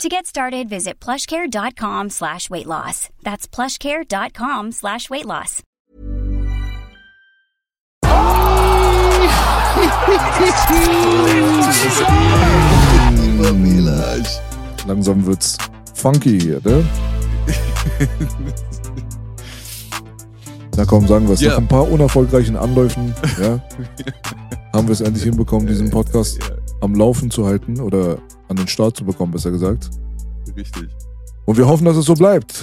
To get started, visit plushcare.com slash weight loss. That's plushcare.com slash weight loss. Langsam wird's funky hier, ne? Na komm, sagen wir es. Ja. Nach ein paar unerfolgreichen Anläufen, ja, haben wir es endlich hinbekommen, diesen Podcast am Laufen zu halten oder an den Start zu bekommen, besser gesagt. Richtig. Und wir hoffen, dass es so bleibt.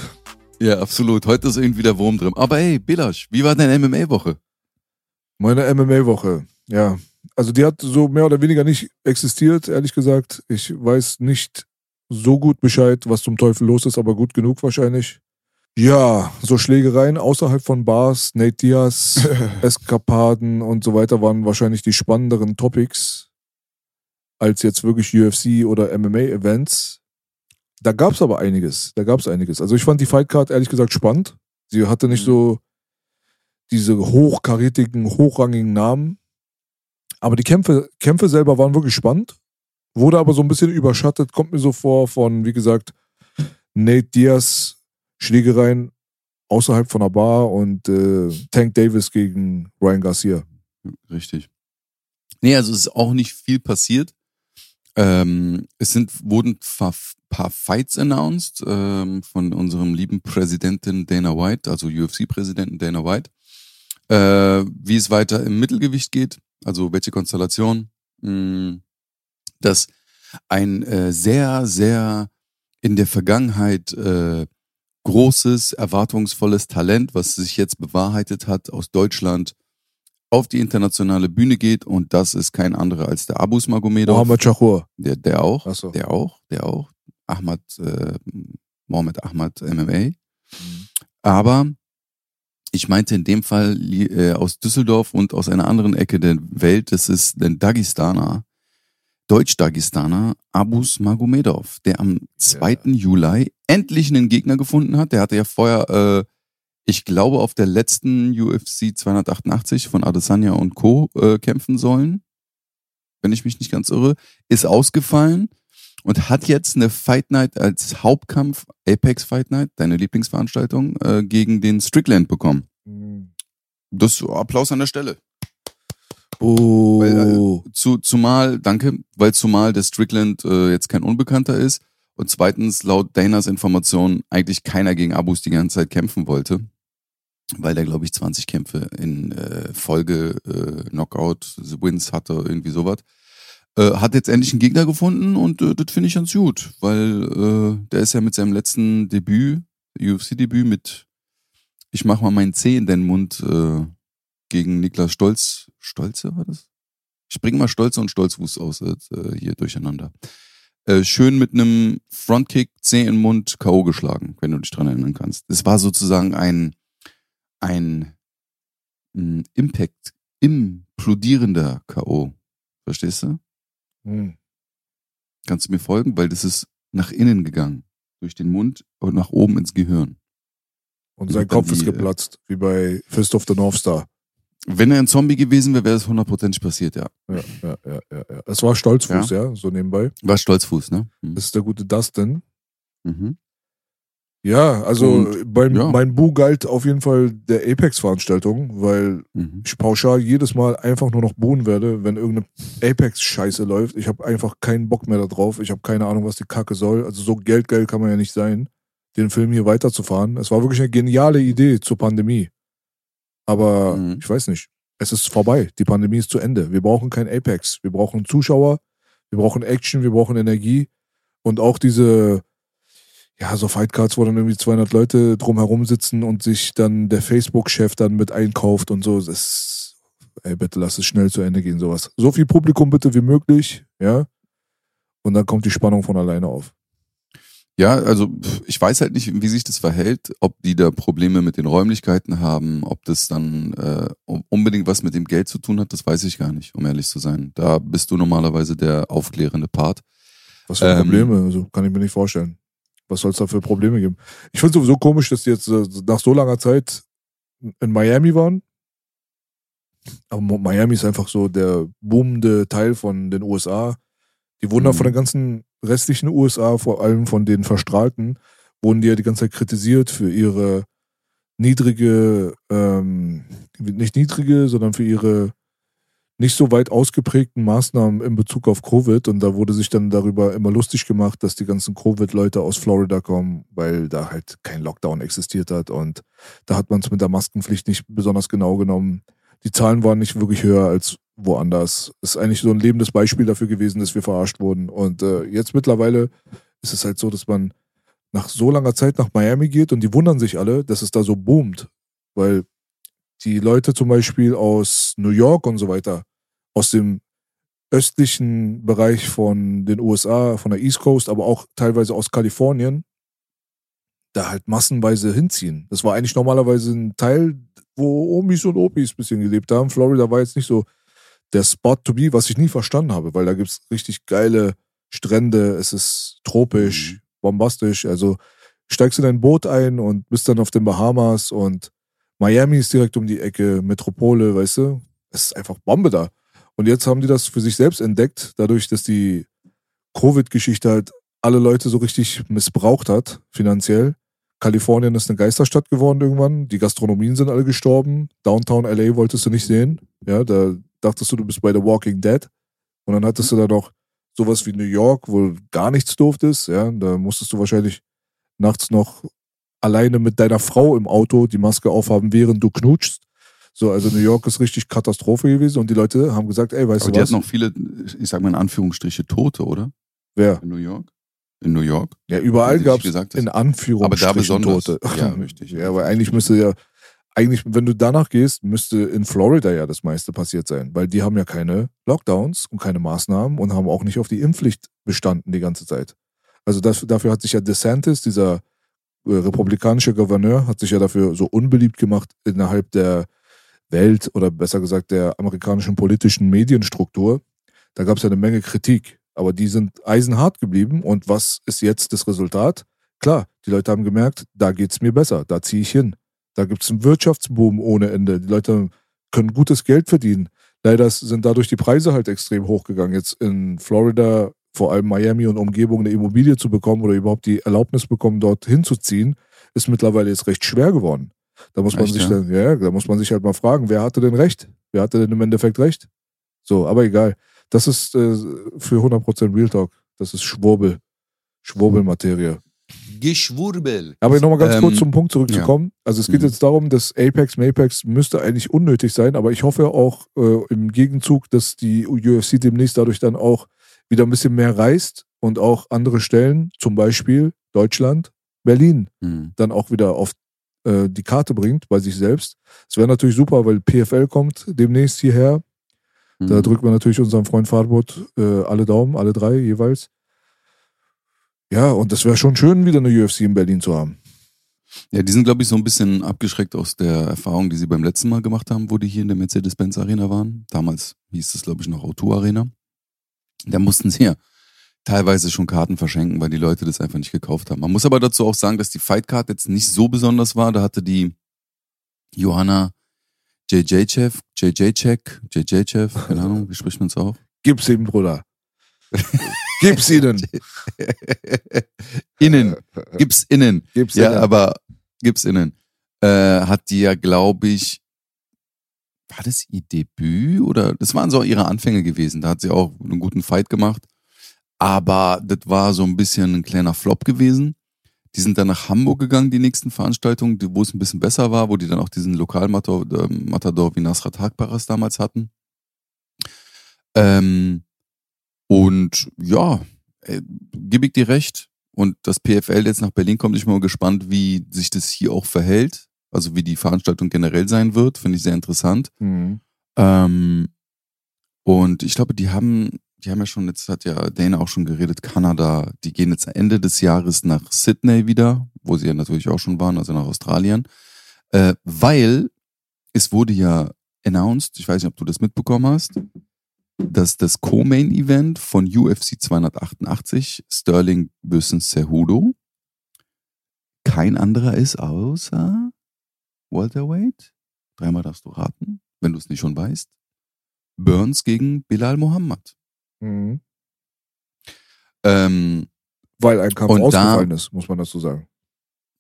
Ja, absolut. Heute ist irgendwie der Wurm drin. Aber hey, Belasch, wie war deine MMA-Woche? Meine MMA-Woche, ja. Also die hat so mehr oder weniger nicht existiert, ehrlich gesagt. Ich weiß nicht so gut Bescheid, was zum Teufel los ist, aber gut genug wahrscheinlich. Ja, so Schlägereien außerhalb von Bars, Nate Diaz, Eskapaden und so weiter waren wahrscheinlich die spannenderen Topics als jetzt wirklich UFC oder MMA-Events. Da gab es aber einiges. Da gab es einiges. Also ich fand die Fightcard ehrlich gesagt spannend. Sie hatte nicht Mhm. so diese hochkarätigen, hochrangigen Namen. Aber die Kämpfe, Kämpfe selber waren wirklich spannend. Wurde aber so ein bisschen überschattet, kommt mir so vor von, wie gesagt, Nate Diaz Schlägereien außerhalb von der Bar und äh, Tank Davis gegen Ryan Garcia. Richtig. Nee, also es ist auch nicht viel passiert. Ähm, es sind, wurden ein paar Fights announced ähm, von unserem lieben Präsidenten Dana White, also UFC-Präsidenten Dana White. Äh, wie es weiter im Mittelgewicht geht, also welche Konstellation. Mh, dass ein äh, sehr, sehr in der Vergangenheit äh, großes, erwartungsvolles Talent, was sich jetzt bewahrheitet hat aus Deutschland, auf die internationale Bühne geht und das ist kein anderer als der Abus Magomedov. Mohamed Chahur. Der, der auch, Ach so. der auch, der auch. Ahmad, äh, Mohamed Ahmad MMA. Aber ich meinte in dem Fall äh, aus Düsseldorf und aus einer anderen Ecke der Welt, das ist der Dagestaner, Deutsch-Dagestaner Abus Magomedov, der am 2. Juli endlich einen Gegner gefunden hat. Der hatte ja vorher, äh, ich glaube, auf der letzten UFC 288 von Adesanya und Co. Äh, kämpfen sollen, wenn ich mich nicht ganz irre, ist ausgefallen und hat jetzt eine Fight Night als Hauptkampf, Apex Fight Night, deine Lieblingsveranstaltung, äh, gegen den Strickland bekommen. Das Applaus an der Stelle. Oh. Weil, äh, zu, zumal, danke, weil zumal der Strickland äh, jetzt kein Unbekannter ist und zweitens laut Danas Information eigentlich keiner gegen Abus die ganze Zeit kämpfen wollte, weil der glaube ich 20 Kämpfe in äh, Folge äh, Knockout Wins hatte irgendwie sowas. Äh, hat jetzt endlich einen Gegner gefunden und äh, das finde ich ganz gut, weil äh, der ist ja mit seinem letzten Debüt, UFC-Debüt mit Ich mach mal meinen Zeh in den Mund äh, gegen Niklas Stolz. Stolze war das? Ich bring mal Stolze und Stolzfuß aus äh, hier durcheinander. Äh, schön mit einem Frontkick, Zeh in den Mund, K.O. geschlagen, wenn du dich dran erinnern kannst. Das war sozusagen ein, ein, ein Impact, implodierender K.O. Verstehst du? Hm. Kannst du mir folgen? Weil das ist nach innen gegangen. Durch den Mund und nach oben ins Gehirn. Und sein Kopf ist die, äh, geplatzt, wie bei Fist of the North Star. Wenn er ein Zombie gewesen wäre, wäre das hundertprozentig passiert, ja. Ja, ja, ja, ja, ja. Es war Stolzfuß, ja, so nebenbei. War Stolzfuß, ne? Mhm. Das ist der gute Dustin. Mhm. Ja, also Und, beim, ja. mein Bu galt auf jeden Fall der Apex-Veranstaltung, weil Mhm. ich pauschal jedes Mal einfach nur noch buhen werde, wenn irgendeine Apex-Scheiße läuft. Ich habe einfach keinen Bock mehr da drauf. Ich habe keine Ahnung, was die Kacke soll. Also so geldgeil kann man ja nicht sein, den Film hier weiterzufahren. Es war wirklich eine geniale Idee zur Pandemie. Aber Mhm. ich weiß nicht. Es ist vorbei. Die Pandemie ist zu Ende. Wir brauchen kein Apex. Wir brauchen Zuschauer. Wir brauchen Action. Wir brauchen Energie. Und auch diese, ja, so Fightcards, wo dann irgendwie 200 Leute drumherum sitzen und sich dann der Facebook-Chef dann mit einkauft und so. Das, ey, bitte lass es schnell zu Ende gehen, sowas. So viel Publikum bitte wie möglich, ja. Und dann kommt die Spannung von alleine auf. Ja, also ich weiß halt nicht, wie sich das verhält, ob die da Probleme mit den Räumlichkeiten haben, ob das dann äh, unbedingt was mit dem Geld zu tun hat, das weiß ich gar nicht, um ehrlich zu sein. Da bist du normalerweise der aufklärende Part. Was für ähm, Probleme? Also kann ich mir nicht vorstellen. Was soll es da für Probleme geben? Ich finde sowieso komisch, dass die jetzt äh, nach so langer Zeit in Miami waren. Aber Miami ist einfach so der boomende Teil von den USA. Die wurden mhm. von den ganzen restlichen USA, vor allem von den Verstrahlten, wurden die ja die ganze Zeit kritisiert für ihre niedrige, ähm, nicht niedrige, sondern für ihre nicht so weit ausgeprägten Maßnahmen in Bezug auf Covid. Und da wurde sich dann darüber immer lustig gemacht, dass die ganzen Covid-Leute aus Florida kommen, weil da halt kein Lockdown existiert hat. Und da hat man es mit der Maskenpflicht nicht besonders genau genommen. Die Zahlen waren nicht wirklich höher als woanders. Ist eigentlich so ein lebendes Beispiel dafür gewesen, dass wir verarscht wurden. Und äh, jetzt mittlerweile ist es halt so, dass man nach so langer Zeit nach Miami geht und die wundern sich alle, dass es da so boomt. Weil die Leute zum Beispiel aus New York und so weiter, aus dem östlichen Bereich von den USA, von der East Coast, aber auch teilweise aus Kalifornien, da halt massenweise hinziehen. Das war eigentlich normalerweise ein Teil, wo Omis und Opis ein bisschen gelebt haben. Florida war jetzt nicht so der Spot to be, was ich nie verstanden habe, weil da gibt es richtig geile Strände, es ist tropisch, mhm. bombastisch. Also steigst in dein Boot ein und bist dann auf den Bahamas und Miami ist direkt um die Ecke, Metropole, weißt du? Es ist einfach Bombe da. Und jetzt haben die das für sich selbst entdeckt, dadurch, dass die Covid-Geschichte halt alle Leute so richtig missbraucht hat, finanziell. Kalifornien ist eine Geisterstadt geworden irgendwann. Die Gastronomien sind alle gestorben. Downtown LA wolltest du nicht sehen. Ja, da dachtest du, du bist bei The Walking Dead. Und dann hattest du da noch sowas wie New York, wo gar nichts durftest. Ja, da musstest du wahrscheinlich nachts noch alleine mit deiner Frau im Auto die Maske aufhaben, während du knutschst. So, also New York ist richtig Katastrophe gewesen und die Leute haben gesagt, ey, weißt Aber du die was? hat noch viele, ich sag mal in Anführungsstriche, Tote, oder? Wer? In New York? In New York? Ja, überall gab es in Anführungsstrichen aber da besonders, Tote. Ja, richtig. ja, aber eigentlich müsste ja, eigentlich, wenn du danach gehst, müsste in Florida ja das meiste passiert sein, weil die haben ja keine Lockdowns und keine Maßnahmen und haben auch nicht auf die Impfpflicht bestanden die ganze Zeit. Also das, dafür hat sich ja DeSantis, dieser äh, republikanische Gouverneur, hat sich ja dafür so unbeliebt gemacht innerhalb der Welt oder besser gesagt der amerikanischen politischen Medienstruktur. Da gab es ja eine Menge Kritik, aber die sind eisenhart geblieben. Und was ist jetzt das Resultat? Klar, die Leute haben gemerkt, da geht's mir besser, da ziehe ich hin. Da gibt es einen Wirtschaftsboom ohne Ende. Die Leute können gutes Geld verdienen. Leider sind dadurch die Preise halt extrem hochgegangen. Jetzt in Florida, vor allem Miami und Umgebung, eine Immobilie zu bekommen oder überhaupt die Erlaubnis bekommen, dort hinzuziehen, ist mittlerweile jetzt recht schwer geworden. Da muss man Echt, sich ja? dann, ja, da muss man sich halt mal fragen, wer hatte denn recht? Wer hatte denn im Endeffekt recht? So, aber egal. Das ist äh, für 100% Real Talk. Das ist Schwurbel. Schwurbelmaterie. Geschwurbel. Aber nochmal ganz ähm, kurz zum Punkt zurückzukommen. Ja. Also es geht mhm. jetzt darum, dass Apex, Mapex müsste eigentlich unnötig sein, aber ich hoffe auch äh, im Gegenzug, dass die UFC demnächst dadurch dann auch wieder ein bisschen mehr reist und auch andere Stellen, zum Beispiel Deutschland, Berlin, mhm. dann auch wieder auf äh, die Karte bringt bei sich selbst. Es wäre natürlich super, weil PFL kommt demnächst hierher. Mhm. Da drücken wir natürlich unserem Freund Farbot äh, alle Daumen, alle drei jeweils. Ja, und das wäre schon schön, wieder eine UFC in Berlin zu haben. Ja, die sind, glaube ich, so ein bisschen abgeschreckt aus der Erfahrung, die sie beim letzten Mal gemacht haben, wo die hier in der Mercedes-Benz Arena waren. Damals hieß es, glaube ich, noch Auto Arena. Da mussten sie ja teilweise schon Karten verschenken, weil die Leute das einfach nicht gekauft haben. Man muss aber dazu auch sagen, dass die Fightcard jetzt nicht so besonders war. Da hatte die Johanna JJ-Chef, JJ-Check, JJ-Chef, keine Ahnung, wie spricht man es auch? Gib's ihm, Bruder. Gib's ihnen. innen. Gib's innen. Gib's ja, innen. aber gib's innen. Äh, hat die ja, glaube ich, war das ihr Debüt oder das waren so ihre Anfänge gewesen. Da hat sie auch einen guten Fight gemacht. Aber das war so ein bisschen ein kleiner Flop gewesen. Die sind dann nach Hamburg gegangen, die nächsten Veranstaltungen, wo es ein bisschen besser war, wo die dann auch diesen Lokalmatador wie Nasrat Hakbaras damals hatten. Ähm, und ja, äh, gebe ich dir recht. Und das PFL jetzt nach Berlin kommt, ich bin mal gespannt, wie sich das hier auch verhält. Also wie die Veranstaltung generell sein wird, finde ich sehr interessant. Mhm. Ähm, und ich glaube, die haben die haben ja schon, jetzt hat ja Dana auch schon geredet, Kanada, die gehen jetzt Ende des Jahres nach Sydney wieder, wo sie ja natürlich auch schon waren, also nach Australien, äh, weil es wurde ja announced, ich weiß nicht, ob du das mitbekommen hast, dass das Co-Main-Event von UFC 288, Sterling vs. Cejudo, kein anderer ist außer Welterweight. Dreimal darfst du raten, wenn du es nicht schon weißt. Burns gegen Bilal Mohammed. Mhm. Ähm, Weil ein Kampf Und da- ausgefallen ist, muss man dazu sagen.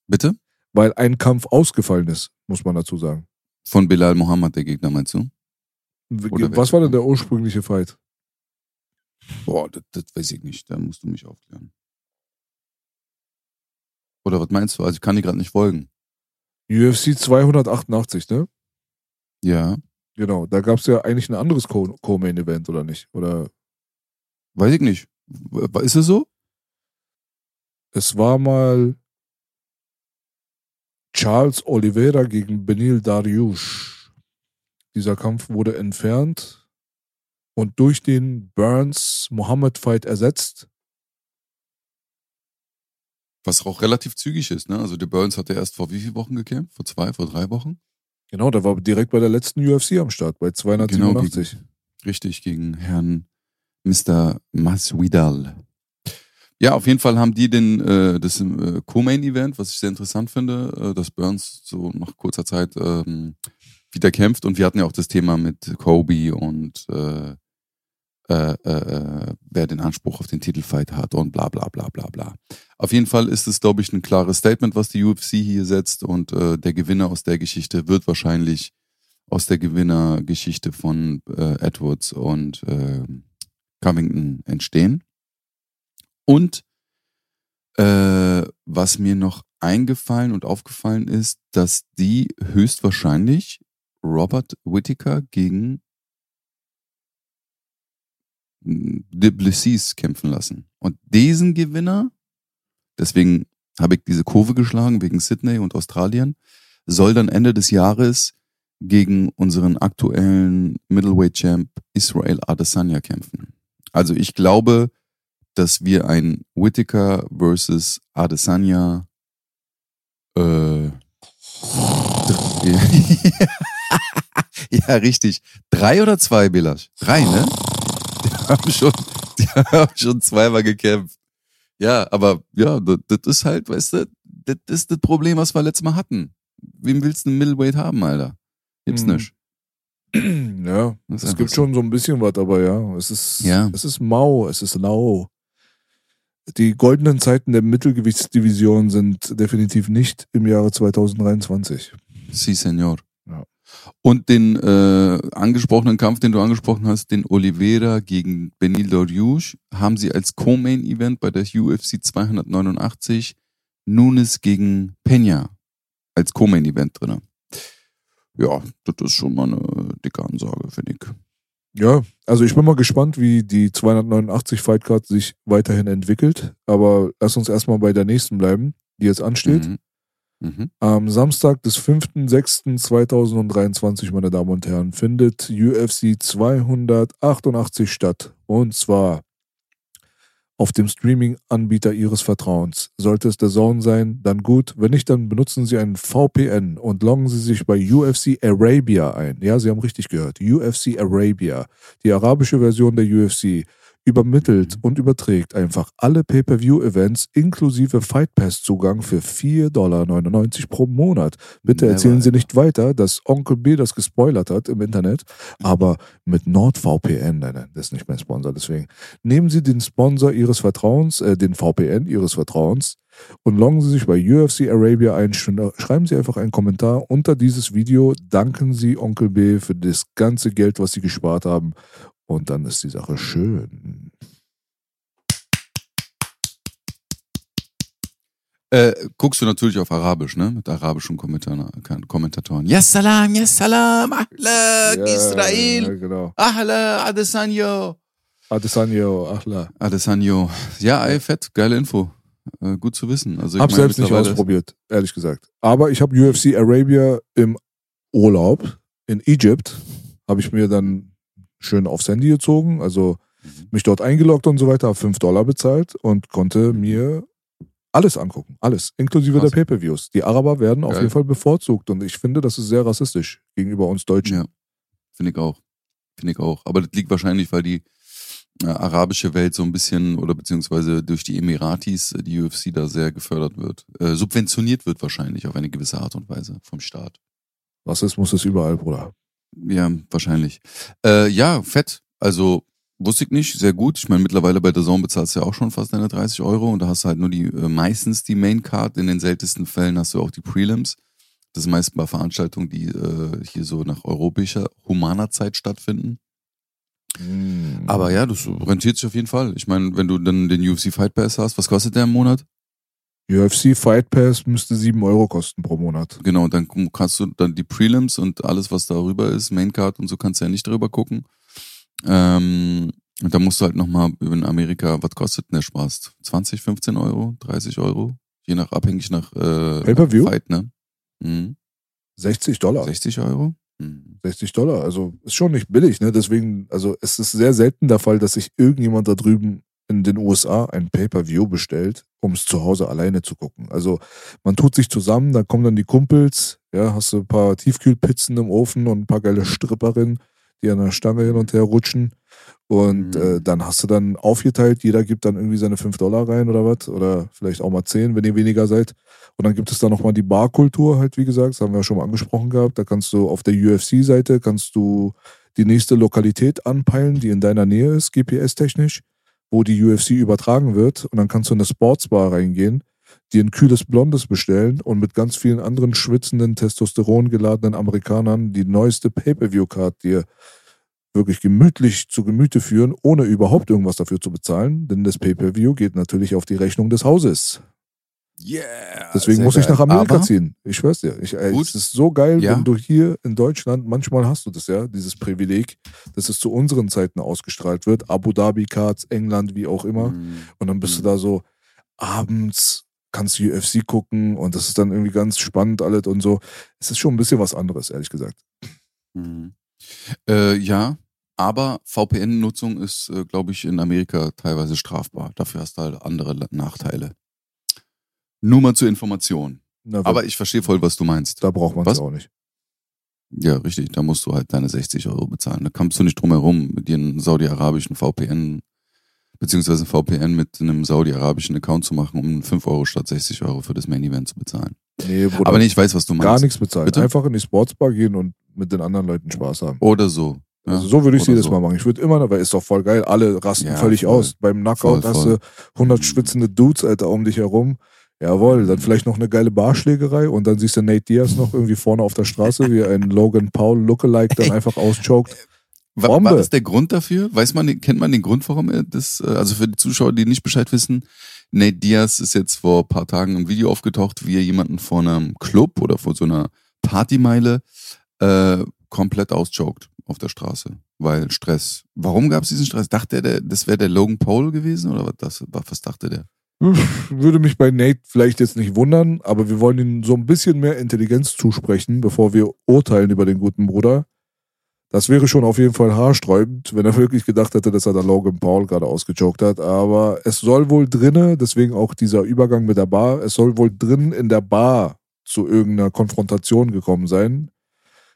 bitte? Weil ein Kampf ausgefallen ist, muss man dazu sagen. Von Bilal Mohammed, der Gegner, meinst du? Oder Was war denn der ursprüngliche Fight? Boah, das, das weiß ich nicht. Da musst du mich aufklären. Oder was meinst du? Also ich kann dir gerade nicht folgen. UFC 288, ne? Ja. Genau, da gab es ja eigentlich ein anderes Co- Co-Main-Event, oder nicht? Oder Weiß ich nicht. Ist es so? es war mal Charles Oliveira gegen Benil Dariush. Dieser Kampf wurde entfernt und durch den Burns-Mohammed-Fight ersetzt. Was auch relativ zügig ist, ne? Also der Burns hat ja erst vor wie vielen Wochen gekämpft? Vor zwei, vor drei Wochen? Genau, der war direkt bei der letzten UFC am Start, bei 287. Genau, Richtig, gegen Herrn Mr. Masvidal. Ja, auf jeden Fall haben die den, äh, das äh, Co-Main-Event, was ich sehr interessant finde, äh, dass Burns so nach kurzer Zeit ähm, wieder kämpft. Und wir hatten ja auch das Thema mit Kobe und äh, äh, äh, äh, wer den Anspruch auf den Titelfight hat und bla bla bla bla bla. Auf jeden Fall ist es, glaube ich, ein klares Statement, was die UFC hier setzt. Und äh, der Gewinner aus der Geschichte wird wahrscheinlich aus der Gewinnergeschichte von äh, Edwards und äh, Covington entstehen. Und äh, was mir noch eingefallen und aufgefallen ist, dass die höchstwahrscheinlich Robert Whittaker gegen Duplessis kämpfen lassen. Und diesen Gewinner, deswegen habe ich diese Kurve geschlagen wegen Sydney und Australien, soll dann Ende des Jahres gegen unseren aktuellen Middleweight Champ Israel Adesanya kämpfen. Also ich glaube, dass wir ein Whittaker versus Adesanya äh, ja, richtig. Drei oder zwei, Belasch? Drei, ne? Die haben schon, die haben schon zweimal gekämpft. Ja, aber ja, das, das ist halt, weißt du, das ist das Problem, was wir letztes Mal hatten. Wem willst du einen Middleweight haben, Alter? Gibt's Mhm. nicht. Ja, Das es gibt schon so ein bisschen was, aber ja, es ist, Ja. es ist mau, es ist lau. Die goldenen Zeiten der Mittelgewichtsdivision sind definitiv nicht im Jahre 2023. Si, Senor. Ja. Und den äh, angesprochenen Kampf, den du angesprochen hast, den Oliveira gegen Benil Dariush, haben sie als Co-Main-Event bei der UFC 289 Nunes gegen Peña als Co-Main-Event drinne. Ja, das ist schon mal eine dicke Ansage, finde ich. Ja, also ich bin mal gespannt, wie die 289 Fightcard sich weiterhin entwickelt. Aber lass uns erstmal bei der nächsten bleiben, die jetzt ansteht. Mhm. Mhm. Am Samstag des 5.6.2023, meine Damen und Herren, findet UFC 288 statt. Und zwar auf dem Streaming-Anbieter Ihres Vertrauens. Sollte es der Zone sein, dann gut. Wenn nicht, dann benutzen Sie einen VPN und loggen Sie sich bei UFC Arabia ein. Ja, Sie haben richtig gehört. UFC Arabia, die arabische Version der UFC, übermittelt und überträgt einfach alle Pay-Per-View-Events inklusive Fight Pass-Zugang für 4,99 Dollar pro Monat. Bitte Never erzählen Sie nicht weiter, dass Onkel B das gespoilert hat im Internet, aber mit NordVPN, nein, nein, das ist nicht mein Sponsor, deswegen. Nehmen Sie den Sponsor Ihres Vertrauens, äh, den VPN Ihres Vertrauens und loggen Sie sich bei UFC Arabia ein. Sch- Schreiben Sie einfach einen Kommentar unter dieses Video. Danken Sie Onkel B für das ganze Geld, was Sie gespart haben. Und dann ist die Sache schön. Äh, guckst du natürlich auf Arabisch, ne? Mit arabischen Kommentatoren. Yes salam, yes salam, ahla, Israel, Ja, genau. ahla, Adesanyo. Adesanyo, Achla. Adesanyo. Ja, ey, fett, geile Info. Äh, gut zu wissen. Also ich Hab meine, selbst nicht ausprobiert, ehrlich gesagt. Aber ich habe UFC Arabia im Urlaub in Egypt, habe ich mir dann schön aufs Handy gezogen. Also Mhm. mich dort eingeloggt und so weiter, habe 5 Dollar bezahlt und konnte mir alles angucken. Alles, inklusive Krass. der Pay-Per-Views. Die Araber werden auf Geil. jeden Fall bevorzugt und ich finde, das ist sehr rassistisch gegenüber uns Deutschen. Ja, finde ich auch. Finde ich auch. Aber das liegt wahrscheinlich, weil die arabische Welt so ein bisschen oder beziehungsweise durch die Emiratis äh, die UFC da sehr gefördert wird. Äh, subventioniert wird wahrscheinlich auf eine gewisse Art und Weise vom Staat. Rassismus ist überall, Bruder. Ja, wahrscheinlich. Äh, ja, fett. Also wusste ich nicht, sehr gut. Ich meine, mittlerweile bei der Zone bezahlst du ja auch schon fast deine 30 Euro und da hast du halt nur die äh, meistens die Main Card. In den seltensten Fällen hast du auch die Prelims. Das sind meist bei Veranstaltungen, die äh, hier so nach europäischer, humaner Zeit stattfinden. Mm. Aber ja, das rentiert sich auf jeden Fall. Ich meine, wenn du dann den UFC Fight Pass hast, was kostet der im Monat? UFC Fight Pass müsste 7 Euro kosten pro Monat. Genau, dann kannst du dann die Prelims und alles, was darüber ist, Maincard und so kannst du ja nicht drüber gucken. Ähm, und da musst du halt nochmal in Amerika, was kostet denn der Spaß? 20, 15 Euro, 30 Euro? Je nach, abhängig nach äh? Fight, ne? Mhm. 60 Dollar. 60 Euro? Mhm. 60 Dollar. Also ist schon nicht billig, ne? Deswegen, also es ist sehr selten der Fall, dass sich irgendjemand da drüben in den USA ein Pay-Per-View bestellt, um es zu Hause alleine zu gucken. Also man tut sich zusammen, dann kommen dann die Kumpels, ja, hast du ein paar Tiefkühlpizzen im Ofen und ein paar geile Stripperinnen, die an der Stange hin und her rutschen. Und Mhm. äh, dann hast du dann aufgeteilt, jeder gibt dann irgendwie seine 5 Dollar rein oder was. Oder vielleicht auch mal 10, wenn ihr weniger seid. Und dann gibt es da nochmal die Barkultur halt, wie gesagt, das haben wir ja schon mal angesprochen gehabt. Da kannst du auf der UFC-Seite, kannst du die nächste Lokalität anpeilen, die in deiner Nähe ist, GPS-technisch, wo die UFC übertragen wird. Und dann kannst du in eine Sportsbar reingehen, dir ein kühles Blondes bestellen und mit ganz vielen anderen schwitzenden, testosterongeladenen Amerikanern die neueste Pay-Per-View-Card dir wirklich gemütlich zu Gemüte führen, ohne überhaupt irgendwas dafür zu bezahlen. Denn das Pay-Per-View geht natürlich auf die Rechnung des Hauses. Yeah! Deswegen muss ich nach Amerika Aber, ziehen. Ich schwör's dir. Ich, ey, es ist so geil, Ja. wenn du hier in Deutschland, manchmal hast du das ja, dieses Privileg, dass es zu unseren Zeiten ausgestrahlt wird. Abu Dhabi Cards, England, wie auch immer. Mhm. Und dann bist Mhm. du da so abends, kannst du UFC gucken und das ist dann irgendwie ganz spannend alles und so. Es ist schon ein bisschen was anderes, ehrlich gesagt. Mhm. Äh, ja, aber VPN-Nutzung ist, äh, glaube ich, in Amerika teilweise strafbar. Dafür hast du halt andere Nachteile. Nur mal zur Information. Na, Aber ich verstehe voll, was du meinst. da braucht man es auch nicht. Ja, richtig. Da musst du halt deine 60 Euro bezahlen. Da kommst du nicht drum herum, mit dir einen saudi-arabischen VPN, beziehungsweise ein VPN mit einem saudi-arabischen Account zu machen, um 5 Euro statt 60 Euro für das Main Event zu bezahlen. Nee, Bruder, Aber nee, ich weiß, was du meinst. gar nichts bezahlen. Bitte? Einfach in die Sportsbar gehen und mit den anderen Leuten Spaß haben. Oder so. Ja, Also so würde ich es jedes so. Mal machen. Ich würde immer, weil ist doch voll geil. Alle rasten Ja, völlig voll. aus. Beim Knockout Voll, hast voll. du 100 Mhm. schwitzende Dudes, Alter, um dich herum. Jawohl, dann vielleicht noch eine geile Barschlägerei und dann siehst du Nate Diaz noch irgendwie vorne auf der Straße, wie ein Logan Paul Lookalike dann einfach auschoked. War, war das der Grund dafür? Weiß man, kennt man den Grund, warum er das, äh, also für die Zuschauer, die nicht Bescheid wissen, Nate Diaz ist jetzt vor ein paar Tagen ein Video aufgetaucht, wie er jemanden vor einem Club oder vor so einer Partymeile äh, komplett auschoked auf der Straße, weil Stress. Warum gab es diesen Stress? Dachte er, das wäre der Logan Paul gewesen oder was, das, was dachte der? Würde mich bei Nate vielleicht jetzt nicht wundern, aber wir wollen ihm so ein bisschen mehr Intelligenz zusprechen, bevor wir urteilen über den guten Bruder. Das wäre schon auf jeden Fall haarsträubend, wenn er wirklich gedacht hätte, dass er da Logan Paul gerade ausgechoked hat. Aber es soll wohl drinne, deswegen auch dieser Übergang mit der Bar, es soll wohl drin in der Bar zu irgendeiner Konfrontation gekommen sein.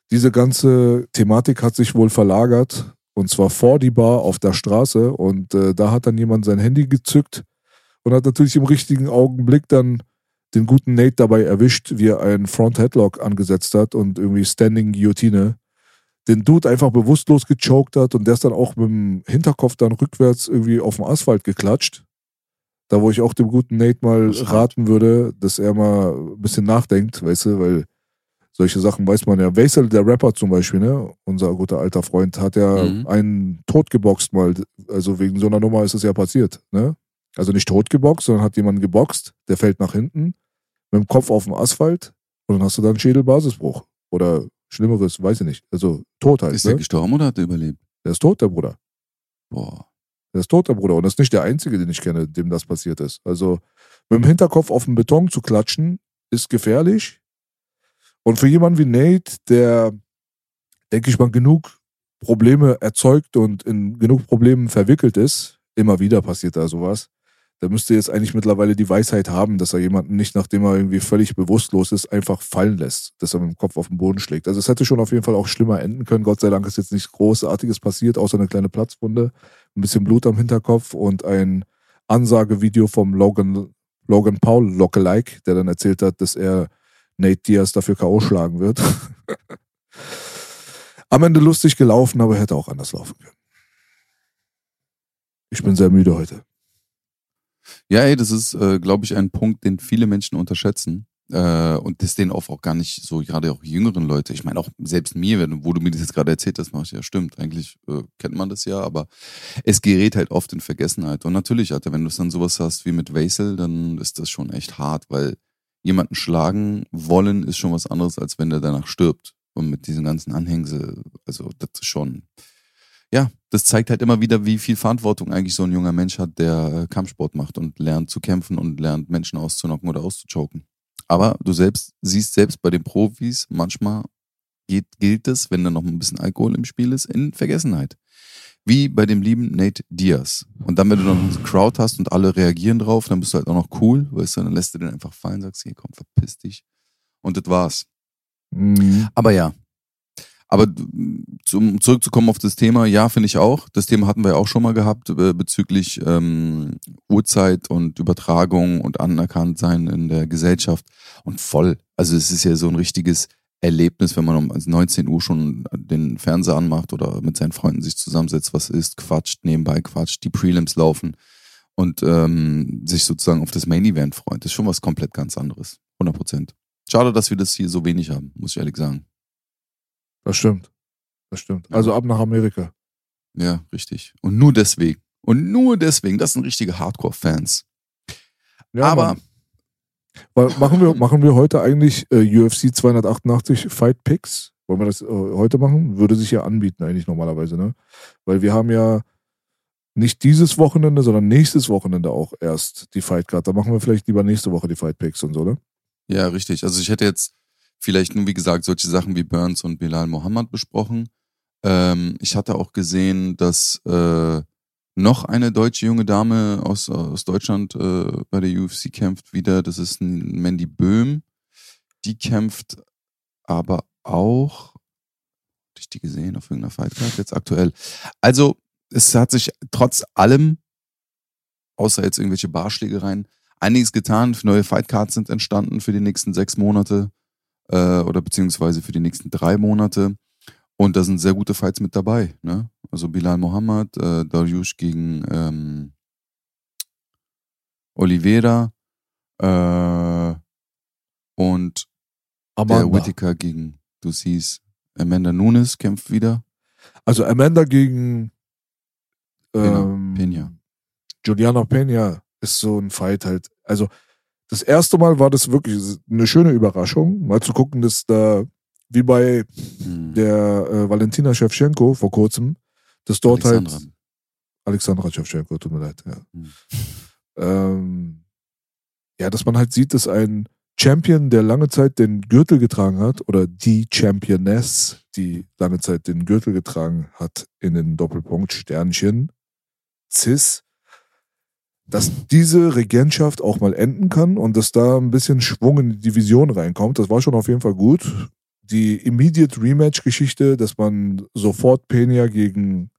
Diese ganze Thematik hat sich wohl verlagert und zwar vor die Bar auf der Straße und äh, da hat dann jemand sein Handy gezückt und hat natürlich im richtigen Augenblick dann den guten Nate dabei erwischt, wie er einen Front Headlock angesetzt hat und irgendwie Standing Guillotine den Dude einfach bewusstlos gechoked hat und der ist dann auch mit dem Hinterkopf dann rückwärts irgendwie auf dem Asphalt geklatscht. Da wo ich auch dem guten Nate mal raten würde, dass er mal ein bisschen nachdenkt, weißt du, weil solche Sachen weiß man ja. Wesel, der Rapper zum Beispiel, ne, unser guter alter Freund, hat ja Mhm. einen totgeboxt mal. Also wegen so einer Nummer ist es ja passiert, ne? Also nicht totgeboxt, sondern hat jemanden geboxt, der fällt nach hinten, mit dem Kopf auf dem Asphalt und dann hast du dann Schädelbasisbruch. Oder Schlimmeres, weiß ich nicht. Also tot halt. Ist ne? der gestorben oder hat er überlebt? Der ist tot, der Bruder. Boah. Der ist tot, der Bruder. Und das ist nicht der Einzige, den ich kenne, dem das passiert ist. Also mit dem Hinterkopf auf den Beton zu klatschen, ist gefährlich. Und für jemanden wie Nate, der, denke ich mal, genug Probleme erzeugt und in genug Problemen verwickelt ist, immer wieder passiert da sowas, der müsste jetzt eigentlich mittlerweile die Weisheit haben, dass er jemanden nicht, nachdem er irgendwie völlig bewusstlos ist, einfach fallen lässt, dass er mit dem Kopf auf den Boden schlägt. Also es hätte schon auf jeden Fall auch schlimmer enden können. Gott sei Dank ist jetzt nichts Großartiges passiert, außer eine kleine Platzwunde, ein bisschen Blut am Hinterkopf und ein Ansagevideo vom Logan, Logan Paul Lockelike, der dann erzählt hat, dass er Nate Diaz dafür K.O. schlagen wird. Am Ende lustig gelaufen, aber hätte auch anders laufen können. Ich bin sehr müde heute. Ja, ey, das ist, äh, glaube ich, ein Punkt, den viele Menschen unterschätzen. Äh, und das den auch, auch gar nicht so, gerade auch jüngeren Leute. Ich meine, auch selbst mir, wenn, wo du mir das jetzt gerade erzählt hast, mach ich ja, stimmt. Eigentlich äh, kennt man das ja, aber es gerät halt oft in Vergessenheit. Und natürlich, Alter, wenn du es dann sowas hast wie mit Vaisel, dann ist das schon echt hart, weil jemanden schlagen wollen ist schon was anderes, als wenn der danach stirbt. Und mit diesen ganzen Anhängsel, also das ist schon, ja, das zeigt halt immer wieder, wie viel Verantwortung eigentlich so ein junger Mensch hat, der äh, Kampfsport macht und lernt zu kämpfen und lernt Menschen auszunocken oder auszuchoken. Aber du selbst siehst selbst bei den Profis, manchmal geht, gilt es, wenn da noch ein bisschen Alkohol im Spiel ist, in Vergessenheit. Wie bei dem lieben Nate Diaz. Und dann, wenn du noch eine Crowd hast und alle reagieren drauf, dann bist du halt auch noch cool, weißt du, dann lässt du den einfach fallen, sagst, hier komm, verpiss dich. Und das war's. Mhm. Aber ja, aber zum, zurückzukommen auf das Thema, ja, finde ich auch. Das Thema hatten wir ja auch schon mal gehabt äh, bezüglich ähm, Uhrzeit und Übertragung und Anerkanntsein in der Gesellschaft. Und voll. Also es ist ja so ein richtiges Erlebnis, wenn man um 19 Uhr schon den Fernseher anmacht oder mit seinen Freunden sich zusammensetzt, was ist, quatscht, nebenbei quatscht, die Prelims laufen und ähm, sich sozusagen auf das Main Event freut. Das ist schon was komplett ganz anderes. 100 Prozent. Schade, dass wir das hier so wenig haben, muss ich ehrlich sagen. Das stimmt. Das stimmt. Also ab nach Amerika. Ja, richtig. Und nur deswegen. Und nur deswegen. Das sind richtige Hardcore-Fans. Ja, Aber. Weil machen, wir, machen wir heute eigentlich äh, UFC 288 Fight Picks? Wollen wir das äh, heute machen? Würde sich ja anbieten, eigentlich normalerweise, ne? Weil wir haben ja nicht dieses Wochenende, sondern nächstes Wochenende auch erst die Fight Card. Da machen wir vielleicht lieber nächste Woche die Fight Picks und so, ne? Ja, richtig. Also ich hätte jetzt vielleicht nur, wie gesagt, solche Sachen wie Burns und Bilal Mohammed besprochen. Ähm, ich hatte auch gesehen, dass äh, noch eine deutsche junge Dame aus, aus Deutschland äh, bei der UFC kämpft wieder. Das ist Mandy Böhm. Die kämpft aber auch, hatte ich die gesehen auf irgendeiner Fightcard jetzt aktuell. Also es hat sich trotz allem, außer jetzt irgendwelche Barschlägereien, einiges getan. Neue Fightcards sind entstanden für die nächsten sechs Monate äh, oder beziehungsweise für die nächsten drei Monate. Und da sind sehr gute Fights mit dabei. Ne? Also Bilal Mohammed, äh, Dariush gegen ähm, Oliveira äh, und Amanda. der Whittaker gegen, du siehst, Amanda Nunes kämpft wieder. Also Amanda gegen ähm, Pena. Juliana Peña ist so ein Fight halt. Also das erste Mal war das wirklich eine schöne Überraschung, mal zu gucken, dass da, wie bei hm. der äh, Valentina Shevchenko vor kurzem, dass dort halt Alexandra. halt. Alexandra Shevchenko, tut mir leid, ja. Hm. Ähm, ja, dass man halt sieht, dass ein Champion, der lange Zeit den Gürtel getragen hat, oder die Championess, die lange Zeit den Gürtel getragen hat, in den Doppelpunkt Sternchen, Cis, dass diese Regentschaft auch mal enden kann und dass da ein bisschen Schwung in die Division reinkommt. Das war schon auf jeden Fall gut. Die Immediate Rematch-Geschichte, dass man sofort Pena gegen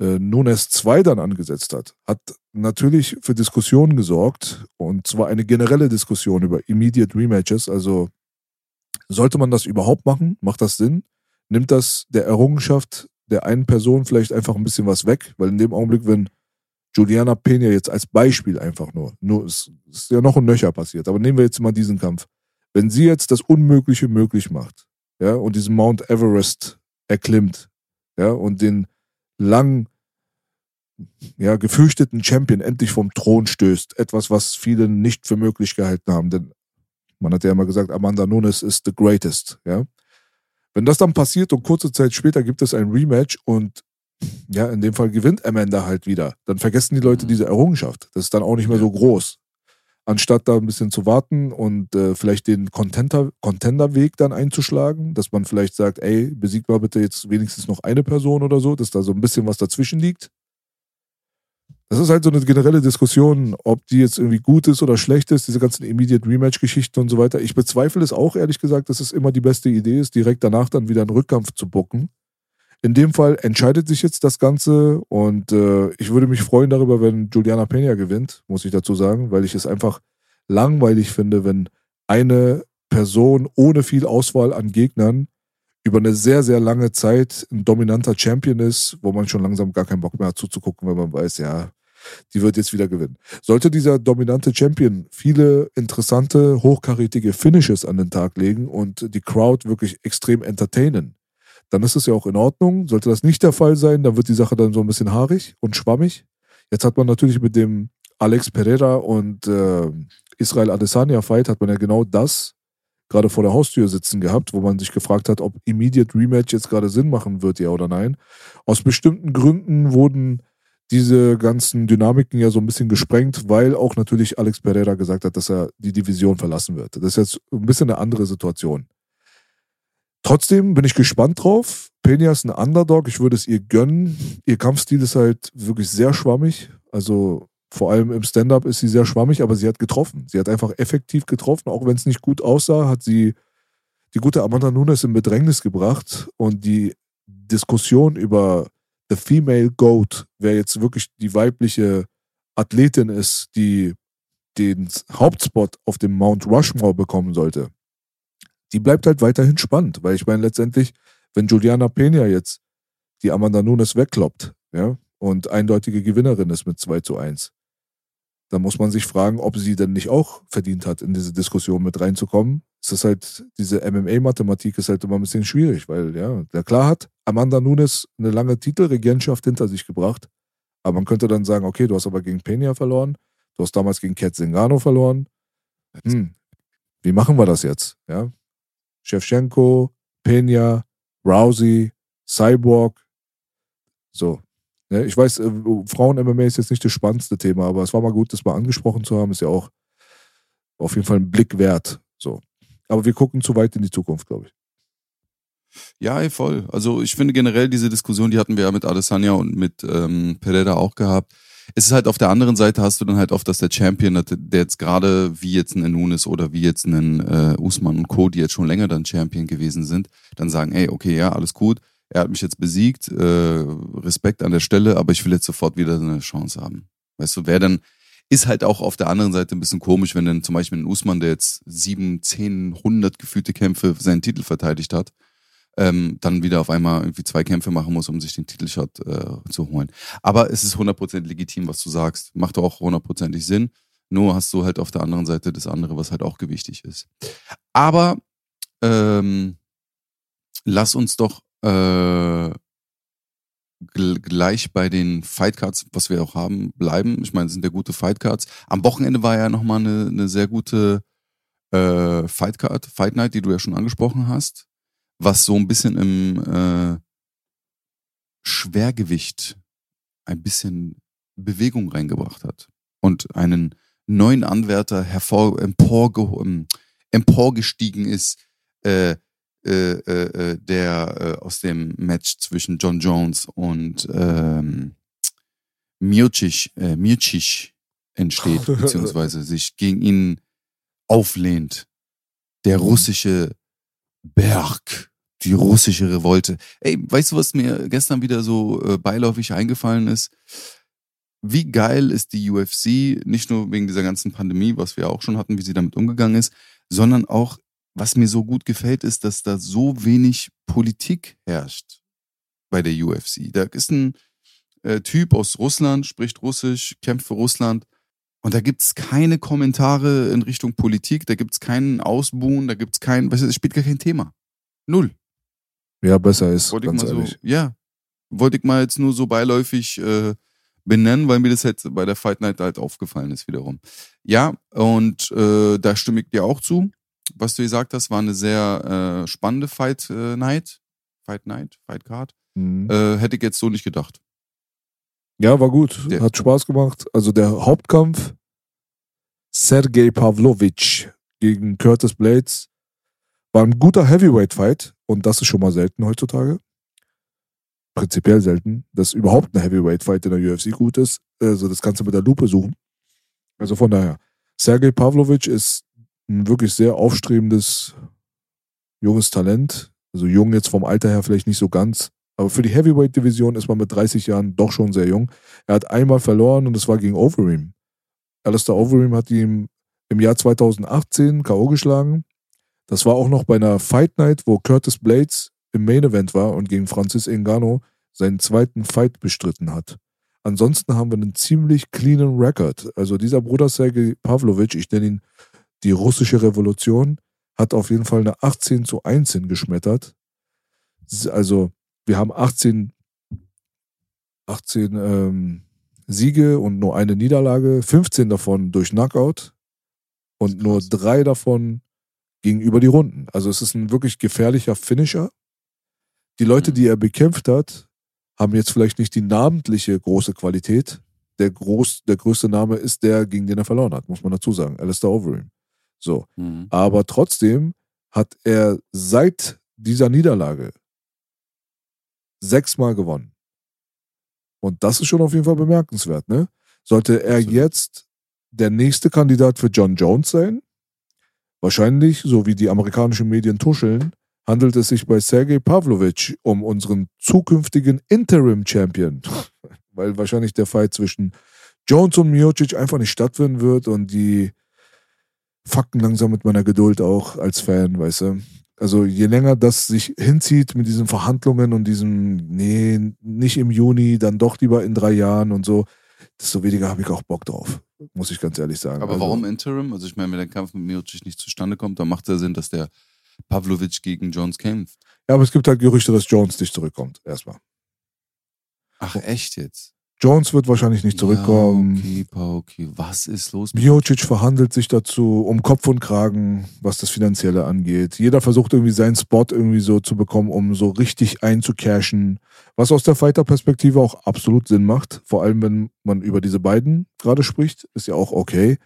äh, Nunes 2 dann angesetzt hat, hat natürlich für Diskussionen gesorgt und zwar eine generelle Diskussion über Immediate Rematches. Also sollte man das überhaupt machen? Macht das Sinn? Nimmt das der Errungenschaft der einen Person vielleicht einfach ein bisschen was weg? Weil in dem Augenblick, wenn Juliana Pena jetzt als Beispiel einfach nur. Nur es ist ja noch ein Nöcher passiert. Aber nehmen wir jetzt mal diesen Kampf. Wenn sie jetzt das Unmögliche möglich macht, ja, und diesen Mount Everest erklimmt, ja, und den lang, ja, gefürchteten Champion endlich vom Thron stößt, etwas, was viele nicht für möglich gehalten haben, denn man hat ja immer gesagt, Amanda Nunes ist the greatest, ja. Wenn das dann passiert und kurze Zeit später gibt es ein Rematch und ja, in dem Fall gewinnt Amanda halt wieder. Dann vergessen die Leute mhm. diese Errungenschaft. Das ist dann auch nicht mehr so groß. anstatt da ein bisschen zu warten und äh, vielleicht den Contender-Weg dann einzuschlagen, dass man vielleicht sagt, ey, besiegt mal bitte jetzt wenigstens noch eine Person oder so, dass da so ein bisschen was dazwischen liegt. Das ist halt so eine generelle Diskussion, ob die jetzt irgendwie gut ist oder schlecht ist, diese ganzen Immediate Rematch-Geschichten und so weiter. Ich bezweifle es auch, ehrlich gesagt, dass es immer die beste Idee ist, direkt danach dann wieder einen Rückkampf zu bucken. In dem Fall entscheidet sich jetzt das Ganze und äh, ich würde mich freuen darüber, wenn Juliana Pena gewinnt, muss ich dazu sagen, weil ich es einfach langweilig finde, wenn eine Person ohne viel Auswahl an Gegnern über eine sehr, sehr lange Zeit ein dominanter Champion ist, wo man schon langsam gar keinen Bock mehr hat zuzugucken, wenn man weiß, ja, die wird jetzt wieder gewinnen. Sollte dieser dominante Champion viele interessante, hochkarätige Finishes an den Tag legen und die Crowd wirklich extrem entertainen, dann ist es ja auch in Ordnung. Sollte das nicht der Fall sein, dann wird die Sache dann so ein bisschen haarig und schwammig. Jetzt hat man natürlich mit dem Alex Pereira und äh, Israel Adesanya Fight hat man ja genau das gerade vor der Haustür sitzen gehabt, wo man sich gefragt hat, ob Immediate Rematch jetzt gerade Sinn machen wird, ja oder nein. Aus bestimmten Gründen wurden diese ganzen Dynamiken ja so ein bisschen gesprengt, weil auch natürlich Alex Pereira gesagt hat, dass er die Division verlassen wird. Das ist jetzt ein bisschen eine andere Situation. Trotzdem bin ich gespannt drauf. Peña ist ein Underdog. Ich würde es ihr gönnen. Ihr Kampfstil ist halt wirklich sehr schwammig. Also vor allem im Stand-up ist sie sehr schwammig, aber sie hat getroffen. Sie hat einfach effektiv getroffen. Auch wenn es nicht gut aussah, hat sie die gute Amanda Nunes in Bedrängnis gebracht. Und die Diskussion über The Female Goat, wer jetzt wirklich die weibliche Athletin ist, die den Hauptspot auf dem Mount Rushmore bekommen sollte, die bleibt halt weiterhin spannend, weil ich meine, letztendlich, wenn Juliana Pena jetzt die Amanda Nunes wegkloppt, ja, und eindeutige Gewinnerin ist mit 2 zu 1, dann muss man sich fragen, ob sie denn nicht auch verdient hat, in diese Diskussion mit reinzukommen. Es ist halt, diese MMA-Mathematik ist halt immer ein bisschen schwierig, weil, ja, der klar hat Amanda Nunes eine lange Titelregentschaft hinter sich gebracht, aber man könnte dann sagen, okay, du hast aber gegen Pena verloren, du hast damals gegen Kat Zingano verloren. Hm, wie machen wir das jetzt? Ja, Shevchenko, Pena, Rousey, Cyborg. So. Ne, ich weiß, äh, Frauen-MMA ist jetzt nicht das spannendste Thema, aber es war mal gut, das mal angesprochen zu haben. Ist ja auch auf jeden Fall ein Blick wert. So. Aber wir gucken zu weit in die Zukunft, glaube ich. Ja, voll. Also ich finde generell diese Diskussion, die hatten wir ja mit Adesanya und mit ähm, Pereira auch gehabt es ist halt auf der anderen Seite hast du dann halt oft, dass der Champion, der jetzt gerade wie jetzt ein Nunes oder wie jetzt ein äh, Usman und Co., die jetzt schon länger dann Champion gewesen sind, dann sagen, ey, okay, ja, alles gut, er hat mich jetzt besiegt, äh, Respekt an der Stelle, aber ich will jetzt sofort wieder eine Chance haben. Weißt du, wer dann, ist halt auch auf der anderen Seite ein bisschen komisch, wenn dann zum Beispiel ein Usman, der jetzt sieben, zehn, hundert gefühlte Kämpfe seinen Titel verteidigt hat, ähm, dann wieder auf einmal irgendwie zwei Kämpfe machen muss, um sich den Titelshot äh, zu holen. Aber es ist 100% legitim, was du sagst. Macht auch hundertprozentig Sinn. Nur hast du halt auf der anderen Seite das andere, was halt auch gewichtig ist. Aber ähm, lass uns doch äh, gleich bei den Fightcards, was wir auch haben, bleiben. Ich meine, es sind ja gute Fightcards. Am Wochenende war ja nochmal eine, eine sehr gute äh, Fightcard, Fight Night, die du ja schon angesprochen hast was so ein bisschen im äh, Schwergewicht ein bisschen Bewegung reingebracht hat und einen neuen Anwärter hervor, emporge, ähm, emporgestiegen ist, äh, äh, äh, der äh, aus dem Match zwischen John Jones und ähm, Miocic, äh, Miocic entsteht, beziehungsweise sich gegen ihn auflehnt. Der russische Berg die russische Revolte. Ey, weißt du, was mir gestern wieder so äh, beiläufig eingefallen ist? Wie geil ist die UFC, nicht nur wegen dieser ganzen Pandemie, was wir auch schon hatten, wie sie damit umgegangen ist, sondern auch, was mir so gut gefällt, ist, dass da so wenig Politik herrscht bei der UFC. Da ist ein äh, Typ aus Russland, spricht Russisch, kämpft für Russland. Und da gibt es keine Kommentare in Richtung Politik, da gibt es keinen Ausbuhen, da gibt es kein, weißt du, es spielt gar kein Thema. Null. Ja, besser ist. Wollte ganz ich mal ehrlich. so, ja. Wollte ich mal jetzt nur so beiläufig äh, benennen, weil mir das jetzt bei der Fight Night halt aufgefallen ist wiederum. Ja, und äh, da stimme ich dir auch zu. Was du gesagt hast, war eine sehr äh, spannende Fight äh, Night. Fight Night, Fight Card. Mhm. Äh, hätte ich jetzt so nicht gedacht. Ja, war gut. Der, Hat Spaß gemacht. Also der Hauptkampf Sergei Pavlovich gegen Curtis Blades. War ein guter Heavyweight-Fight und das ist schon mal selten heutzutage. Prinzipiell selten, dass überhaupt ein Heavyweight-Fight in der UFC gut ist. Also das du mit der Lupe suchen. Also von daher, Sergei Pavlovich ist ein wirklich sehr aufstrebendes junges Talent. Also jung jetzt vom Alter her vielleicht nicht so ganz. Aber für die Heavyweight-Division ist man mit 30 Jahren doch schon sehr jung. Er hat einmal verloren und das war gegen Overeem. Alistair Overeem hat ihm im Jahr 2018 K.O. geschlagen. Das war auch noch bei einer Fight Night, wo Curtis Blades im Main Event war und gegen Francis Ngannou seinen zweiten Fight bestritten hat. Ansonsten haben wir einen ziemlich cleanen Record. Also dieser Bruder Sergei Pavlovich, ich nenne ihn die russische Revolution, hat auf jeden Fall eine 18 zu 1 hingeschmettert. Also wir haben 18, 18 ähm, Siege und nur eine Niederlage, 15 davon durch Knockout und nur drei davon gegenüber die Runden. Also es ist ein wirklich gefährlicher Finisher. Die Leute, mhm. die er bekämpft hat, haben jetzt vielleicht nicht die namentliche große Qualität. Der, groß, der größte Name ist der, gegen den er verloren hat, muss man dazu sagen. Alistair Overeem. So. Mhm. Aber trotzdem hat er seit dieser Niederlage sechsmal gewonnen. Und das ist schon auf jeden Fall bemerkenswert, ne? Sollte er jetzt der nächste Kandidat für John Jones sein? Wahrscheinlich, so wie die amerikanischen Medien tuscheln, handelt es sich bei Sergei Pavlovich um unseren zukünftigen Interim-Champion. Weil wahrscheinlich der Fight zwischen Jones und Miocic einfach nicht stattfinden wird und die fucken langsam mit meiner Geduld auch als Fan, weißt du. Also je länger das sich hinzieht mit diesen Verhandlungen und diesem, nee, nicht im Juni, dann doch lieber in drei Jahren und so, desto weniger habe ich auch Bock drauf, muss ich ganz ehrlich sagen. Aber also, warum Interim? Also ich meine, wenn der Kampf mit Miocic nicht zustande kommt, dann macht es ja Sinn, dass der Pavlovic gegen Jones kämpft. Ja, aber es gibt halt Gerüchte, dass Jones nicht zurückkommt, erstmal. Ach, echt jetzt? Jones wird wahrscheinlich nicht zurückkommen. Ja, okay, okay. Was ist los? Miocic verhandelt sich dazu um Kopf und Kragen, was das Finanzielle angeht. Jeder versucht irgendwie seinen Spot irgendwie so zu bekommen, um so richtig einzucashen. Was aus der Fighter-Perspektive auch absolut Sinn macht. Vor allem, wenn man über diese beiden gerade spricht, ist ja auch okay.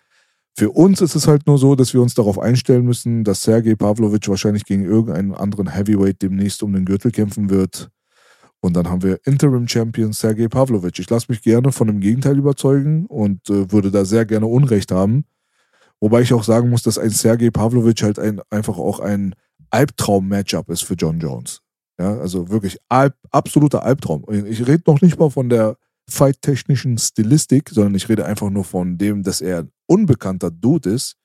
Für uns ist es halt nur so, dass wir uns darauf einstellen müssen, dass Sergei Pavlovic wahrscheinlich gegen irgendeinen anderen Heavyweight demnächst um den Gürtel kämpfen wird und dann haben wir Interim Champion Sergei Pavlovich. Ich lasse mich gerne von dem Gegenteil überzeugen und äh, würde da sehr gerne Unrecht haben. Wobei ich auch sagen muss, dass ein Sergei Pavlovich halt ein, einfach auch ein Albtraum-Matchup ist für John Jones. Ja, also wirklich Alb, absoluter Albtraum. Ich rede noch nicht mal von der fight-technischen Stilistik, sondern ich rede einfach nur von dem, dass er ein unbekannter Dude ist,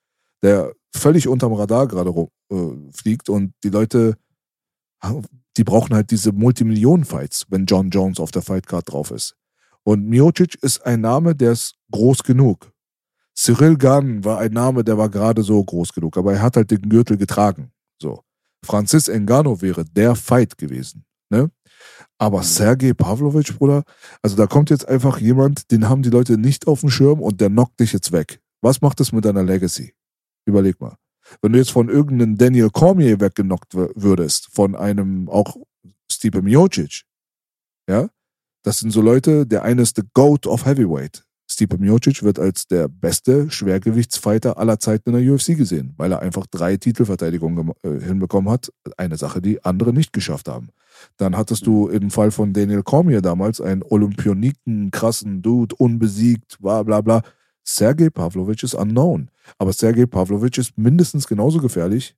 der völlig unterm Radar gerade äh, fliegt und die Leute die brauchen halt diese Multimillionen-Fights, wenn John Jones auf der Fightcard drauf ist. Und Miocic ist ein Name, der ist groß genug. Cyril Gann war ein Name, der war gerade so groß genug, aber er hat halt den Gürtel getragen. So. Francis Engano wäre der Fight gewesen. Ne? Aber mhm. Sergei Pavlovich, Bruder, also da kommt jetzt einfach jemand, den haben die Leute nicht auf dem Schirm und der knockt dich jetzt weg. Was macht das mit deiner Legacy? Überleg mal. Wenn du jetzt von irgendeinem Daniel Cormier weggenockt würdest, von einem auch Stipe Miocic, ja, das sind so Leute, der eine ist the GOAT of Heavyweight. Stipe Miocic wird als der beste Schwergewichtsfighter aller Zeiten in der UFC gesehen, weil er einfach drei Titelverteidigungen äh, hinbekommen hat. Eine Sache, die andere nicht geschafft haben. Dann hattest du im Fall von Daniel Cormier damals einen Olympioniken, krassen Dude, unbesiegt, bla bla bla. Sergei Pavlovich ist unknown. Aber Sergei Pavlovich ist mindestens genauso gefährlich,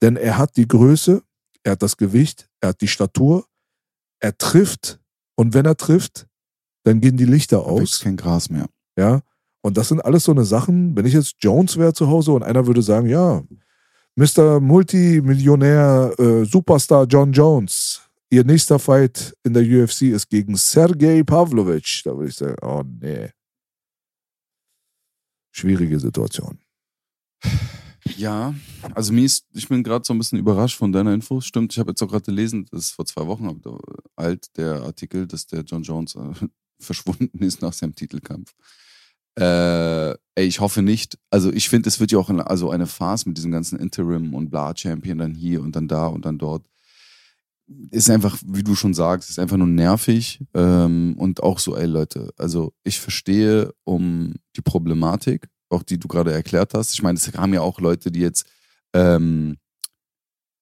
denn er hat die Größe, er hat das Gewicht, er hat die Statur, er trifft und wenn er trifft, dann gehen die Lichter aus. Wächst kein Gras mehr. Ja. Und das sind alles so eine Sachen, wenn ich jetzt Jones wäre zu Hause und einer würde sagen, ja, Mr. Multimillionär, äh, Superstar John Jones, ihr nächster Fight in der UFC ist gegen Sergei Pavlovich. Da würde ich sagen, oh nee schwierige Situation. Ja, also mir ist, ich bin gerade so ein bisschen überrascht von deiner Info. Stimmt, ich habe jetzt auch gerade gelesen, das ist vor zwei Wochen alt, der Artikel, dass der John Jones äh, verschwunden ist nach seinem Titelkampf. Äh, ey, ich hoffe nicht. Also ich finde, es wird ja auch eine, also eine Farce mit diesem ganzen Interim und bla Champion dann hier und dann da und dann dort ist einfach, wie du schon sagst, ist einfach nur nervig ähm, und auch so, ey Leute, also ich verstehe um die Problematik, auch die du gerade erklärt hast. Ich meine, es haben ja auch Leute, die jetzt, ähm,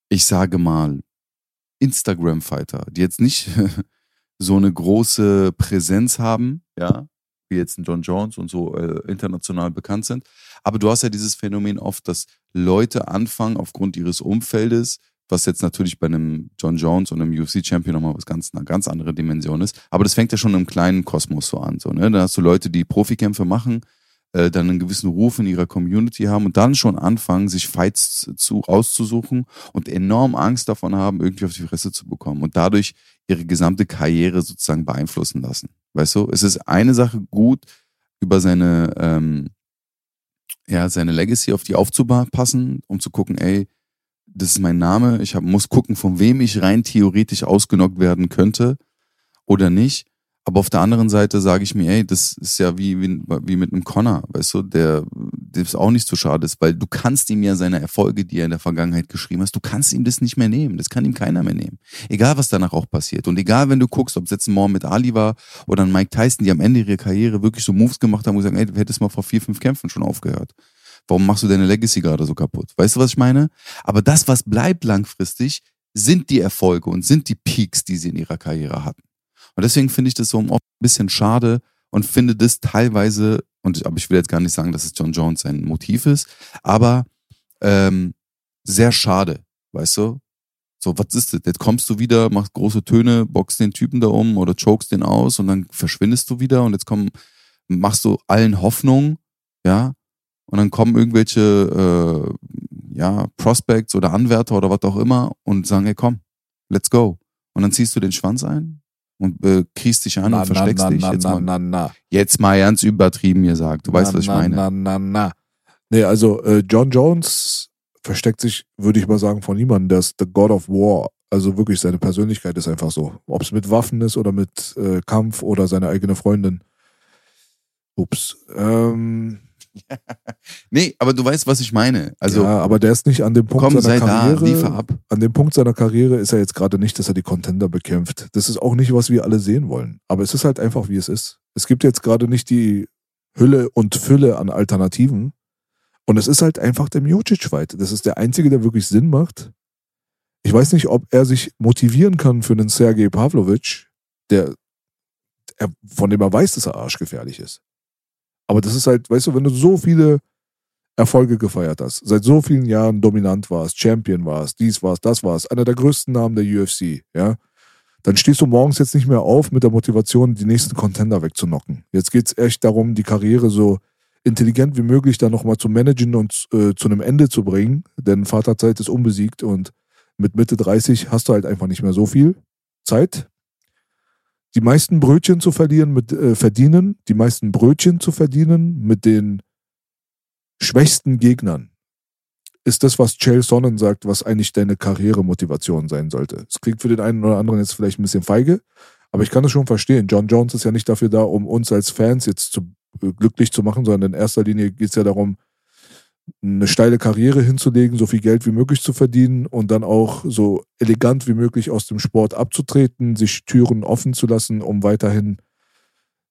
ich sage mal, Instagram-Fighter, die jetzt nicht so eine große Präsenz haben, ja, wie jetzt ein John Jones und so äh, international bekannt sind. Aber du hast ja dieses Phänomen oft, dass Leute anfangen, aufgrund ihres Umfeldes, was jetzt natürlich bei einem John Jones und einem UFC-Champion nochmal was ganz, eine ganz andere Dimension ist. Aber das fängt ja schon im kleinen Kosmos so an. So, ne? Da hast du Leute, die Profikämpfe machen, äh, dann einen gewissen Ruf in ihrer Community haben und dann schon anfangen, sich Fights zu, auszusuchen und enorm Angst davon haben, irgendwie auf die Fresse zu bekommen und dadurch ihre gesamte Karriere sozusagen beeinflussen lassen. Weißt du, es ist eine Sache gut, über seine, ähm, ja, seine Legacy auf die aufzupassen, um zu gucken, ey, das ist mein Name, ich hab, muss gucken, von wem ich rein theoretisch ausgenockt werden könnte oder nicht. Aber auf der anderen Seite sage ich mir, ey, das ist ja wie, wie, wie mit einem Connor, weißt du, der, es auch nicht so schade ist, weil du kannst ihm ja seine Erfolge, die er in der Vergangenheit geschrieben hast, du kannst ihm das nicht mehr nehmen. Das kann ihm keiner mehr nehmen. Egal, was danach auch passiert. Und egal, wenn du guckst, ob es jetzt ein Mohammed Ali war oder Mike Tyson, die am Ende ihrer Karriere wirklich so Moves gemacht haben, sie sagen, ey, du hättest mal vor vier, fünf Kämpfen schon aufgehört. Warum machst du deine Legacy gerade so kaputt? Weißt du, was ich meine? Aber das, was bleibt langfristig, sind die Erfolge und sind die Peaks, die sie in ihrer Karriere hatten. Und deswegen finde ich das so ein bisschen schade und finde das teilweise, und aber ich will jetzt gar nicht sagen, dass es John Jones sein Motiv ist, aber ähm, sehr schade, weißt du? So, was ist das? Jetzt kommst du wieder, machst große Töne, boxst den Typen da um oder chokst den aus und dann verschwindest du wieder und jetzt komm, machst du allen Hoffnung, ja, und dann kommen irgendwelche äh, ja, Prospects oder Anwärter oder was auch immer und sagen, hey komm, let's go. Und dann ziehst du den Schwanz ein und äh, kriegst dich an Na, und versteckst na, dich. na, jetzt, na, mal, na, na. jetzt mal ganz übertrieben gesagt. Du weißt, was ich meine. Na, na, na. Nee, also äh, John Jones versteckt sich, würde ich mal sagen, von niemandem. Der ist the God of War. Also wirklich, seine Persönlichkeit ist einfach so. Ob es mit Waffen ist oder mit äh, Kampf oder seine eigene Freundin. Ups. Ähm, Nee, aber du weißt, was ich meine. Also, ja, aber der ist nicht an dem Punkt komm, sei seiner da, Karriere. liefer ab. An dem Punkt seiner Karriere ist er jetzt gerade nicht, dass er die Contender bekämpft. Das ist auch nicht, was wir alle sehen wollen. Aber es ist halt einfach, wie es ist. Es gibt jetzt gerade nicht die Hülle und Fülle an Alternativen. Und es ist halt einfach der Miocic-Fight. Das ist der einzige, der wirklich Sinn macht. Ich weiß nicht, ob er sich motivieren kann für einen Sergei Pavlovic, der, er, von dem er weiß, dass er arschgefährlich ist. Aber das ist halt, weißt du, wenn du so viele Erfolge gefeiert hast, seit so vielen Jahren dominant warst, Champion warst, dies warst, das warst, einer der größten Namen der UFC, ja, dann stehst du morgens jetzt nicht mehr auf mit der Motivation, die nächsten Contender wegzunocken. Jetzt geht es echt darum, die Karriere so intelligent wie möglich dann nochmal zu managen und äh, zu einem Ende zu bringen, denn Vaterzeit ist unbesiegt und mit Mitte 30 hast du halt einfach nicht mehr so viel Zeit. Die meisten Brötchen zu verlieren mit äh, verdienen, die meisten Brötchen zu verdienen mit den schwächsten Gegnern ist das, was Chael Sonnen sagt, was eigentlich deine Karrieremotivation sein sollte. Es klingt für den einen oder anderen jetzt vielleicht ein bisschen feige, aber ich kann es schon verstehen. John Jones ist ja nicht dafür da, um uns als Fans jetzt zu, äh, glücklich zu machen, sondern in erster Linie geht es ja darum, eine steile Karriere hinzulegen, so viel Geld wie möglich zu verdienen und dann auch so elegant wie möglich aus dem Sport abzutreten, sich Türen offen zu lassen, um weiterhin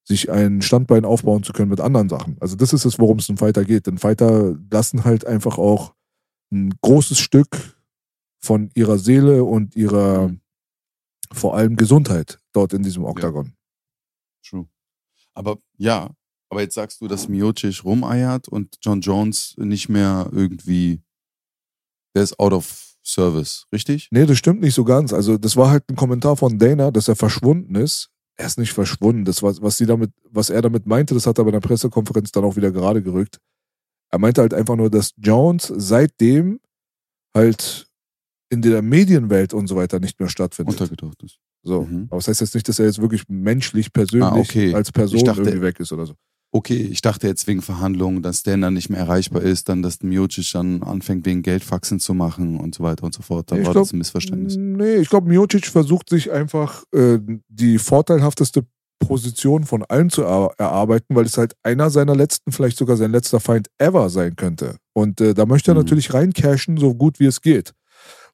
sich ein Standbein aufbauen zu können mit anderen Sachen. Also das ist es, worum es einem Fighter geht. Denn Fighter lassen halt einfach auch ein großes Stück von ihrer Seele und ihrer vor allem Gesundheit dort in diesem Oktagon. True. Aber ja, aber jetzt sagst du, dass Miocic rumeiert und John Jones nicht mehr irgendwie, der ist out of service, richtig? Nee, das stimmt nicht so ganz. Also das war halt ein Kommentar von Dana, dass er verschwunden ist. Er ist nicht verschwunden. Das war, was sie damit, was er damit meinte, das hat er bei der Pressekonferenz dann auch wieder gerade gerückt. Er meinte halt einfach nur, dass Jones seitdem halt in der Medienwelt und so weiter nicht mehr stattfindet. Untergetaucht ist. So. Mhm. Aber das heißt jetzt nicht, dass er jetzt wirklich menschlich, persönlich Ah, okay. als Person dachte- irgendwie weg ist oder so. Okay, ich dachte jetzt wegen Verhandlungen, dass der dann nicht mehr erreichbar ist, dann, dass Miocic dann anfängt, wegen Geldfaxen zu machen und so weiter und so fort. Da ich war glaub- das ein Missverständnis. Nee, ich glaube, Miocic versucht sich einfach äh, die vorteilhafteste Position von allen zu er erarbeiten, weil es halt einer seiner letzten, vielleicht sogar sein letzter Feind ever sein könnte. Und äh, da möchte er Mhm. natürlich reincashen, so gut wie es geht.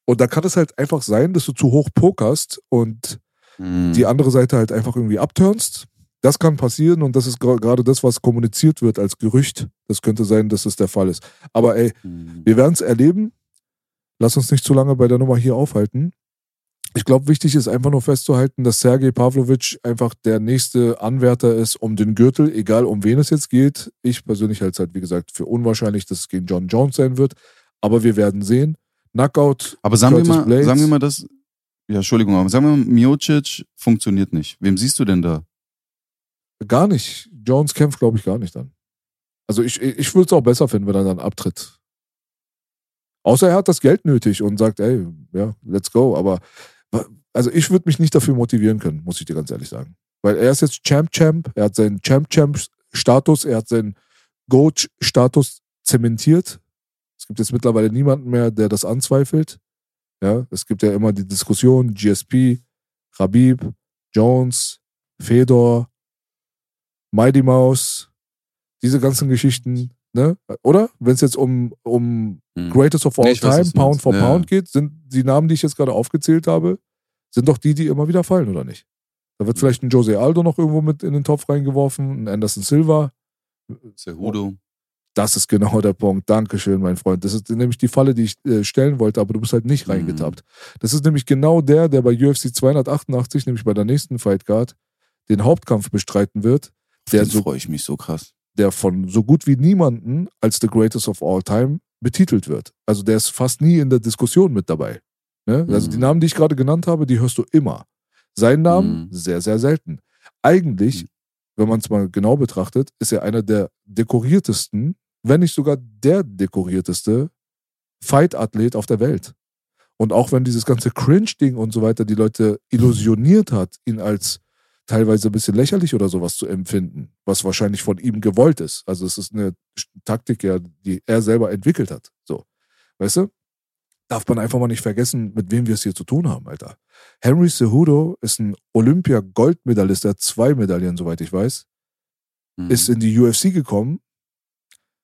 Und da kann es halt einfach sein, dass du zu hoch pokerst und Mhm. die andere Seite halt einfach irgendwie abturnst. Das kann passieren und das ist gerade das, was kommuniziert wird als Gerücht. Das könnte sein, dass das der Fall ist. Aber ey, mhm. wir werden es erleben. Lass uns nicht zu lange bei der Nummer hier aufhalten. Ich glaube, wichtig ist einfach nur festzuhalten, dass Sergej Pavlovic einfach der nächste Anwärter ist um den Gürtel, egal um wen es jetzt geht. Ich persönlich halte es halt, wie gesagt, für unwahrscheinlich, dass es gegen John Jones sein wird. Aber wir werden sehen. Knockout. Aber sagen wir mal, sagen wir mal, dass, ja, Entschuldigung, aber sagen wir mal, Miocic funktioniert nicht. Wem siehst du denn da? Gar nicht. Jones kämpft, glaube ich, gar nicht dann. Also ich, ich würde es auch besser finden, wenn er dann abtritt. Außer er hat das Geld nötig und sagt, ey, ja, let's go. Aber also ich würde mich nicht dafür motivieren können, muss ich dir ganz ehrlich sagen. Weil er ist jetzt Champ-Champ, er hat seinen Champ-Champ-Status, er hat seinen Goat-Status zementiert. Es gibt jetzt mittlerweile niemanden mehr, der das anzweifelt. Ja, es gibt ja immer die Diskussion, GSP, Rabib, Jones, Fedor, Mighty Mouse, diese ganzen Geschichten, ne? Oder? Wenn es jetzt um, um hm. Greatest of All nee, Time, weiß, Pound for ja. Pound geht, sind die Namen, die ich jetzt gerade aufgezählt habe, sind doch die, die immer wieder fallen, oder nicht? Da wird hm. vielleicht ein Jose Aldo noch irgendwo mit in den Topf reingeworfen, ein Anderson Silva. Cejudo. Das ist genau der Punkt. Dankeschön, mein Freund. Das ist nämlich die Falle, die ich äh, stellen wollte, aber du bist halt nicht mhm. reingetappt. Das ist nämlich genau der, der bei UFC 288, nämlich bei der nächsten Fight Card, den Hauptkampf bestreiten wird. Der so, freue ich mich so krass. Der von so gut wie niemanden als the greatest of all time betitelt wird. Also der ist fast nie in der Diskussion mit dabei. Ne? Mhm. Also die mhm. Namen, die ich gerade genannt habe, die hörst du immer. Sein Namen mhm. sehr, sehr selten. Eigentlich, mhm. wenn man es mal genau betrachtet, ist er einer der dekoriertesten wenn nicht sogar der dekorierteste Fight-Athlet auf der Welt. Und auch wenn dieses ganze Cringe-Ding und so weiter die Leute illusioniert hat, ihn als teilweise ein bisschen lächerlich oder sowas zu empfinden, was wahrscheinlich von ihm gewollt ist. Also es ist eine Taktik, ja, die er selber entwickelt hat. So, weißt du? Darf man einfach mal nicht vergessen, mit wem wir es hier zu tun haben, Alter. Henry Cejudo ist ein Olympia-Goldmedaillist, der hat zwei Medaillen, soweit ich weiß. Mhm. Ist in die UFC gekommen,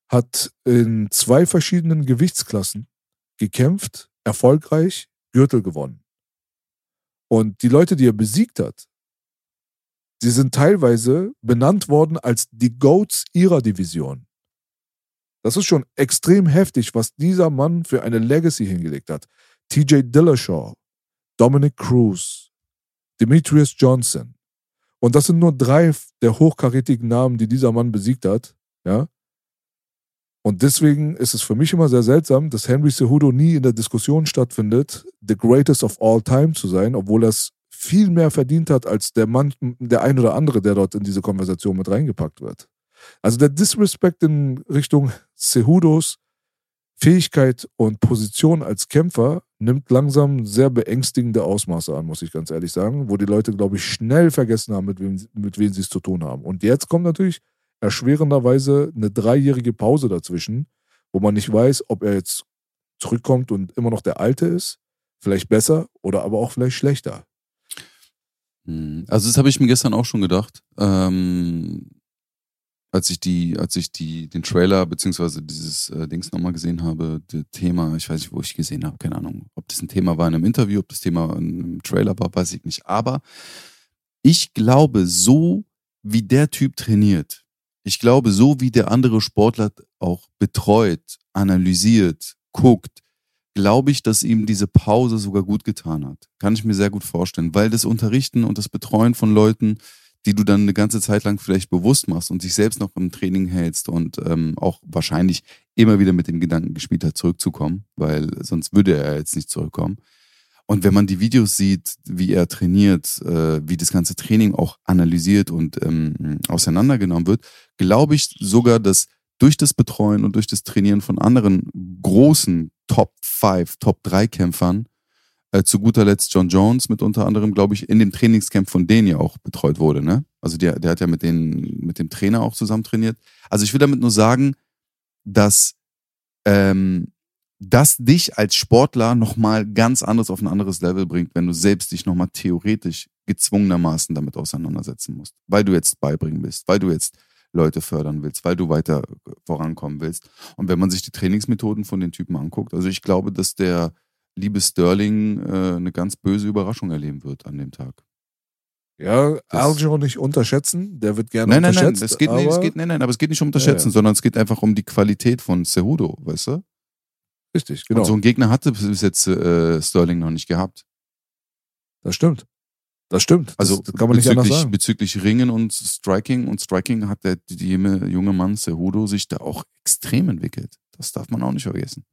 hat in zwei verschiedenen Gewichtsklassen gekämpft, erfolgreich, Gürtel gewonnen. Und die Leute, die er besiegt hat, die sind teilweise benannt worden als die Goats ihrer Division. Das ist schon extrem heftig, was dieser Mann für eine Legacy hingelegt hat. TJ Dillashaw, Dominic Cruz, Demetrius Johnson. Und das sind nur drei der hochkarätigen Namen, die dieser Mann besiegt hat. Ja? Und deswegen ist es für mich immer sehr seltsam, dass Henry Cejudo nie in der Diskussion stattfindet, the greatest of all time zu sein, obwohl er es viel mehr verdient hat als der Mann, der ein oder andere, der dort in diese Konversation mit reingepackt wird. Also der Disrespect in Richtung Cejudos Fähigkeit und Position als Kämpfer nimmt langsam sehr beängstigende Ausmaße an, muss ich ganz ehrlich sagen, wo die Leute, glaube ich, schnell vergessen haben, mit wem, mit wem sie es zu tun haben. Und jetzt kommt natürlich erschwerenderweise eine dreijährige Pause dazwischen, wo man nicht weiß, ob er jetzt zurückkommt und immer noch der Alte ist, vielleicht besser oder aber auch vielleicht schlechter. Hm, also das habe ich mir gestern auch schon gedacht, ähm, als ich die, als ich die, den Trailer beziehungsweise dieses äh, Dings nochmal gesehen habe, das Thema, ich weiß nicht, wo ich gesehen habe, keine Ahnung, ob das ein Thema war in einem Interview, ob das Thema in einem Trailer war, weiß ich nicht. Aber ich glaube, so wie der Typ trainiert, ich glaube, so wie der andere Sportler auch betreut, analysiert, guckt, glaube ich, dass ihm diese Pause sogar gut getan hat. Kann ich mir sehr gut vorstellen, weil das Unterrichten und das Betreuen von Leuten, die du dann eine ganze Zeit lang vielleicht bewusst machst und sich selbst noch im Training hältst und ähm, auch wahrscheinlich immer wieder mit dem Gedanken gespielt hat, zurückzukommen, weil sonst würde er jetzt nicht zurückkommen. Und wenn man die Videos sieht, wie er trainiert, äh, wie das ganze Training auch analysiert und ähm, auseinandergenommen wird, glaube ich sogar, dass durch das Betreuen und durch das Trainieren von anderen großen Top 5, Top 3 Kämpfern, äh, zu guter Letzt John Jones mit unter anderem, glaube ich, in dem Trainingscamp von denen ja auch betreut wurde. Ne? Also der, der hat ja mit, den, mit dem Trainer auch zusammen trainiert. Also ich will damit nur sagen, dass ähm, das dich als Sportler nochmal ganz anderes auf ein anderes Level bringt, wenn du selbst dich nochmal theoretisch gezwungenermaßen damit auseinandersetzen musst, weil du jetzt beibringen willst, weil du jetzt Leute fördern willst, weil du weiter vorankommen willst. Und wenn man sich die Trainingsmethoden von den Typen anguckt, also ich glaube, dass der liebe Sterling äh, eine ganz böse Überraschung erleben wird an dem Tag. Ja, Aljo nicht unterschätzen, der wird gerne Nein, nein, nein, unterschätzt. es geht, nee, es aber- geht, nein, nein, aber es geht nicht um Unterschätzen, Ja, ja. sondern es geht einfach um die Qualität von Cejudo, weißt du? Richtig, genau. Und so einen Gegner hatte bis jetzt äh, Sterling noch nicht gehabt. das stimmt. Das stimmt. Also das, das kann man nicht anders bezüglich, sagen. bezüglich Ringen und Striking und Striking hat der die junge, junge Mann Cejudo sich da auch extrem entwickelt. Das darf man auch nicht vergessen.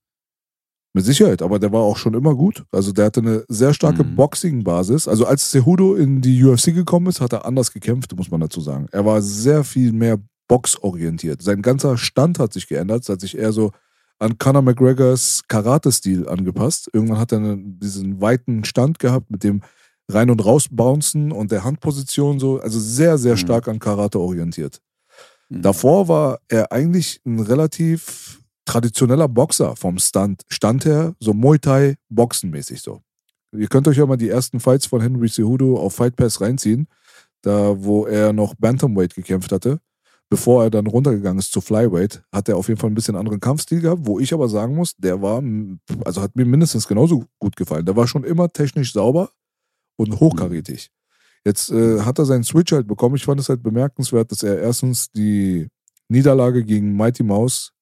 Mit Sicherheit, aber der war auch schon immer gut. Also der hatte eine sehr starke Mhm. Boxing-Basis. Also als Cejudo in die UFC gekommen ist, hat er anders gekämpft, muss man dazu sagen. Er war sehr viel mehr boxorientiert. Sein ganzer Stand hat sich geändert, hat sich eher so an Conor McGregors Karate-Stil angepasst. Irgendwann hat er diesen weiten Stand gehabt mit dem Rein- und Rausbouncen und der Handposition so. Also sehr, sehr Mhm. stark an Karate orientiert. Mhm. Davor war er eigentlich ein relativ traditioneller Boxer vom Stand, Stand her, so Muay Thai Boxenmäßig so. Ihr könnt euch ja mal die ersten Fights von Henry Cejudo auf Fight Pass reinziehen, da wo er noch Bantamweight gekämpft hatte. Bevor er dann runtergegangen ist zu Flyweight, hat er auf jeden Fall ein bisschen anderen Kampfstil gehabt, wo ich aber sagen muss, der war, also hat mir mindestens genauso gut gefallen. Der war schon immer technisch sauber und hochkarätig. Jetzt äh, hat er seinen Switch halt bekommen. Ich fand es halt bemerkenswert, dass er erstens die Niederlage gegen Mighty Mouse,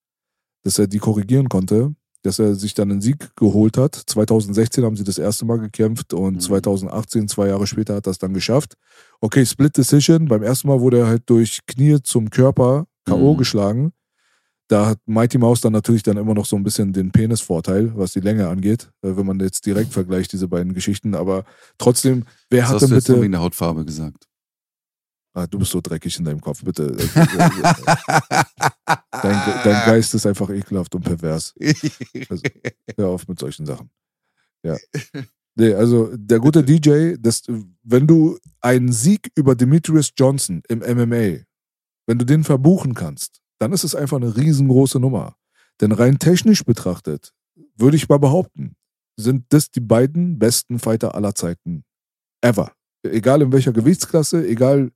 dass er die korrigieren konnte, dass er sich dann einen Sieg geholt hat. 2016 haben sie das erste Mal gekämpft und Mhm. 2018, zwei Jahre später, hat er es dann geschafft. Okay, Split Decision. Beim ersten Mal wurde er halt durch Knie zum Körper K.O. Mhm. geschlagen. Da hat Mighty Mouse dann natürlich dann immer noch so ein bisschen den Penisvorteil, was die Länge angeht, äh, wenn man jetzt direkt vergleicht, diese beiden Geschichten. Aber trotzdem, wer Das hat hast denn du jetzt bitte. wegen der Hautfarbe gesagt. Ah, du bist so dreckig in deinem Kopf, bitte. Dein, dein Geist ist einfach ekelhaft und pervers. Also, hör auf mit solchen Sachen. Ja. Nee, also der gute DJ, das, wenn du einen Sieg über Demetrius Johnson im MMA, wenn du den verbuchen kannst, dann ist es einfach eine riesengroße Nummer. Denn rein technisch betrachtet, würde ich mal behaupten, sind das die beiden besten Fighter aller Zeiten ever. Egal in welcher Gewichtsklasse, egal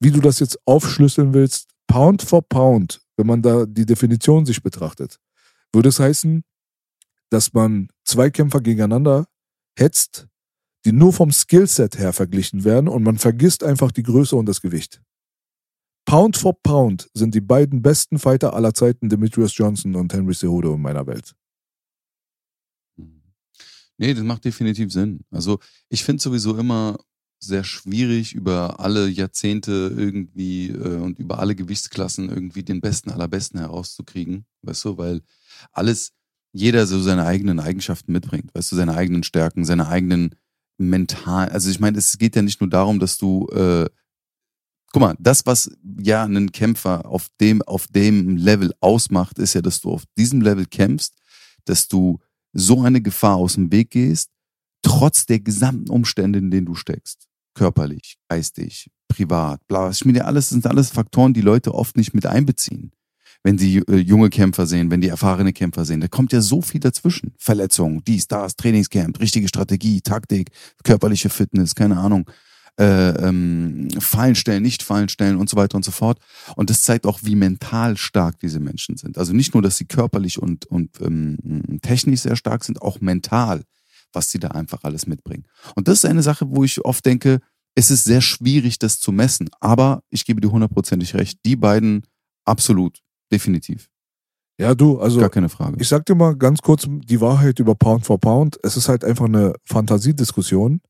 wie du das jetzt aufschlüsseln willst, Pound for Pound, wenn man da die Definition sich betrachtet, würde es heißen, dass man zwei Kämpfer gegeneinander hetzt, die nur vom Skillset her verglichen werden und man vergisst einfach die Größe und das Gewicht. Pound for Pound sind die beiden besten Fighter aller Zeiten Demetrius Johnson und Henry Cejudo in meiner Welt. Nee, das macht definitiv Sinn. Also ich finde sowieso immer sehr schwierig, über alle Jahrzehnte irgendwie äh, und über alle Gewichtsklassen irgendwie den Besten aller Besten herauszukriegen, weißt du, weil alles, jeder so seine eigenen Eigenschaften mitbringt, weißt du, seine eigenen Stärken, seine eigenen mental, also ich meine, es geht ja nicht nur darum, dass du, äh, guck mal, das, was ja einen Kämpfer auf dem, auf dem Level ausmacht, ist ja, dass du auf diesem Level kämpfst, dass du so eine Gefahr aus dem Weg gehst, trotz der gesamten Umstände, in denen du steckst. Körperlich, geistig, privat, bla. Ich meine, alles sind alles Faktoren, die Leute oft nicht mit einbeziehen. Wenn sie äh, junge Kämpfer sehen, wenn die erfahrene Kämpfer sehen, da kommt ja so viel dazwischen. Verletzungen, dies, das, Trainingscamp, richtige Strategie, Taktik, körperliche Fitness, keine Ahnung. Äh, ähm, Fallen stellen, nicht Fallen stellen und so weiter und so fort. Und das zeigt auch, wie mental stark diese Menschen sind. Also nicht nur, dass sie körperlich und, und ähm, technisch sehr stark sind, auch mental, was sie da einfach alles mitbringen. Und das ist eine Sache, wo ich oft denke, es ist sehr schwierig, das zu messen. Aber ich gebe dir hundertprozentig recht. Die beiden absolut, definitiv. Ja, du, also Gar keine Frage. ich sag dir mal ganz kurz die Wahrheit über Pound for Pound. Es ist halt einfach eine Fantasiediskussion,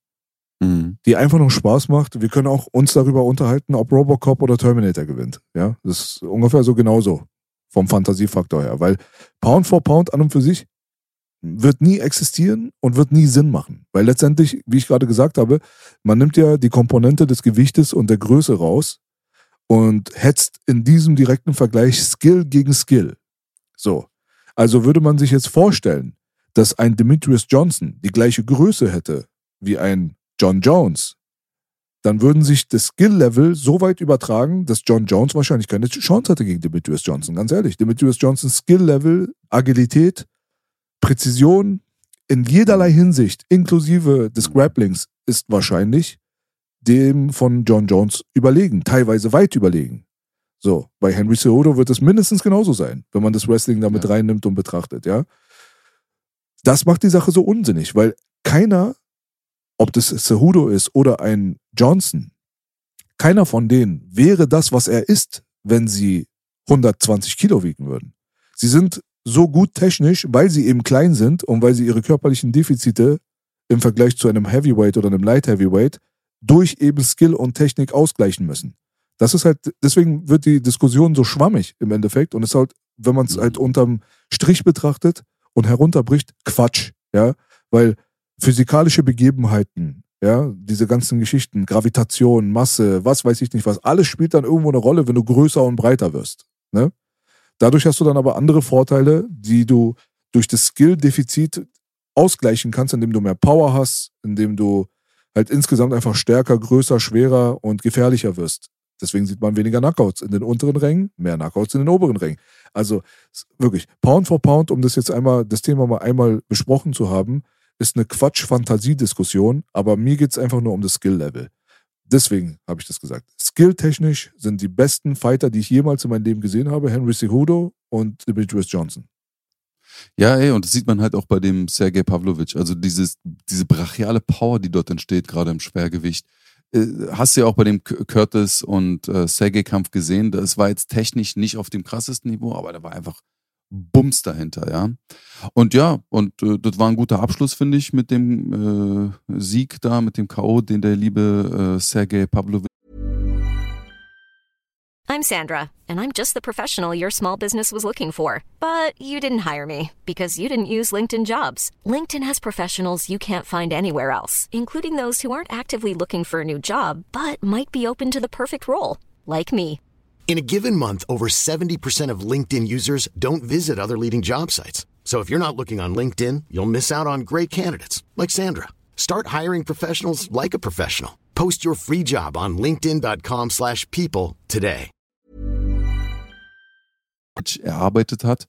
Mhm. die einfach nur Spaß macht. Wir können auch uns darüber unterhalten, ob Robocop oder Terminator gewinnt. Ja, das ist ungefähr so genauso vom Fantasiefaktor her, weil Pound for Pound an und für sich wird nie existieren und wird nie Sinn machen. Weil letztendlich, wie ich gerade gesagt habe, man nimmt ja die Komponente des Gewichtes und der Größe raus und hetzt in diesem direkten Vergleich Skill gegen Skill. So. Also würde man sich jetzt vorstellen, dass ein Demetrius Johnson die gleiche Größe hätte wie ein John Jones, dann würden sich das Skill-Level so weit übertragen, dass John Jones wahrscheinlich keine Chance hatte gegen Demetrius Johnson. Ganz ehrlich, Demetrius Johnsons Skill-Level, Agilität, Präzision in jederlei Hinsicht, inklusive des Grapplings, ist wahrscheinlich dem von John Jones überlegen, teilweise weit überlegen. So, bei Henry Cejudo wird es mindestens genauso sein, wenn man das Wrestling damit Ja. reinnimmt und betrachtet, ja. Das macht die Sache so unsinnig, weil keiner, ob das Cejudo ist oder ein Johnson, keiner von denen wäre das, was er ist, wenn sie 120 Kilo wiegen würden. Sie sind so gut technisch, weil sie eben klein sind und weil sie ihre körperlichen Defizite im Vergleich zu einem Heavyweight oder einem Light Heavyweight durch eben Skill und Technik ausgleichen müssen. Das ist halt, deswegen wird die Diskussion so schwammig im Endeffekt und es ist halt, wenn man es halt unterm Strich betrachtet und herunterbricht, Quatsch, ja, weil physikalische Begebenheiten, ja, diese ganzen Geschichten, Gravitation, Masse, was weiß ich nicht was, alles spielt dann irgendwo eine Rolle, wenn du größer und breiter wirst, ne? Dadurch hast du dann aber andere Vorteile, die du durch das Skill-Defizit ausgleichen kannst, indem du mehr Power hast, indem du halt insgesamt einfach stärker, größer, schwerer und gefährlicher wirst. Deswegen sieht man weniger Knockouts in den unteren Rängen, mehr Knockouts in den oberen Rängen. Also wirklich, Pound for Pound, um das jetzt einmal, das Thema mal einmal besprochen zu haben, ist eine Quatsch-Fantasie-Diskussion, aber mir geht es einfach nur um das Skill-Level. Deswegen habe ich das gesagt. Skill-technisch sind die besten Fighter, die ich jemals in meinem Leben gesehen habe, Henry Cejudo und Demetrius Johnson. Ja, ey, und das sieht man halt auch bei dem Sergei Pavlovic. Also dieses, diese brachiale Power, die dort entsteht, gerade im Schwergewicht. Äh, hast du ja auch bei dem Curtis und äh, Sergei-Kampf gesehen. Das war jetzt technisch nicht auf dem krassesten Niveau, aber da war einfach Bums dahinter, ja. Und ja, und äh, das war ein guter Abschluss, finde ich, mit dem äh, Sieg da, mit dem K.O., den der liebe äh, Sergei Pavlovic I'm Sandra, and I'm just the professional your small business was looking for. But you didn't hire me because you didn't use LinkedIn jobs. LinkedIn has professionals you can't find anywhere else, including those who aren't actively looking for a new job but might be open to the perfect role, like me. In a given month, over 70% of LinkedIn users don't visit other leading job sites. So if you're not looking on LinkedIn, you'll miss out on great candidates like Sandra. Start hiring professionals like a professional. Post your free job on linkedin.com/people today. erarbeitet hat.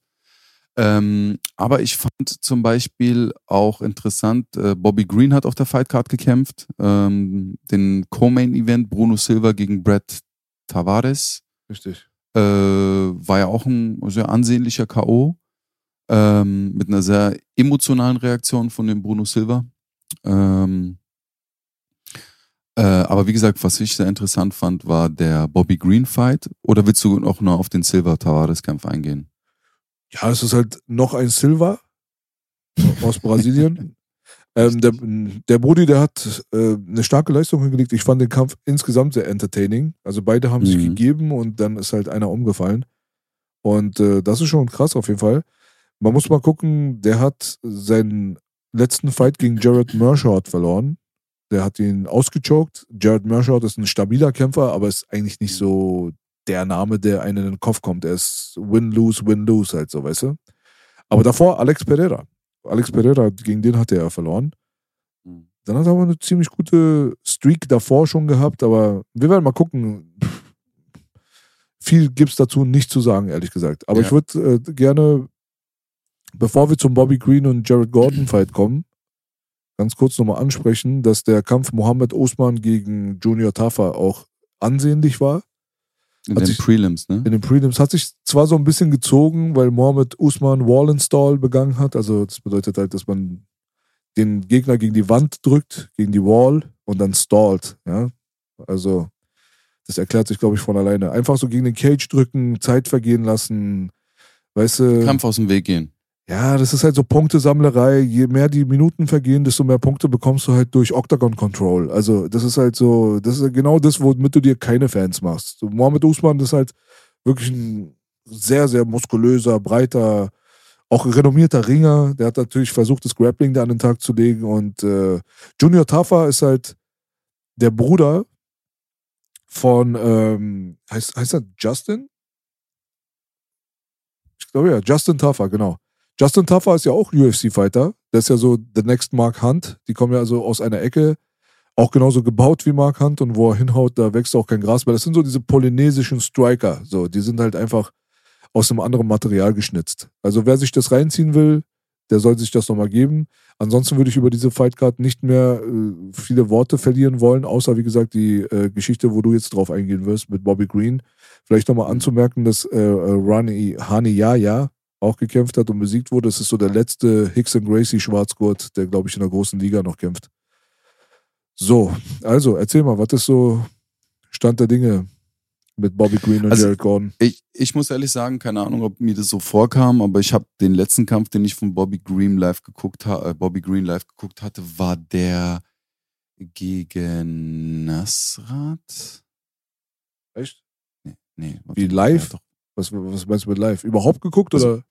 Ähm, aber ich fand zum Beispiel auch interessant, äh, Bobby Green hat auf der Fightcard gekämpft, ähm, den Co-Main-Event Bruno Silva gegen Brett Tavares. Richtig. Äh, war ja auch ein sehr ansehnlicher K.O. Ähm, mit einer sehr emotionalen Reaktion von dem Bruno Silva. Ähm, äh, aber wie gesagt, was ich sehr interessant fand, war der Bobby Green Fight. Oder willst du auch noch auf den Silva Tavares Kampf eingehen? Ja, es ist halt noch ein Silva aus Brasilien. ähm, der, der Brody, der hat äh, eine starke Leistung hingelegt. Ich fand den Kampf insgesamt sehr entertaining. Also beide haben mhm. sich gegeben und dann ist halt einer umgefallen. Und äh, das ist schon krass auf jeden Fall. Man muss mal gucken, der hat seinen letzten Fight gegen Jared Mershot verloren. Der hat ihn ausgechoked. Jared Mershot ist ein stabiler Kämpfer, aber ist eigentlich nicht so der Name, der einen in den Kopf kommt. Er ist Win-Lose, Win-Lose halt so, weißt du? Aber davor Alex Pereira. Alex Pereira, gegen den hatte er verloren. Hm. Dann hat er aber eine ziemlich gute Streak davor schon gehabt, aber wir werden mal gucken. Viel gibt es dazu nicht zu sagen, ehrlich gesagt. Aber ja. ich würde äh, gerne, bevor wir zum Bobby Green und Jared Gordon Fight kommen, ganz kurz nochmal ansprechen, dass der Kampf Mohammed Osman gegen Junior Tafa auch ansehnlich war. In den sich, Prelims, ne? In den Prelims hat sich zwar so ein bisschen gezogen, weil Mohammed Usman Wall Install begangen hat. Also das bedeutet halt, dass man den Gegner gegen die Wand drückt, gegen die Wall und dann stallt. Ja? Also das erklärt sich, glaube ich, von alleine. Einfach so gegen den Cage drücken, Zeit vergehen lassen, weißt du. Kampf aus dem Weg gehen. Ja, das ist halt so Punktesammlerei. Je mehr die Minuten vergehen, desto mehr Punkte bekommst du halt durch Octagon Control. Also, das ist halt so, das ist genau das, womit du dir keine Fans machst. Mohamed Usman ist halt wirklich ein sehr, sehr muskulöser, breiter, auch renommierter Ringer. Der hat natürlich versucht, das Grappling da an den Tag zu legen. Und äh, Junior Tafa ist halt der Bruder von, ähm, heißt, heißt er Justin? Ich glaube ja, Justin Tafa, genau. Justin Taffer ist ja auch UFC-Fighter. Der ist ja so the next Mark Hunt. Die kommen ja also aus einer Ecke, auch genauso gebaut wie Mark Hunt und wo er hinhaut, da wächst auch kein Gras mehr. Das sind so diese polynesischen Striker. So, die sind halt einfach aus einem anderen Material geschnitzt. Also wer sich das reinziehen will, der soll sich das nochmal geben. Ansonsten würde ich über diese Fightcard nicht mehr äh, viele Worte verlieren wollen, außer wie gesagt die äh, Geschichte, wo du jetzt drauf eingehen wirst mit Bobby Green. Vielleicht nochmal anzumerken, dass äh, Rani Haniyaya, auch gekämpft hat und besiegt wurde. Das ist so der letzte Hicks and Gracie Schwarzgurt, der, glaube ich, in der großen Liga noch kämpft. So, also erzähl mal, was ist so Stand der Dinge mit Bobby Green und Also, Jared Gordon. Ich, ich muss ehrlich sagen, keine Ahnung, ob mir das so vorkam, aber ich habe den letzten Kampf, den ich von Bobby Green live geguckt habe, äh, Bobby Green live geguckt hatte, war der gegen Nasrat. Echt? Nee, nee Wie live? Ja. Was, was meinst du mit live? Überhaupt geguckt Also, oder?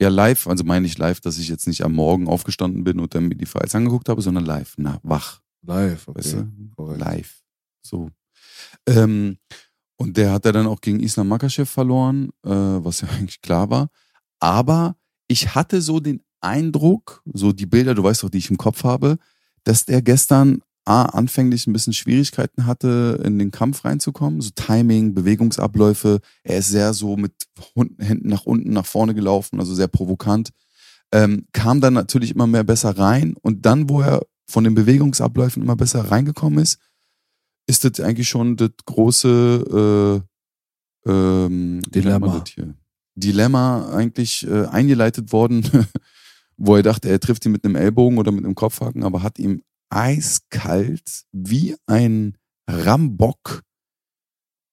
Ja, live, also meine ich live, dass ich jetzt nicht am Morgen aufgestanden bin und dann mir die Fights angeguckt habe, sondern live, na, wach. Live, okay. Weißt du? Live. So. Ähm, und der hat er dann auch gegen Islam Makachev verloren, äh, was ja eigentlich klar war. Aber ich hatte so den Eindruck, so die Bilder, du weißt doch, die ich im Kopf habe, dass der gestern A, anfänglich ein bisschen Schwierigkeiten hatte, in den Kampf reinzukommen. So Timing, Bewegungsabläufe. Er ist sehr so mit Händen nach unten, nach vorne gelaufen, also sehr provokant. Ähm, kam dann natürlich immer mehr besser rein. Und dann, wo er von den Bewegungsabläufen immer besser reingekommen ist, ist das eigentlich schon das große äh, ähm, Dilemma. Dilemma eigentlich äh, eingeleitet worden, wo er dachte, er trifft ihn mit einem Ellbogen oder mit einem Kopfhaken, aber hat ihm eiskalt wie ein Rambock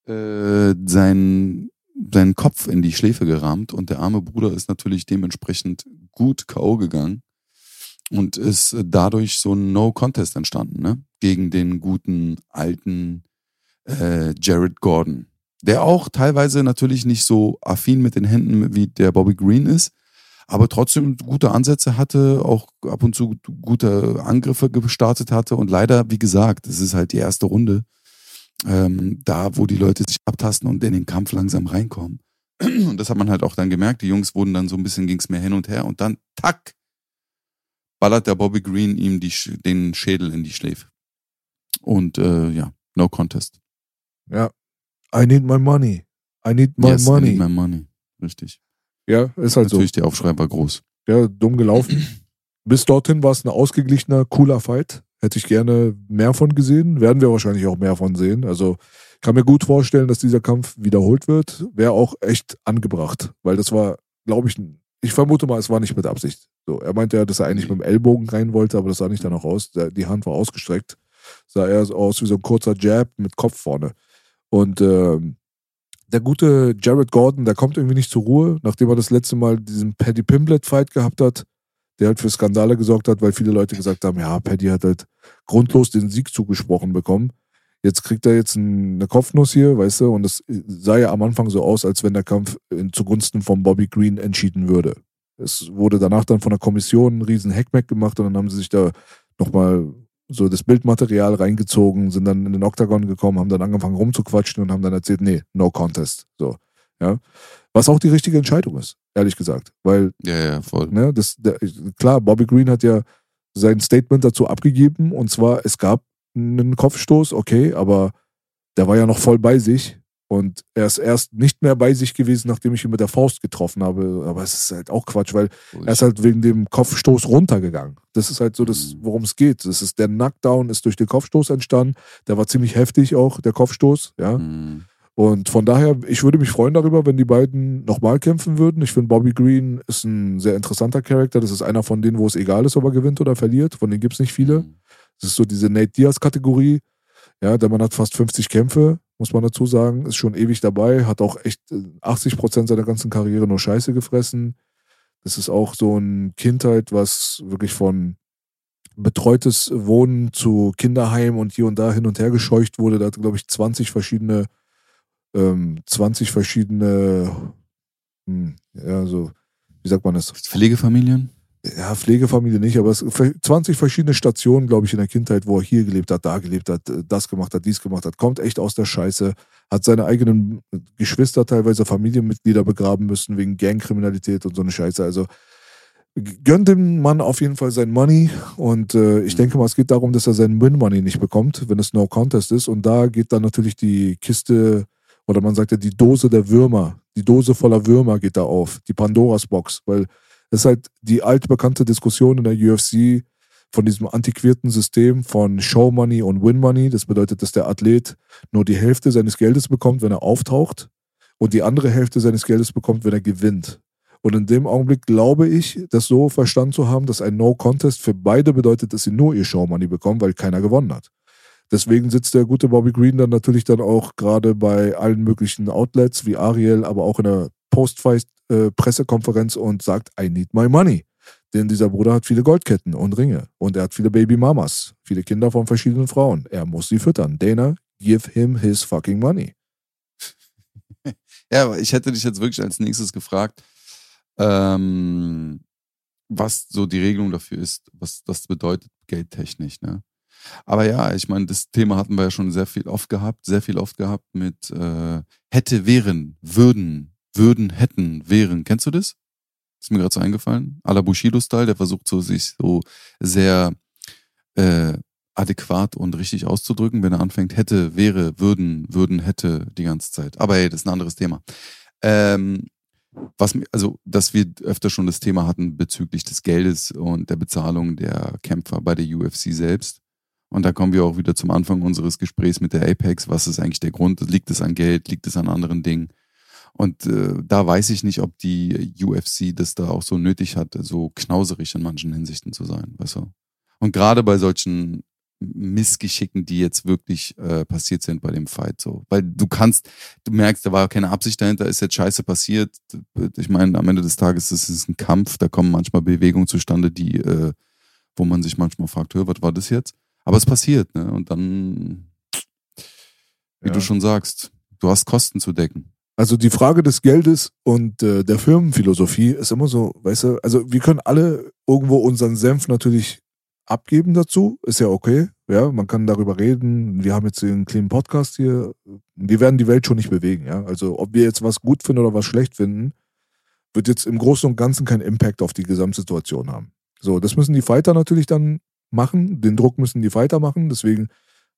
äh, seinen, seinen Kopf in die Schläfe gerammt und der arme Bruder ist natürlich dementsprechend gut K.O. gegangen und ist dadurch so ein No-Contest entstanden, ne? Gegen den guten alten äh, Jared Gordon. Der auch teilweise natürlich nicht so affin mit den Händen wie der Bobby Green ist, aber trotzdem gute Ansätze hatte, auch ab und zu gute Angriffe gestartet hatte und leider, wie gesagt, es ist halt die erste Runde, ähm, da wo die Leute sich abtasten und in den Kampf langsam reinkommen. Und das hat man halt auch dann gemerkt. Die Jungs wurden dann so ein bisschen, ging es mehr hin und her und dann, tack, ballert der Bobby Green ihm die, den Schädel in die Schläfe. Und äh, ja, no contest. Ja. I need my money. I need my yes, I money. need my money. Richtig. Ja, ist halt so. Natürlich, der Aufschrei war groß. Ja, dumm gelaufen. Bis dorthin war es ein ausgeglichener, cooler Fight. Hätte ich gerne mehr von gesehen. Werden wir wahrscheinlich auch mehr von sehen. Also kann mir gut vorstellen, dass dieser Kampf wiederholt wird. Wäre auch echt angebracht. Weil das war, glaube ich, ich vermute mal, es war nicht mit Absicht. So, er meinte ja, dass er eigentlich mit dem Ellbogen rein wollte, aber das sah nicht danach aus. Die Hand war ausgestreckt. Sah eher so aus wie so ein kurzer Jab mit Kopf vorne. Und ähm, der gute Jared Gordon, der kommt irgendwie nicht zur Ruhe, nachdem er das letzte Mal diesen Paddy Pimblet-Fight gehabt hat, der halt für Skandale gesorgt hat, weil viele Leute gesagt haben, ja, Paddy hat halt grundlos den Sieg zugesprochen bekommen. Jetzt kriegt er jetzt ein- eine Kopfnuss hier, weißt du, und das sah ja am Anfang so aus, als wenn der Kampf zugunsten von Bobby Green entschieden würde. Es wurde danach dann von der Kommission ein riesen Hackmack gemacht und dann haben sie sich da nochmal so das Bildmaterial reingezogen, sind dann in den Oktagon gekommen, haben dann angefangen rumzuquatschen und haben dann erzählt, nee, no contest. So, ja. Was auch die richtige Entscheidung ist, ehrlich gesagt. Weil Ja, ja, voll. Ne, das, der, klar, Bobby Green hat ja sein Statement dazu abgegeben und zwar, es gab einen Kopfstoß, okay, aber der war ja noch voll bei sich und er ist erst nicht mehr bei sich gewesen, nachdem ich ihn mit der Faust getroffen habe. Aber es ist halt auch Quatsch, weil er ist halt wegen dem Kopfstoß runtergegangen. Das ist halt so das, worum es geht. Das ist der Knockdown ist durch den Kopfstoß entstanden. Der war ziemlich heftig auch, der Kopfstoß, ja. Mhm. Und von daher, ich würde mich freuen darüber, wenn die beiden nochmal kämpfen würden. Ich finde, Bobby Green ist ein sehr interessanter Charakter. Das ist einer von denen, wo es egal ist, ob er gewinnt oder verliert. Von denen gibt es nicht viele. Mhm. Das ist so diese Nate Diaz-Kategorie. Ja, der Mann hat fast 50 Kämpfe, muss man dazu sagen. Ist schon ewig dabei. Hat auch echt äh, 80 Prozent seiner ganzen Karriere nur Scheiße gefressen. Das ist auch so ein Kindheit, was wirklich von betreutes Wohnen zu Kinderheim und hier und da hin und her gescheucht wurde. Da hat, glaube ich, 20 verschiedene, ähm, 20 verschiedene, hm, ja, so, wie sagt man das? Pflegefamilien? Ja, Pflegefamilie nicht, aber es 20 verschiedene Stationen, glaube ich, in der Kindheit, wo er hier gelebt hat, da gelebt hat, äh, das gemacht hat, dies gemacht hat, kommt echt aus der Scheiße, hat seine eigenen Geschwister, teilweise Familienmitglieder begraben müssen wegen Gangkriminalität und so eine Scheiße. Also gönnt dem Mann auf jeden Fall sein Money und äh, ich denke mal, es geht darum, dass er seinen Win-Money nicht bekommt, wenn es No Contest ist. Und da geht dann natürlich die Kiste oder man sagt ja die Dose der Würmer, die Dose voller Würmer geht da auf, die Pandoras Box, weil das ist halt die altbekannte Diskussion in der UFC von diesem antiquierten System von Show Money und Win Money. Das bedeutet, dass der Athlet nur die Hälfte seines Geldes bekommt, wenn er auftaucht und die andere Hälfte seines Geldes bekommt, wenn er gewinnt. Und in dem Augenblick glaube ich, das so verstanden zu haben, dass ein No-Contest für beide bedeutet, dass sie nur ihr Show Money bekommen, weil keiner gewonnen hat. Deswegen sitzt der gute Bobby Green dann natürlich dann auch gerade bei allen möglichen Outlets wie Ariel, aber auch in der Post-Fight-Pressekonferenz und sagt, I need my money. Denn dieser Bruder hat viele Goldketten und Ringe und er hat viele Baby Mamas, viele Kinder von verschiedenen Frauen. Er muss sie füttern. Dana, give him his fucking money. Ja, aber ich hätte dich jetzt wirklich als nächstes gefragt, ähm, was so die Regelung dafür ist, was das bedeutet, geldtechnisch, ne? Aber ja, ich meine, das Thema hatten wir ja schon sehr viel oft gehabt, sehr viel oft gehabt mit äh, hätte, wären, würden, würden, hätten, wären. Kennst du das? Ist mir gerade so eingefallen. A la Bushido-Style, der versucht so sich so sehr äh, adäquat und richtig auszudrücken, wenn er anfängt, hätte, wäre, würden, würden, hätte die ganze Zeit. Aber hey, das ist ein anderes Thema. Ähm, was also, dass wir öfter schon das Thema hatten bezüglich des Geldes und der Bezahlung der Kämpfer bei der UFC selbst. Und da kommen wir auch wieder zum Anfang unseres Gesprächs mit der Apex. Was ist eigentlich der Grund? Liegt es an Geld? Liegt es an anderen Dingen? Und äh, da weiß ich nicht, ob die UFC das da auch so nötig hat, so knauserig in manchen Hinsichten zu sein, weißt du? Und gerade bei solchen Missgeschicken, die jetzt wirklich äh, passiert sind bei dem Fight, so. Weil du kannst, du merkst, da war keine Absicht dahinter, ist jetzt scheiße passiert. Ich meine, am Ende des Tages ist es ein Kampf, da kommen manchmal Bewegungen zustande, die, äh, wo man sich manchmal fragt, hör, was war das jetzt? Aber es passiert, ne? Und dann, wie ja. du schon sagst, du hast Kosten zu decken. Also die Frage des Geldes und äh, der Firmenphilosophie ist immer so, weißt du, also wir können alle irgendwo unseren Senf natürlich abgeben dazu, ist ja okay, ja, man kann darüber reden. Wir haben jetzt einen kleinen Podcast hier. Wir werden die Welt schon nicht bewegen, ja. Also ob wir jetzt was gut finden oder was schlecht finden, wird jetzt im Großen und Ganzen keinen Impact auf die Gesamtsituation haben. So, das müssen die Fighter natürlich dann machen. Den Druck müssen die Fighter machen. Deswegen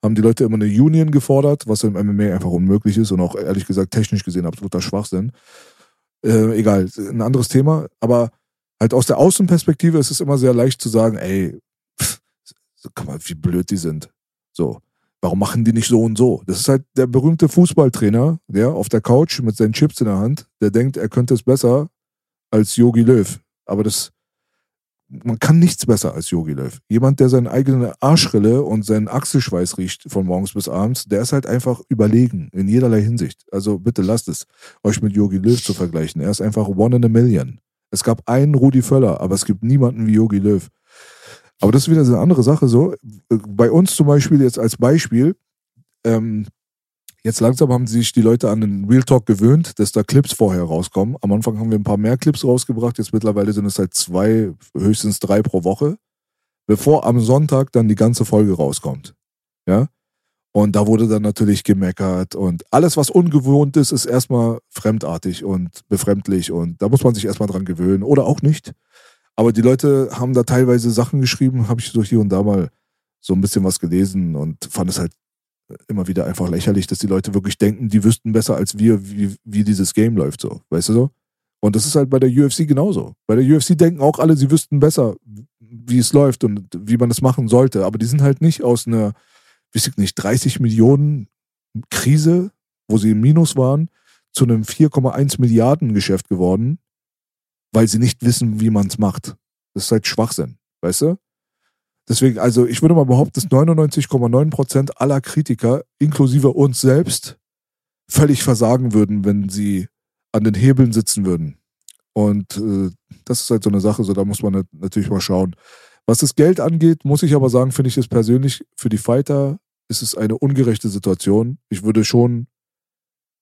haben die Leute immer eine Union gefordert, was im MMA einfach unmöglich ist und auch ehrlich gesagt technisch gesehen absoluter Schwachsinn. Äh, egal, ein anderes Thema. Aber halt aus der Außenperspektive ist es immer sehr leicht zu sagen, ey, pff, guck mal, wie blöd die sind. So, warum machen die nicht so und so? Das ist halt der berühmte Fußballtrainer, der auf der Couch mit seinen Chips in der Hand, der denkt, er könnte es besser als Yogi Löw. Aber das man kann nichts besser als Yogi Löw. Jemand, der seine eigene Arschrille und seinen Achselschweiß riecht von morgens bis abends, der ist halt einfach überlegen in jederlei Hinsicht. Also bitte lasst es, euch mit Yogi Löw zu vergleichen. Er ist einfach one in a million. Es gab einen Rudi Völler, aber es gibt niemanden wie Yogi Löw. Aber das ist wieder eine andere Sache. So bei uns zum Beispiel jetzt als Beispiel. Ähm, Jetzt langsam haben sich die Leute an den Real Talk gewöhnt, dass da Clips vorher rauskommen. Am Anfang haben wir ein paar mehr Clips rausgebracht. Jetzt mittlerweile sind es halt zwei, höchstens drei pro Woche, bevor am Sonntag dann die ganze Folge rauskommt. Ja. Und da wurde dann natürlich gemeckert und alles, was ungewohnt ist, ist erstmal fremdartig und befremdlich und da muss man sich erstmal dran gewöhnen oder auch nicht. Aber die Leute haben da teilweise Sachen geschrieben, habe ich durch hier und da mal so ein bisschen was gelesen und fand es halt immer wieder einfach lächerlich, dass die Leute wirklich denken, die wüssten besser als wir, wie, wie dieses Game läuft, so. Weißt du so? Und das ist halt bei der UFC genauso. Bei der UFC denken auch alle, sie wüssten besser, wie es läuft und wie man es machen sollte. Aber die sind halt nicht aus einer, weiß ich nicht, 30 Millionen Krise, wo sie im Minus waren, zu einem 4,1 Milliarden Geschäft geworden, weil sie nicht wissen, wie man es macht. Das ist halt Schwachsinn, weißt du? Deswegen, also ich würde mal behaupten, dass 99,9% aller Kritiker, inklusive uns selbst, völlig versagen würden, wenn sie an den Hebeln sitzen würden. Und äh, das ist halt so eine Sache, so da muss man natürlich mal schauen. Was das Geld angeht, muss ich aber sagen, finde ich es persönlich für die Fighter ist es eine ungerechte Situation. Ich würde schon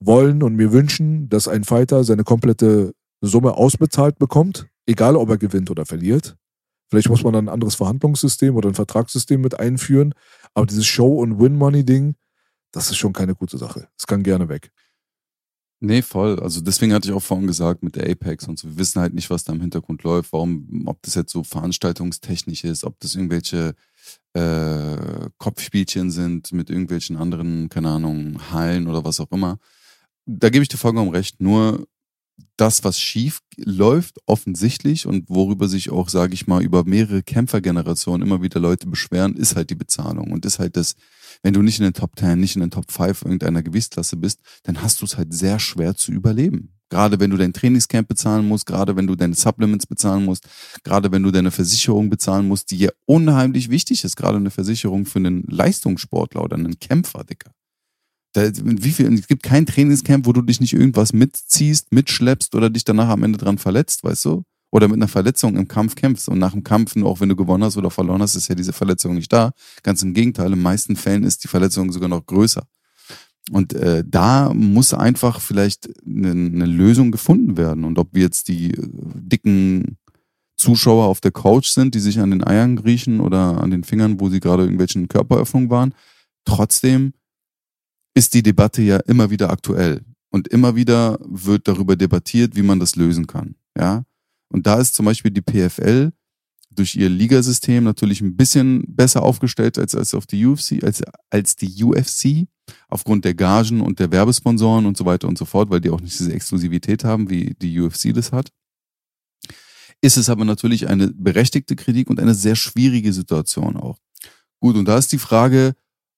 wollen und mir wünschen, dass ein Fighter seine komplette Summe ausbezahlt bekommt, egal ob er gewinnt oder verliert. Vielleicht muss man dann ein anderes Verhandlungssystem oder ein Vertragssystem mit einführen. Aber dieses Show- und Win-Money-Ding, das ist schon keine gute Sache. Es kann gerne weg. Nee, voll. Also deswegen hatte ich auch vorhin gesagt mit der Apex und so. Wir wissen halt nicht, was da im Hintergrund läuft. Warum, ob das jetzt so veranstaltungstechnisch ist, ob das irgendwelche äh, Kopfspielchen sind mit irgendwelchen anderen, keine Ahnung, Hallen oder was auch immer. Da gebe ich dir vollkommen recht. Nur das, was schief läuft, offensichtlich und worüber sich auch, sage ich mal, über mehrere Kämpfergenerationen immer wieder Leute beschweren, ist halt die Bezahlung und ist halt das, wenn du nicht in den Top 10, nicht in den Top 5 irgendeiner Gewichtsklasse bist, dann hast du es halt sehr schwer zu überleben. Gerade wenn du dein Trainingscamp bezahlen musst, gerade wenn du deine Supplements bezahlen musst, gerade wenn du deine Versicherung bezahlen musst, die ja unheimlich wichtig ist, gerade eine Versicherung für einen Leistungssportler oder einen Kämpfer, Dicker. Da, wie viel, es gibt kein Trainingscamp, wo du dich nicht irgendwas mitziehst, mitschleppst oder dich danach am Ende dran verletzt, weißt du? Oder mit einer Verletzung im Kampf kämpfst und nach dem Kampf, auch wenn du gewonnen hast oder verloren hast, ist ja diese Verletzung nicht da. Ganz im Gegenteil, in meisten Fällen ist die Verletzung sogar noch größer. Und äh, da muss einfach vielleicht eine, eine Lösung gefunden werden. Und ob wir jetzt die äh, dicken Zuschauer auf der Couch sind, die sich an den Eiern griechen oder an den Fingern, wo sie gerade irgendwelchen Körperöffnungen waren, trotzdem ist die Debatte ja immer wieder aktuell. Und immer wieder wird darüber debattiert, wie man das lösen kann. Ja. Und da ist zum Beispiel die PFL durch ihr Ligasystem natürlich ein bisschen besser aufgestellt als, als auf die UFC, als, als die UFC, aufgrund der Gagen und der Werbesponsoren und so weiter und so fort, weil die auch nicht diese Exklusivität haben, wie die UFC das hat. Ist es aber natürlich eine berechtigte Kritik und eine sehr schwierige Situation auch. Gut, und da ist die Frage,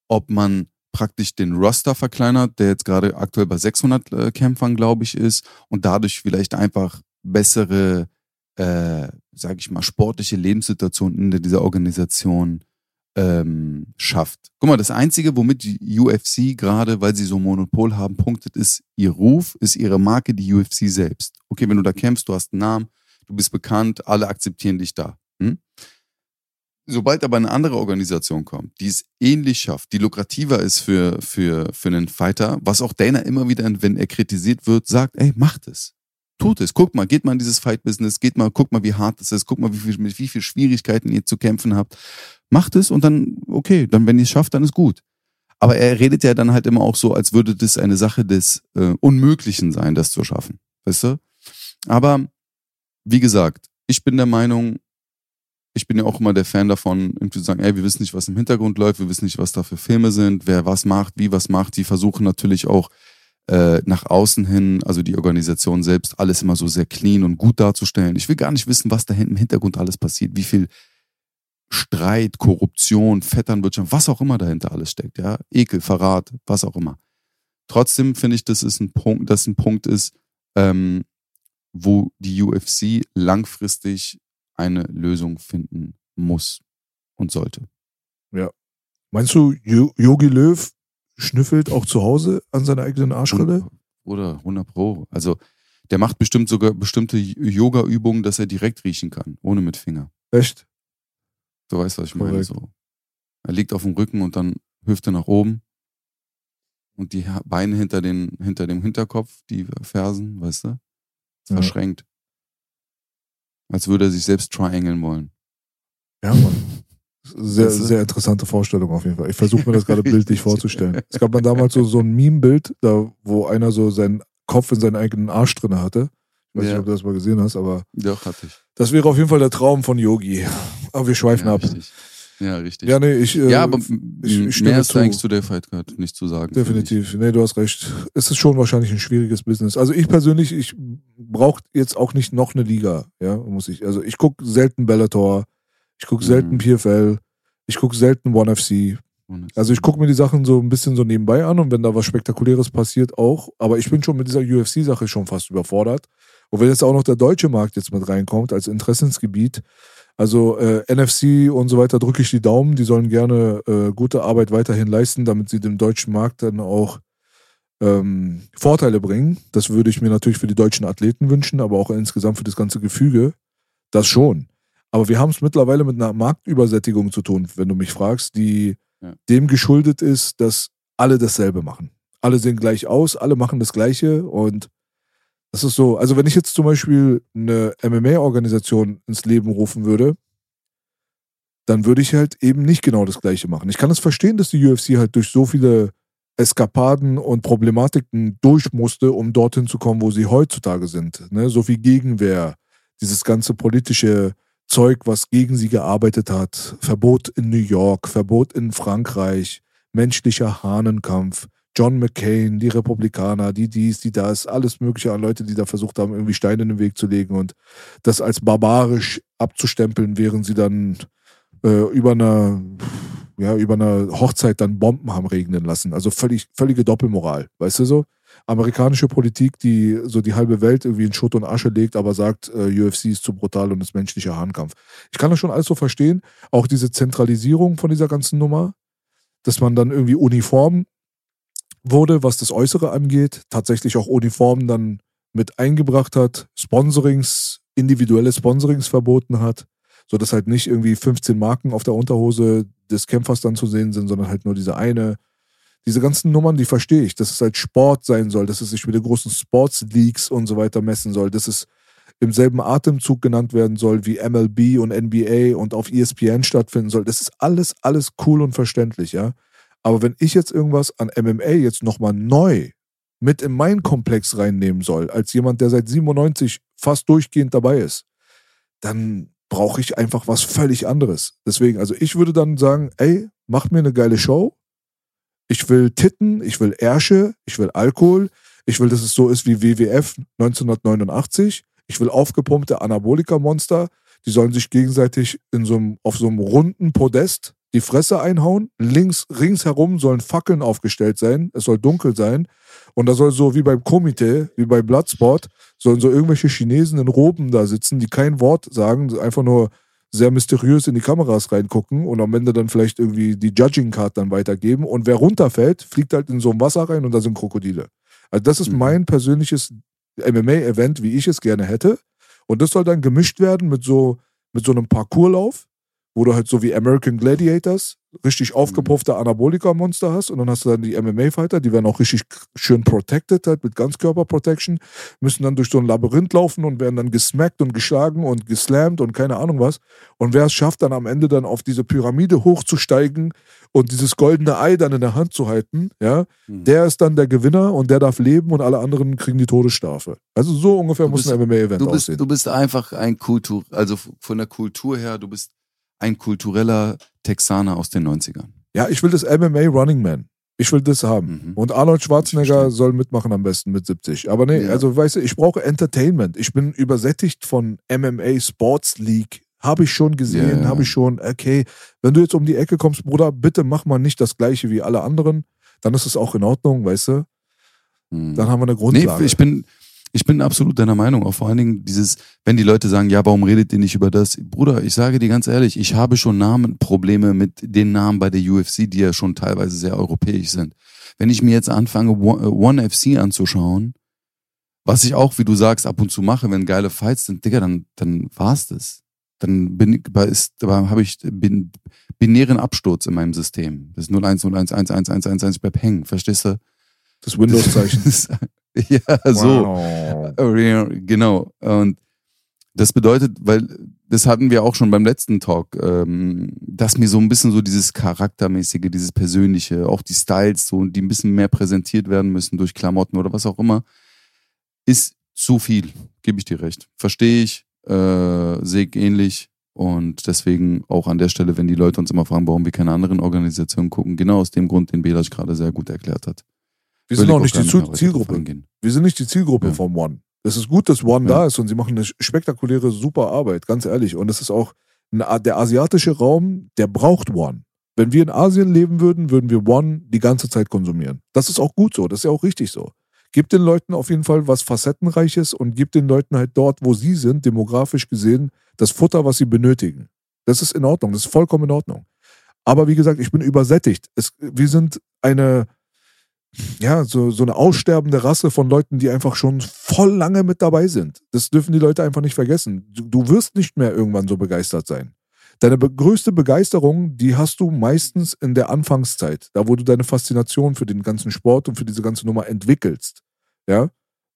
ob man praktisch den Roster verkleinert, der jetzt gerade aktuell bei 600 äh, Kämpfern, glaube ich, ist und dadurch vielleicht einfach bessere äh, sage ich mal, sportliche Lebenssituation in dieser Organisation ähm, schafft. Guck mal, das Einzige, womit die UFC gerade, weil sie so Monopol haben, punktet, ist ihr Ruf, ist ihre Marke, die UFC selbst. Okay, wenn du da kämpfst, du hast einen Namen, du bist bekannt, alle akzeptieren dich da. Sobald aber eine andere Organisation kommt, die es ähnlich schafft, die lukrativer ist für, für, für einen Fighter, was auch Dana immer wieder, wenn er kritisiert wird, sagt, ey, macht es. Tut es. Guckt mal, geht mal in dieses Fight-Business, geht mal, guckt mal, wie hart es ist, guckt mal, wie viel, mit wie viel Schwierigkeiten ihr zu kämpfen habt. Macht es und dann, okay, dann, wenn ihr es schafft, dann ist gut. Aber er redet ja dann halt immer auch so, als würde das eine Sache des äh, Unmöglichen sein, das zu schaffen. Weißt du? Aber, wie gesagt, ich bin der Meinung, ich bin ja auch immer der Fan davon, irgendwie zu sagen, ey, wir wissen nicht, was im Hintergrund läuft, wir wissen nicht, was da für Filme sind, wer was macht, wie was macht. Die versuchen natürlich auch äh, nach außen hin, also die Organisation selbst, alles immer so sehr clean und gut darzustellen. Ich will gar nicht wissen, was da hinten im Hintergrund alles passiert, wie viel Streit, Korruption, Vetternwirtschaft, was auch immer dahinter alles steckt, ja, Ekel, Verrat, was auch immer. Trotzdem finde ich, dass es ein Punkt, dass ein Punkt ist, ähm, wo die UFC langfristig eine Lösung finden muss und sollte. Ja. Meinst du, Yogi Löw schnüffelt auch zu Hause an seiner eigenen Arschrille? Oder 100 Pro. Also der macht bestimmt sogar bestimmte Yoga-Übungen, dass er direkt riechen kann, ohne mit Finger. Echt? Du weißt, was ich meine. So. Er liegt auf dem Rücken und dann Hüfte nach oben und die Beine hinter, den, hinter dem Hinterkopf, die Fersen, weißt du? Verschränkt. Als würde er sich selbst triangeln wollen. Ja, Mann. Sehr, sehr interessante Vorstellung auf jeden Fall. Ich versuche mir das gerade bildlich vorzustellen. Es gab dann damals so, so ein Meme-Bild, da, wo einer so seinen Kopf in seinen eigenen Arsch drin hatte. Ich weiß ja. nicht, ob du das mal gesehen hast, aber. Doch, hatte ich. Das wäre auf jeden Fall der Traum von Yogi. Aber wir schweifen ja, ab. Richtig. Ja, richtig. Ja, nee, ich. Äh, ja, aber ich, ich mehr ist eigentlich zu der Fight Card nicht zu sagen. Definitiv. Nee, du hast recht. Es ist schon wahrscheinlich ein schwieriges Business. Also ich persönlich, ich brauche jetzt auch nicht noch eine Liga. Ja, muss ich. Also ich gucke selten Bellator. Ich gucke selten mhm. PFL. Ich gucke selten One FC. Also ich gucke mir die Sachen so ein bisschen so nebenbei an und wenn da was Spektakuläres passiert, auch. Aber ich bin schon mit dieser UFC-Sache schon fast überfordert. Und wenn jetzt auch noch der deutsche Markt jetzt mit reinkommt als Interessensgebiet, also äh, NFC und so weiter, drücke ich die Daumen. Die sollen gerne äh, gute Arbeit weiterhin leisten, damit sie dem deutschen Markt dann auch ähm, Vorteile bringen. Das würde ich mir natürlich für die deutschen Athleten wünschen, aber auch insgesamt für das ganze Gefüge. Das schon. Aber wir haben es mittlerweile mit einer Marktübersättigung zu tun, wenn du mich fragst, die ja. dem geschuldet ist, dass alle dasselbe machen. Alle sehen gleich aus, alle machen das Gleiche und das ist so. Also, wenn ich jetzt zum Beispiel eine MMA-Organisation ins Leben rufen würde, dann würde ich halt eben nicht genau das Gleiche machen. Ich kann es verstehen, dass die UFC halt durch so viele Eskapaden und Problematiken durch musste, um dorthin zu kommen, wo sie heutzutage sind. Ne? So viel Gegenwehr, dieses ganze politische Zeug, was gegen sie gearbeitet hat. Verbot in New York, Verbot in Frankreich, menschlicher Hahnenkampf, John McCain, die Republikaner, die dies, die das, alles Mögliche an Leute, die da versucht haben, irgendwie Steine in den Weg zu legen und das als barbarisch abzustempeln, während sie dann äh, über einer ja, über eine Hochzeit dann Bomben haben regnen lassen. Also völlig, völlige Doppelmoral, weißt du so? amerikanische Politik, die so die halbe Welt irgendwie in Schutt und Asche legt, aber sagt, äh, UFC ist zu brutal und ist menschlicher Hahnkampf. Ich kann das schon alles so verstehen. Auch diese Zentralisierung von dieser ganzen Nummer, dass man dann irgendwie uniform wurde, was das Äußere angeht, tatsächlich auch Uniformen dann mit eingebracht hat, Sponsorings, individuelle Sponsorings verboten hat, so dass halt nicht irgendwie 15 Marken auf der Unterhose des Kämpfers dann zu sehen sind, sondern halt nur diese eine. Diese ganzen Nummern, die verstehe ich, dass es halt Sport sein soll, dass es sich mit den großen Sports Leagues und so weiter messen soll, dass es im selben Atemzug genannt werden soll wie MLB und NBA und auf ESPN stattfinden soll. Das ist alles, alles cool und verständlich, ja. Aber wenn ich jetzt irgendwas an MMA jetzt nochmal neu mit in meinen Komplex reinnehmen soll, als jemand, der seit 97 fast durchgehend dabei ist, dann brauche ich einfach was völlig anderes. Deswegen, also ich würde dann sagen, ey, macht mir eine geile Show. Ich will Titten, ich will Ärsche, ich will Alkohol, ich will, dass es so ist wie WWF 1989. Ich will aufgepumpte Anabolika-Monster. Die sollen sich gegenseitig in so einem, auf so einem runden Podest die Fresse einhauen. Links, ringsherum sollen Fackeln aufgestellt sein. Es soll dunkel sein. Und da soll so wie beim Komitee, wie bei Bloodsport, sollen so irgendwelche Chinesen in Roben da sitzen, die kein Wort sagen, einfach nur sehr mysteriös in die Kameras reingucken und am Ende dann vielleicht irgendwie die Judging Card dann weitergeben. Und wer runterfällt, fliegt halt in so ein Wasser rein und da sind Krokodile. Also das ist mhm. mein persönliches MMA-Event, wie ich es gerne hätte. Und das soll dann gemischt werden mit so, mit so einem Parcourslauf wo du halt so wie American Gladiators richtig mhm. aufgepuffte Anabolika-Monster hast und dann hast du dann die MMA-Fighter, die werden auch richtig schön protected, halt mit Ganzkörper-Protection, müssen dann durch so ein Labyrinth laufen und werden dann gesmackt und geschlagen und geslammt und keine Ahnung was. Und wer es schafft, dann am Ende dann auf diese Pyramide hochzusteigen und dieses goldene Ei dann in der Hand zu halten, ja, mhm. der ist dann der Gewinner und der darf leben und alle anderen kriegen die Todesstrafe. Also so ungefähr muss ein MMA-Event aussehen. Du bist einfach ein Kultur, also von der Kultur her, du bist ein kultureller Texaner aus den 90ern. Ja, ich will das MMA Running Man. Ich will das haben. Mhm. Und Arnold Schwarzenegger soll mitmachen am besten mit 70. Aber nee, ja. also weißt du, ich brauche Entertainment. Ich bin übersättigt von MMA Sports League. Habe ich schon gesehen, ja, habe ich schon. Okay, wenn du jetzt um die Ecke kommst, Bruder, bitte mach mal nicht das gleiche wie alle anderen. Dann ist es auch in Ordnung, weißt du? Mhm. Dann haben wir eine Grundlage. Nee, ich bin, ich bin absolut deiner Meinung. Auch vor allen Dingen dieses, wenn die Leute sagen, ja, warum redet ihr nicht über das? Bruder, ich sage dir ganz ehrlich, ich habe schon Namenprobleme mit den Namen bei der UFC, die ja schon teilweise sehr europäisch sind. Wenn ich mir jetzt anfange, One FC anzuschauen, was ich auch, wie du sagst, ab und zu mache, wenn geile Fights sind, Digga, dann, dann war's das. Dann bin, ist, habe ich bin, binären Absturz in meinem System. Das ist 01, 01, 1, 1, 1, 1, 1, ich bleib hängen. Verstehst du? Das Windows-Zeichen. ja, so. Wow. Genau. Und das bedeutet, weil das hatten wir auch schon beim letzten Talk, ähm, dass mir so ein bisschen so dieses Charaktermäßige, dieses Persönliche, auch die Styles, so, die ein bisschen mehr präsentiert werden müssen durch Klamotten oder was auch immer, ist zu viel, gebe ich dir recht. Verstehe ich, äh, sehe ich ähnlich. Und deswegen auch an der Stelle, wenn die Leute uns immer fragen, warum wir keine anderen Organisationen gucken, genau aus dem Grund, den Belasch gerade sehr gut erklärt hat. Wir sind auch nicht die Zielgruppe. Wir sind nicht die Zielgruppe ja. vom One. Es ist gut, dass One ja. da ist und sie machen eine spektakuläre, super Arbeit, ganz ehrlich. Und es ist auch eine, der asiatische Raum, der braucht One. Wenn wir in Asien leben würden, würden wir One die ganze Zeit konsumieren. Das ist auch gut so, das ist ja auch richtig so. Gib den Leuten auf jeden Fall was Facettenreiches und gib den Leuten halt dort, wo sie sind, demografisch gesehen, das Futter, was sie benötigen. Das ist in Ordnung, das ist vollkommen in Ordnung. Aber wie gesagt, ich bin übersättigt. Es, wir sind eine, ja, so, so eine aussterbende Rasse von Leuten, die einfach schon voll lange mit dabei sind. Das dürfen die Leute einfach nicht vergessen. Du, du wirst nicht mehr irgendwann so begeistert sein. Deine be größte Begeisterung, die hast du meistens in der Anfangszeit, da wo du deine Faszination für den ganzen Sport und für diese ganze Nummer entwickelst. Ja,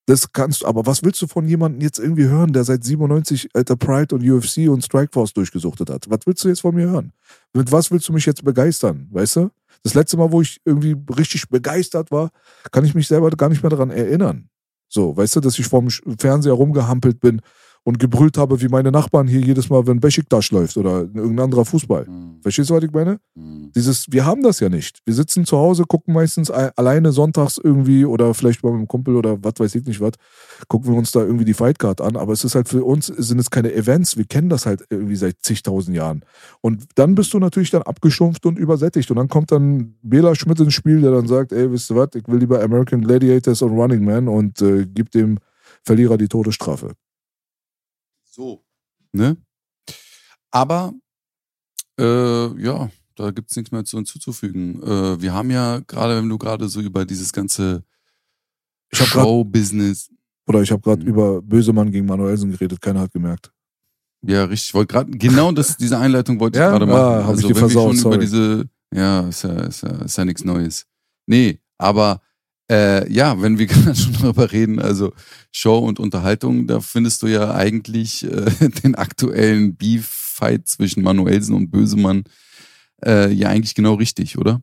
das kannst du, aber was willst du von jemandem jetzt irgendwie hören, der seit 97 alter Pride und UFC und Strikeforce durchgesuchtet hat? Was willst du jetzt von mir hören? Mit was willst du mich jetzt begeistern, weißt du? Das letzte Mal, wo ich irgendwie richtig begeistert war, kann ich mich selber gar nicht mehr daran erinnern. So, weißt du, dass ich vorm Fernseher rumgehampelt bin und gebrüllt habe wie meine Nachbarn hier jedes Mal, wenn Besiktas läuft oder irgendein anderer Fußball. Mhm. Verstehst du, was ich meine? Mhm. Dieses, wir haben das ja nicht. Wir sitzen zu Hause, gucken meistens alleine sonntags irgendwie oder vielleicht mal mit einem Kumpel oder was weiß ich nicht was, gucken wir uns da irgendwie die Fightcard an. Aber es ist halt für uns, sind es keine Events. Wir kennen das halt irgendwie seit zigtausend Jahren. Und dann bist du natürlich dann abgestumpft und übersättigt. Und dann kommt dann Bela Schmidt ins Spiel, der dann sagt, ey, wisst ihr was, ich will lieber American Gladiators und Running Man und äh, gibt dem Verlierer die Todesstrafe. So. Ne? Aber, äh, ja, da gibt es nichts mehr zu hinzuzufügen. Äh, wir haben ja gerade, wenn du gerade so über dieses ganze Ich Show-Business, Oder ich habe gerade Mhm. über Bösemann gegen Manuelsen geredet, keiner hat gemerkt. ja, richtig, ich wollte gerade, genau das, diese Einleitung wollte ich Ja? gerade Ah, machen. hab ich also, dir wenn wir versaut, schon sorry. über diese, ja, ist ja, ist ja, ist ja nichts Neues. Nee, aber, äh, ja, wenn wir gerade schon darüber reden, also Show und Unterhaltung, da findest du ja eigentlich äh, den aktuellen Beef-Fight zwischen Manuelsen und Bösemann äh, ja eigentlich genau richtig, oder?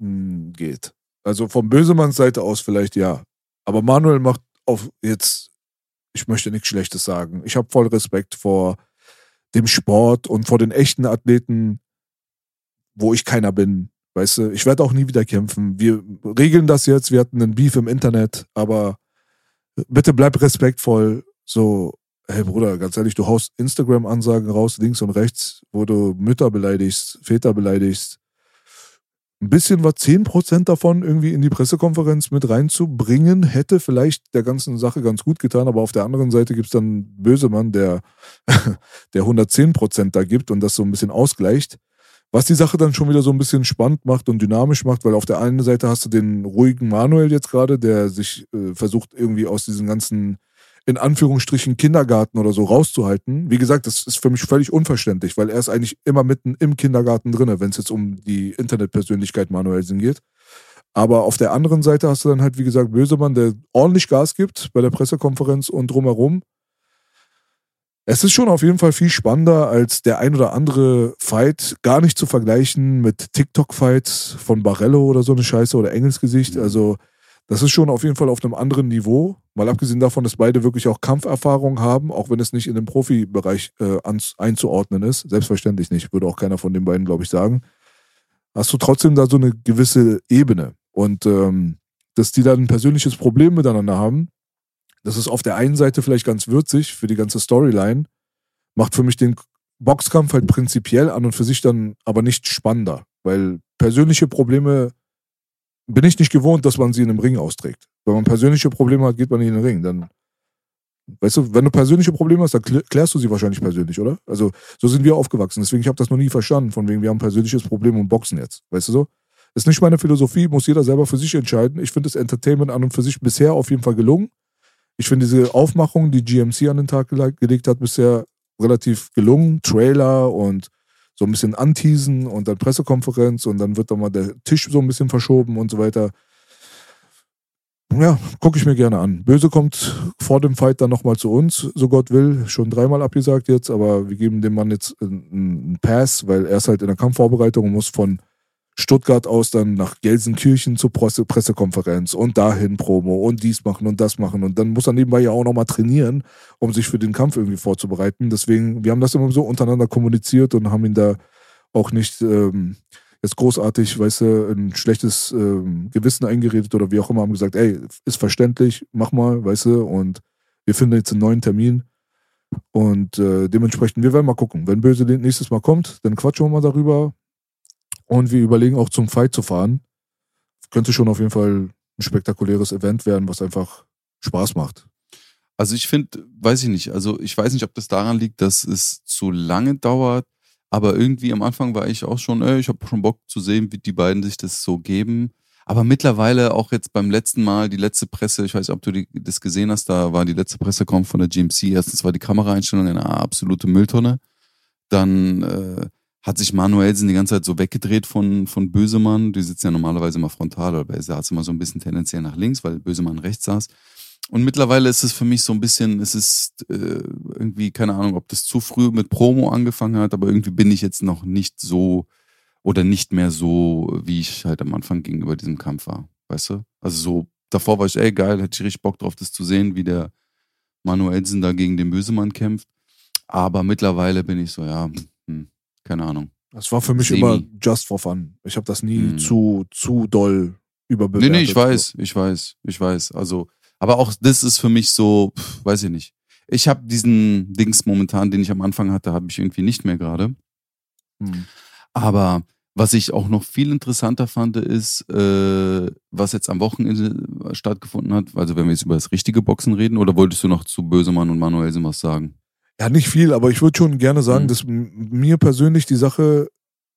Hm, geht. Also vom Bösemanns Seite aus vielleicht ja. Aber Manuel macht auf jetzt, ich möchte nichts Schlechtes sagen. Ich habe voll Respekt vor dem Sport und vor den echten Athleten, wo ich keiner bin. Weißt du, ich werde auch nie wieder kämpfen. Wir regeln das jetzt. Wir hatten einen Beef im Internet, aber bitte bleib respektvoll. So, hey Bruder, ganz ehrlich, du haust Instagram-Ansagen raus, links und rechts, wo du Mütter beleidigst, Väter beleidigst ein bisschen was, 10% davon irgendwie in die Pressekonferenz mit reinzubringen, hätte vielleicht der ganzen Sache ganz gut getan, aber auf der anderen Seite gibt's dann Bösemann, der, der 110% da gibt und das so ein bisschen ausgleicht. Was die Sache dann schon wieder so ein bisschen spannend macht und dynamisch macht, weil auf der einen Seite hast du den ruhigen Manuel jetzt gerade, der sich äh, versucht irgendwie aus diesen ganzen in Anführungsstrichen Kindergarten oder so rauszuhalten. Wie gesagt, das ist für mich völlig unverständlich, weil er ist eigentlich immer mitten im Kindergarten drinne, wenn es jetzt um die Internetpersönlichkeit Manuelsen geht. Aber auf der anderen Seite hast du dann halt, wie gesagt, Bösemann, der ordentlich Gas gibt bei der Pressekonferenz und drumherum. Es ist schon auf jeden Fall viel spannender als der ein oder andere Fight, gar nicht zu vergleichen mit TikTok-Fights von Barello oder so eine Scheiße oder Engelsgesicht. Also, das ist schon auf jeden Fall auf einem anderen Niveau. Mal abgesehen davon, dass beide wirklich auch Kampferfahrung haben, auch wenn es nicht in den Profibereich äh, einzuordnen ist. Selbstverständlich nicht, würde auch keiner von den beiden, glaube ich, sagen. Hast du trotzdem da so eine gewisse Ebene. Und ähm, dass die dann ein persönliches Problem miteinander haben, das ist auf der einen Seite vielleicht ganz würzig für die ganze Storyline, macht für mich den Boxkampf halt prinzipiell an und für sich dann aber nicht spannender, weil persönliche Probleme bin ich nicht gewohnt, dass man sie in einem Ring austrägt. Wenn man persönliche Probleme hat, geht man nicht in den Ring. Dann, weißt du, wenn du persönliche Probleme hast, dann klär- klärst du sie wahrscheinlich persönlich, oder? Also so sind wir aufgewachsen. Deswegen, ich habe das noch nie verstanden, von wegen, wir haben ein persönliches Problem und boxen jetzt. Weißt du so? Ist nicht meine Philosophie, muss jeder selber für sich entscheiden. Ich finde das Entertainment an und für sich bisher auf jeden Fall gelungen. Ich finde diese Aufmachung, die GMC an den Tag gele- gelegt hat, bisher relativ gelungen. Trailer und so ein bisschen anteasen und dann Pressekonferenz und dann wird dann mal der Tisch so ein bisschen verschoben und so weiter. Ja, gucke ich mir gerne an. Böse kommt vor dem Fight dann nochmal zu uns, so Gott will. Schon dreimal abgesagt jetzt, aber wir geben dem Mann jetzt einen einen Pass, weil er ist halt in der Kampfvorbereitung und muss von Stuttgart aus dann nach Gelsenkirchen zur Presse Pressekonferenz und dahin Promo und dies machen und das machen. Und dann muss er nebenbei ja auch nochmal trainieren, um sich für den Kampf irgendwie vorzubereiten. Deswegen, wir haben das immer so untereinander kommuniziert und haben ihn da auch nicht ähm, jetzt großartig, weißt du, ein schlechtes ähm, Gewissen eingeredet oder wie auch immer, haben gesagt, ey, ist verständlich, mach mal, weißt du, und wir finden jetzt einen neuen Termin. Und äh, dementsprechend, wir werden mal gucken. Wenn Böse nächstes Mal kommt, dann quatschen wir mal darüber. Und wir überlegen auch zum Fight zu fahren. Könnte schon auf jeden Fall ein spektakuläres Event werden, was einfach Spaß macht. Also ich finde, weiß ich nicht, also ich weiß nicht, ob das daran liegt, dass es zu lange dauert, aber irgendwie am Anfang war ich auch schon, ey, ich habe schon Bock zu sehen, wie die beiden sich das so geben. Aber mittlerweile auch jetzt beim letzten Mal, die letzte Presse, ich weiß nicht, ob du die, das gesehen hast, da war die letzte Pressekonferenz von der GMC. Erstens war die Kameraeinstellung eine absolute Mülltonne. Dann äh, hat sich Manuelsen die ganze Zeit so weggedreht von, von Bösemann. Die sitzen ja normalerweise immer frontal, aber er saß immer so ein bisschen tendenziell nach links, weil Bösemann rechts saß. Und mittlerweile ist es für mich so ein bisschen, es ist äh, irgendwie, keine Ahnung, ob das zu früh mit Promo angefangen hat, aber irgendwie bin ich jetzt noch nicht so oder nicht mehr so, wie ich halt am Anfang gegenüber diesem Kampf war. Weißt du? Also so, davor war ich, ey, geil, hätte ich richtig Bock drauf, das zu sehen, wie der Manuelsen da gegen den Bösemann kämpft. Aber mittlerweile bin ich so, ja, keine Ahnung. Das war für mich Semi. immer just for fun. Ich habe das nie Mhm. zu, zu doll Nee, überbewertet. nee, ich weiß, ich weiß, ich weiß. Also, aber auch das ist für mich so, pff, weiß ich nicht. Ich habe diesen Dings momentan, den ich am Anfang hatte, habe ich irgendwie nicht mehr gerade. Hm. Aber was ich auch noch viel interessanter fand, ist, äh, was jetzt am Wochenende stattgefunden hat. Also wenn wir jetzt über das richtige Boxen reden, oder wolltest du noch zu Bösemann und Manuelsen was sagen? Ja, nicht viel, aber ich würde schon gerne sagen, Mhm. dass mir persönlich die Sache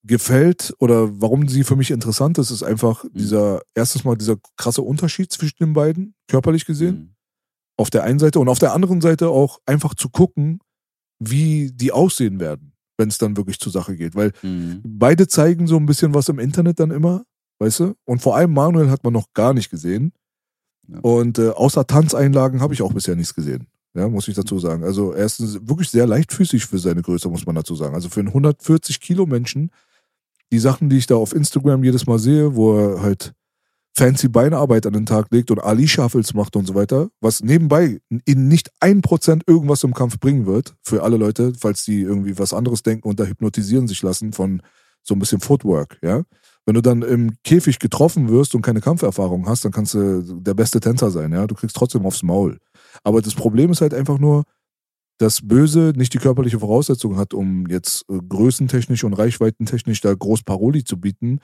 gefällt oder warum sie für mich interessant ist, ist einfach Mhm. dieser, erstes Mal dieser krasse Unterschied zwischen den beiden, körperlich gesehen, Mhm. auf der einen Seite und auf der anderen Seite auch einfach zu gucken, wie die aussehen werden, wenn es dann wirklich zur Sache geht, weil Mhm. beide zeigen so ein bisschen was im Internet dann immer, weißt du? Und vor allem Manuel hat man noch gar nicht gesehen. Ja. Und äh, außer Tanzeinlagen habe ich auch bisher nichts gesehen. Ja, muss ich dazu sagen. Also er ist wirklich sehr leichtfüßig für seine Größe, muss man dazu sagen. Also für einen 140 Kilo Menschen, die Sachen, die ich da auf Instagram jedes Mal sehe, wo er halt fancy Beinarbeit an den Tag legt und Ali Shuffles macht und so weiter, was nebenbei ihnen nicht ein Prozent irgendwas im Kampf bringen wird, für alle Leute, falls die irgendwie was anderes denken und da hypnotisieren sich lassen von so ein bisschen Footwork, ja. Wenn du dann im Käfig getroffen wirst und keine Kampferfahrung hast, dann kannst du der beste Tänzer sein, ja. Du kriegst trotzdem aufs Maul. Aber das Problem ist halt einfach nur, dass Böse nicht die körperliche Voraussetzung hat, um jetzt äh, größentechnisch und reichweitentechnisch da groß Paroli zu bieten.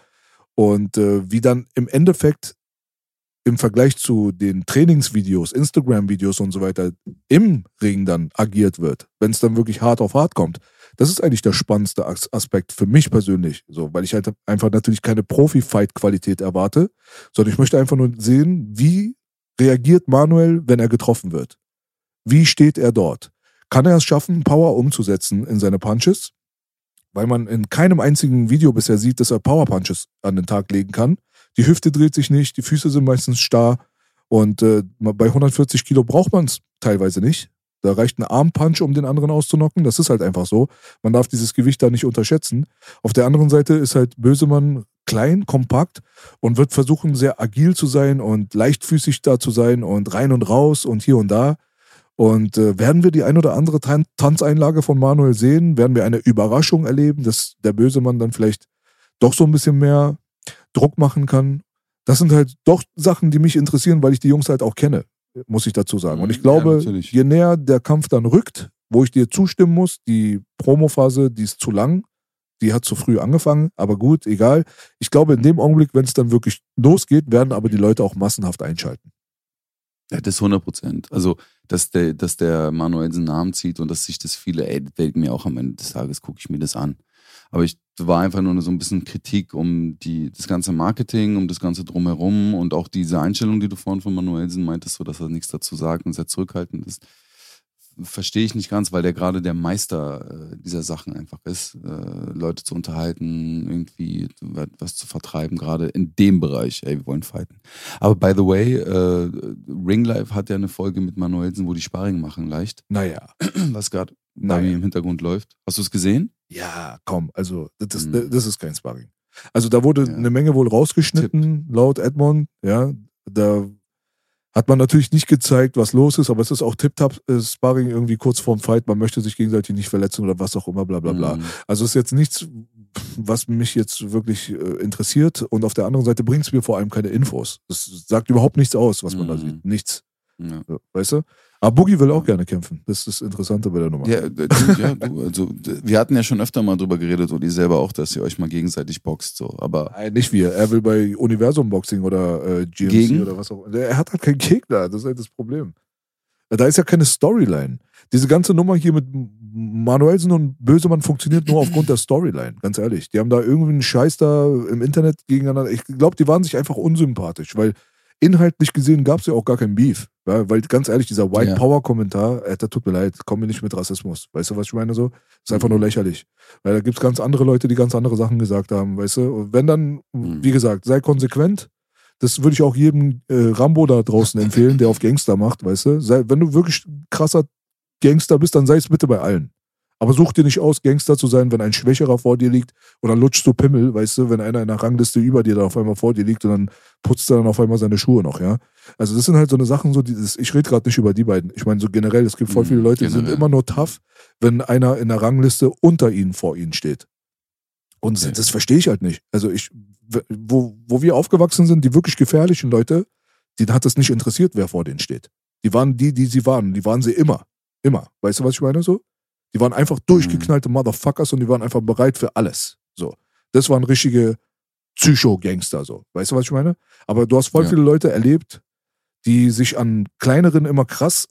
Und äh, wie dann im Endeffekt im Vergleich zu den Trainingsvideos, Instagram-Videos und so weiter im Ring dann agiert wird, wenn es dann wirklich hart auf hart kommt. Das ist eigentlich der spannendste As- Aspekt für mich persönlich, so, weil ich halt einfach natürlich keine Profi-Fight-Qualität erwarte, sondern ich möchte einfach nur sehen, wie reagiert Manuel, wenn er getroffen wird. Wie steht er dort? Kann er es schaffen, Power umzusetzen in seine Punches? Weil man in keinem einzigen Video bisher sieht, dass er Power Punches an den Tag legen kann. Die Hüfte dreht sich nicht, die Füße sind meistens starr und äh, bei 140 Kilo braucht man es teilweise nicht. Da reicht ein Armpunch, um den anderen auszunocken. Das ist halt einfach so. Man darf dieses Gewicht da nicht unterschätzen. Auf der anderen Seite ist halt Bösemann klein, kompakt und wird versuchen, sehr agil zu sein und leichtfüßig da zu sein und rein und raus und hier und da. Und äh, werden wir die ein oder andere Tan Tanzeinlage von Manuel sehen? Werden wir eine Überraschung erleben, dass der böse Mann dann vielleicht doch so ein bisschen mehr Druck machen kann? Das sind halt doch Sachen, die mich interessieren, weil ich die Jungs halt auch kenne, muss ich dazu sagen. Und ich Ja, glaube, natürlich. je näher der Kampf dann rückt, wo ich dir zustimmen muss, die Promophase, die ist zu lang, die hat zu früh angefangen, aber gut, egal. Ich glaube, in dem Augenblick, wenn es dann wirklich losgeht, werden aber die Leute auch massenhaft einschalten. Ja, das 100 Prozent. Also, dass der, dass der Manuelsen Namen zieht und dass sich das viele, ey, das fällt mir auch am Ende des Tages, gucke ich mir das an. Aber ich war einfach nur so ein bisschen Kritik um die, das ganze Marketing, um das ganze Drumherum und auch diese Einstellung, die du vorhin von Manuelsen meintest, so dass er nichts dazu sagt und sehr zurückhaltend ist. Verstehe ich nicht ganz, weil der gerade der Meister äh, dieser Sachen einfach ist, äh, Leute zu unterhalten, irgendwie was zu vertreiben, gerade in dem Bereich. Ey, wir wollen fighten. Aber by the way, äh, Ring Life hat ja eine Folge mit Manuelsen, wo die Sparring machen leicht, Naja, was gerade bei mir naja. im Hintergrund läuft. Hast du es gesehen? Ja, komm, also das, ist- Mhm. das ist kein Sparring. Also da wurde Ja. eine Menge wohl rausgeschnitten, laut Edmond, ja. Da hat man natürlich nicht gezeigt, was los ist, aber es ist auch Tip-Tap äh, Sparring irgendwie kurz vorm Fight, man möchte sich gegenseitig nicht verletzen oder was auch immer, bla bla bla. Mhm. Also ist jetzt nichts, was mich jetzt wirklich äh, interessiert und auf der anderen Seite bringt es mir vor allem keine Infos. Das sagt überhaupt nichts aus, was man da Mhm. sieht. Nichts. Ja. Weißt du? Aber Boogie will auch gerne kämpfen. Das ist das Interessante bei der Nummer. Ja, d- ja, du, also wir hatten ja schon öfter mal drüber geredet und ihr selber auch, dass ihr euch mal gegenseitig boxt, so. Aber Nein, nicht wir. Er will bei Universum Boxing oder äh, GMC Gegen? oder was auch immer. Er hat halt keinen Gegner. Das ist halt das Problem. Da ist ja keine Storyline. Diese ganze Nummer hier mit Manuelsen und Bösemann funktioniert nur aufgrund der Storyline. Ganz ehrlich. Die haben da irgendwie einen Scheiß da im Internet gegeneinander. Ich glaube, die waren sich einfach unsympathisch, weil inhaltlich gesehen gab es ja auch gar kein Beef. Ja, weil ganz ehrlich, dieser White. Power Kommentar, da tut mir leid, komm mir nicht mit Rassismus. Weißt du, was ich meine so? Ist einfach nur lächerlich. Weil da gibt's ganz andere Leute, die ganz andere Sachen gesagt haben, weißt du? Und wenn dann, Mhm. wie gesagt, sei konsequent. Das würde ich auch jedem äh, Rambo da draußen empfehlen, der auf Gangster macht, weißt du? Sei, wenn du wirklich krasser Gangster bist, dann sei es bitte bei allen. Aber such dir nicht aus, Gangster zu sein, wenn ein Schwächerer vor dir liegt dann lutschst du Pimmel, weißt du, wenn einer in der Rangliste über dir dann auf einmal vor dir liegt und dann putzt er dann auf einmal seine Schuhe noch, ja. Also das sind halt so eine Sachen, so dieses, ich rede gerade nicht über die beiden. Ich meine so generell, es gibt voll Mhm, viele Leute, die sind generell. immer nur tough, wenn einer in der Rangliste unter ihnen vor ihnen steht. Und Ja. das verstehe ich halt nicht. Also ich, wo, wo wir aufgewachsen sind, die wirklich gefährlichen Leute, denen hat es nicht interessiert, wer vor denen steht. Die waren die, die sie waren. Die waren sie immer. Immer. Weißt du, was ich meine so? Die waren einfach durchgeknallte Motherfuckers und die waren einfach bereit für alles. So. Das waren richtige Psycho-Gangster, so. Weißt du, was ich meine? Aber du hast voll Ja. viele Leute erlebt, die sich an kleineren immer krass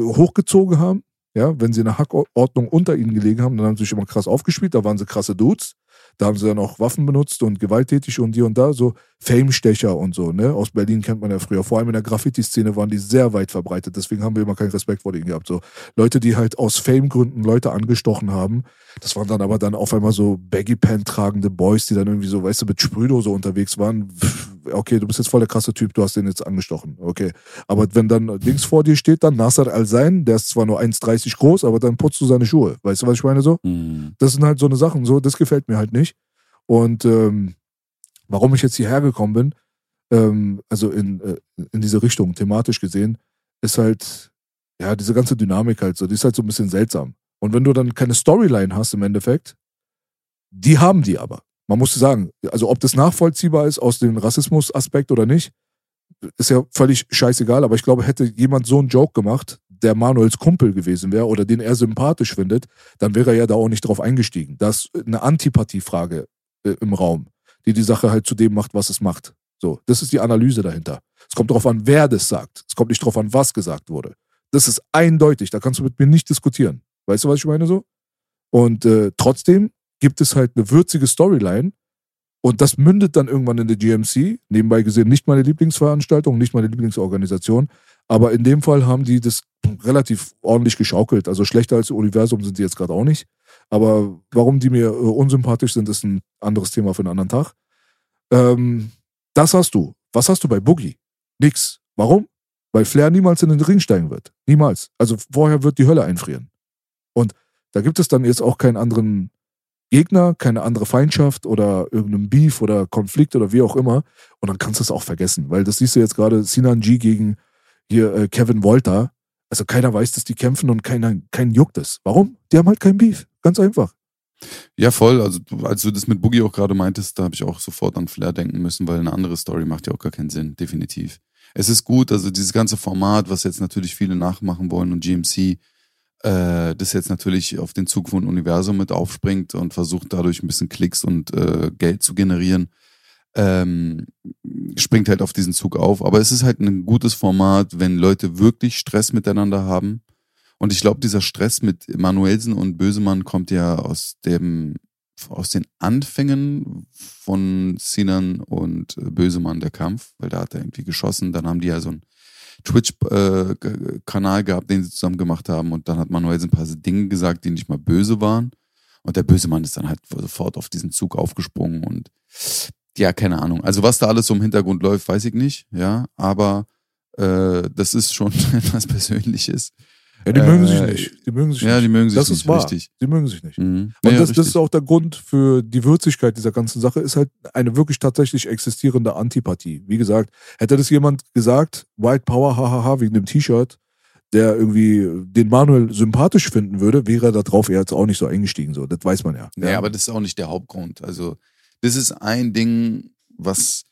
hochgezogen haben. Ja, wenn sie in der Hackordnung unter ihnen gelegen haben, dann haben sie sich immer krass aufgespielt, da waren sie krasse Dudes. Da haben sie dann auch Waffen benutzt und gewalttätig und hier und da, so Fame-Stecher und so, ne? Aus Berlin kennt man ja früher. Vor allem in der Graffiti-Szene waren die sehr weit verbreitet, deswegen haben wir immer keinen Respekt vor denen gehabt. So Leute, die halt aus Fame-Gründen Leute angestochen haben. Das waren dann aber dann auf einmal so Baggy-Pen tragende Boys, die dann irgendwie so, weißt du, mit Sprühdose unterwegs waren. Okay, du bist jetzt voll der krasse Typ, du hast den jetzt angestochen. Okay. Aber wenn dann links vor dir steht, dann Nasser Al-Sein, der ist zwar nur 1,30 groß, aber dann putzt du seine Schuhe. Weißt du, was ich meine so? Mhm. Das sind halt so eine Sachen, so, das gefällt mir halt nicht. Und ähm, warum ich jetzt hierher gekommen bin, ähm, also in, äh, in diese Richtung, thematisch gesehen, ist halt, ja, diese ganze Dynamik halt so, die ist halt so ein bisschen seltsam. Und wenn du dann keine Storyline hast im Endeffekt, die haben die aber. Man muss sagen, also ob das nachvollziehbar ist aus dem Rassismus-Aspekt oder nicht, ist ja völlig scheißegal, aber ich glaube, hätte jemand so einen Joke gemacht, der Manuels Kumpel gewesen wäre oder den er sympathisch findet, dann wäre er ja da auch nicht drauf eingestiegen. Das ist eine Antipathiefrage äh, im Raum, die die Sache halt zu dem macht, was es macht. So, das ist die Analyse dahinter. Es kommt darauf an, wer das sagt. Es kommt nicht darauf an, was gesagt wurde. Das ist eindeutig. Da kannst du mit mir nicht diskutieren. Weißt du, was ich meine so? Und äh, trotzdem gibt es halt eine würzige Storyline und das mündet dann irgendwann in der GMC. Nebenbei gesehen nicht meine Lieblingsveranstaltung, nicht meine Lieblingsorganisation, aber in dem Fall haben die das relativ ordentlich geschaukelt. Also schlechter als Universum sind die jetzt gerade auch nicht. Aber warum die mir äh, unsympathisch sind, ist ein anderes Thema für einen anderen Tag. Ähm, das hast du. Was hast du bei Boogie? Nix. Warum? Weil Flair niemals in den Ring steigen wird. Niemals. Also vorher wird die Hölle einfrieren. Und da gibt es dann jetzt auch keinen anderen Gegner, keine andere Feindschaft oder irgendeinen Beef oder Konflikt oder wie auch immer. Und dann kannst du es auch vergessen, weil das siehst du jetzt gerade Sinan G gegen hier äh, Kevin Wolter. Also keiner weiß, dass die kämpfen und keiner, keinen juckt es. Warum? Die haben halt keinen Beef. Ganz einfach. Ja, voll. Also, als du das mit Boogie auch gerade meintest, da habe ich auch sofort an Flair denken müssen, weil eine andere Story macht ja auch gar keinen Sinn, definitiv. Es ist gut, also dieses ganze Format, was jetzt natürlich viele nachmachen wollen und GMC, äh, das jetzt natürlich auf den Zug von Universum mit aufspringt und versucht dadurch ein bisschen Klicks und äh, Geld zu generieren, ähm, springt halt auf diesen Zug auf. Aber es ist halt ein gutes Format, wenn Leute wirklich Stress miteinander haben. Und ich glaube, dieser Stress mit Manuelsen und Bösemann kommt ja aus dem aus den Anfängen von Sinan und äh, Bösemann der Kampf, weil da hat er irgendwie geschossen. Dann haben die ja so einen Twitch-Kanal gehabt, den sie zusammen gemacht haben. Und dann hat Manuelsen ein paar Dinge gesagt, die nicht mal böse waren. Und der Bösemann ist dann halt sofort auf diesen Zug aufgesprungen und ja, keine Ahnung. Also was da alles so im Hintergrund läuft, weiß ich nicht, ja, aber äh, das ist schon etwas Persönliches. Ja, die Äh, mögen sich nicht. Die mögen sich Ja, nicht. die mögen sich das nicht, ist wahr. richtig. Die mögen sich nicht. Mhm. Und Ja, das, das ist auch der Grund für die Würzigkeit dieser ganzen Sache, ist halt eine wirklich tatsächlich existierende Antipathie. Wie gesagt, hätte das jemand gesagt, White Power, hahaha, wegen dem T-Shirt, der irgendwie den Manuel sympathisch finden würde, wäre er da drauf eher jetzt auch nicht so eingestiegen. So, das weiß man ja. Nee, aber das ist auch nicht der Hauptgrund. Also, das ist ein Ding, was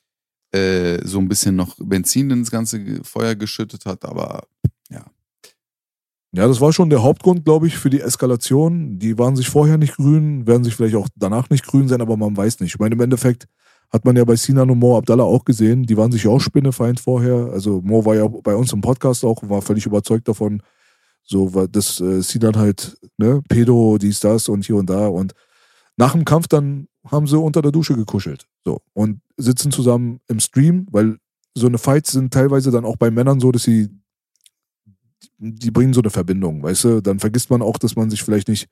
äh, so ein bisschen noch Benzin ins ganze Feuer geschüttet hat, aber ja. Ja, das war schon der Hauptgrund, glaube ich, für die Eskalation. Die waren sich vorher nicht grün, werden sich vielleicht auch danach nicht grün sein, aber man weiß nicht. Ich meine, im Endeffekt hat man ja bei Sinan und Mo Abdallah auch gesehen, die waren sich auch Spinnefeind vorher. Also Mo war ja bei uns im Podcast auch, war völlig überzeugt davon, so war das äh, Sinan halt, ne, Pedo, dies, das und hier und da. Und nach dem Kampf dann haben sie unter der Dusche gekuschelt. So. Und sitzen zusammen im Stream, weil so eine Fights sind teilweise dann auch bei Männern so, dass sie die bringen so eine Verbindung, weißt du? Dann vergisst man auch, dass man sich vielleicht nicht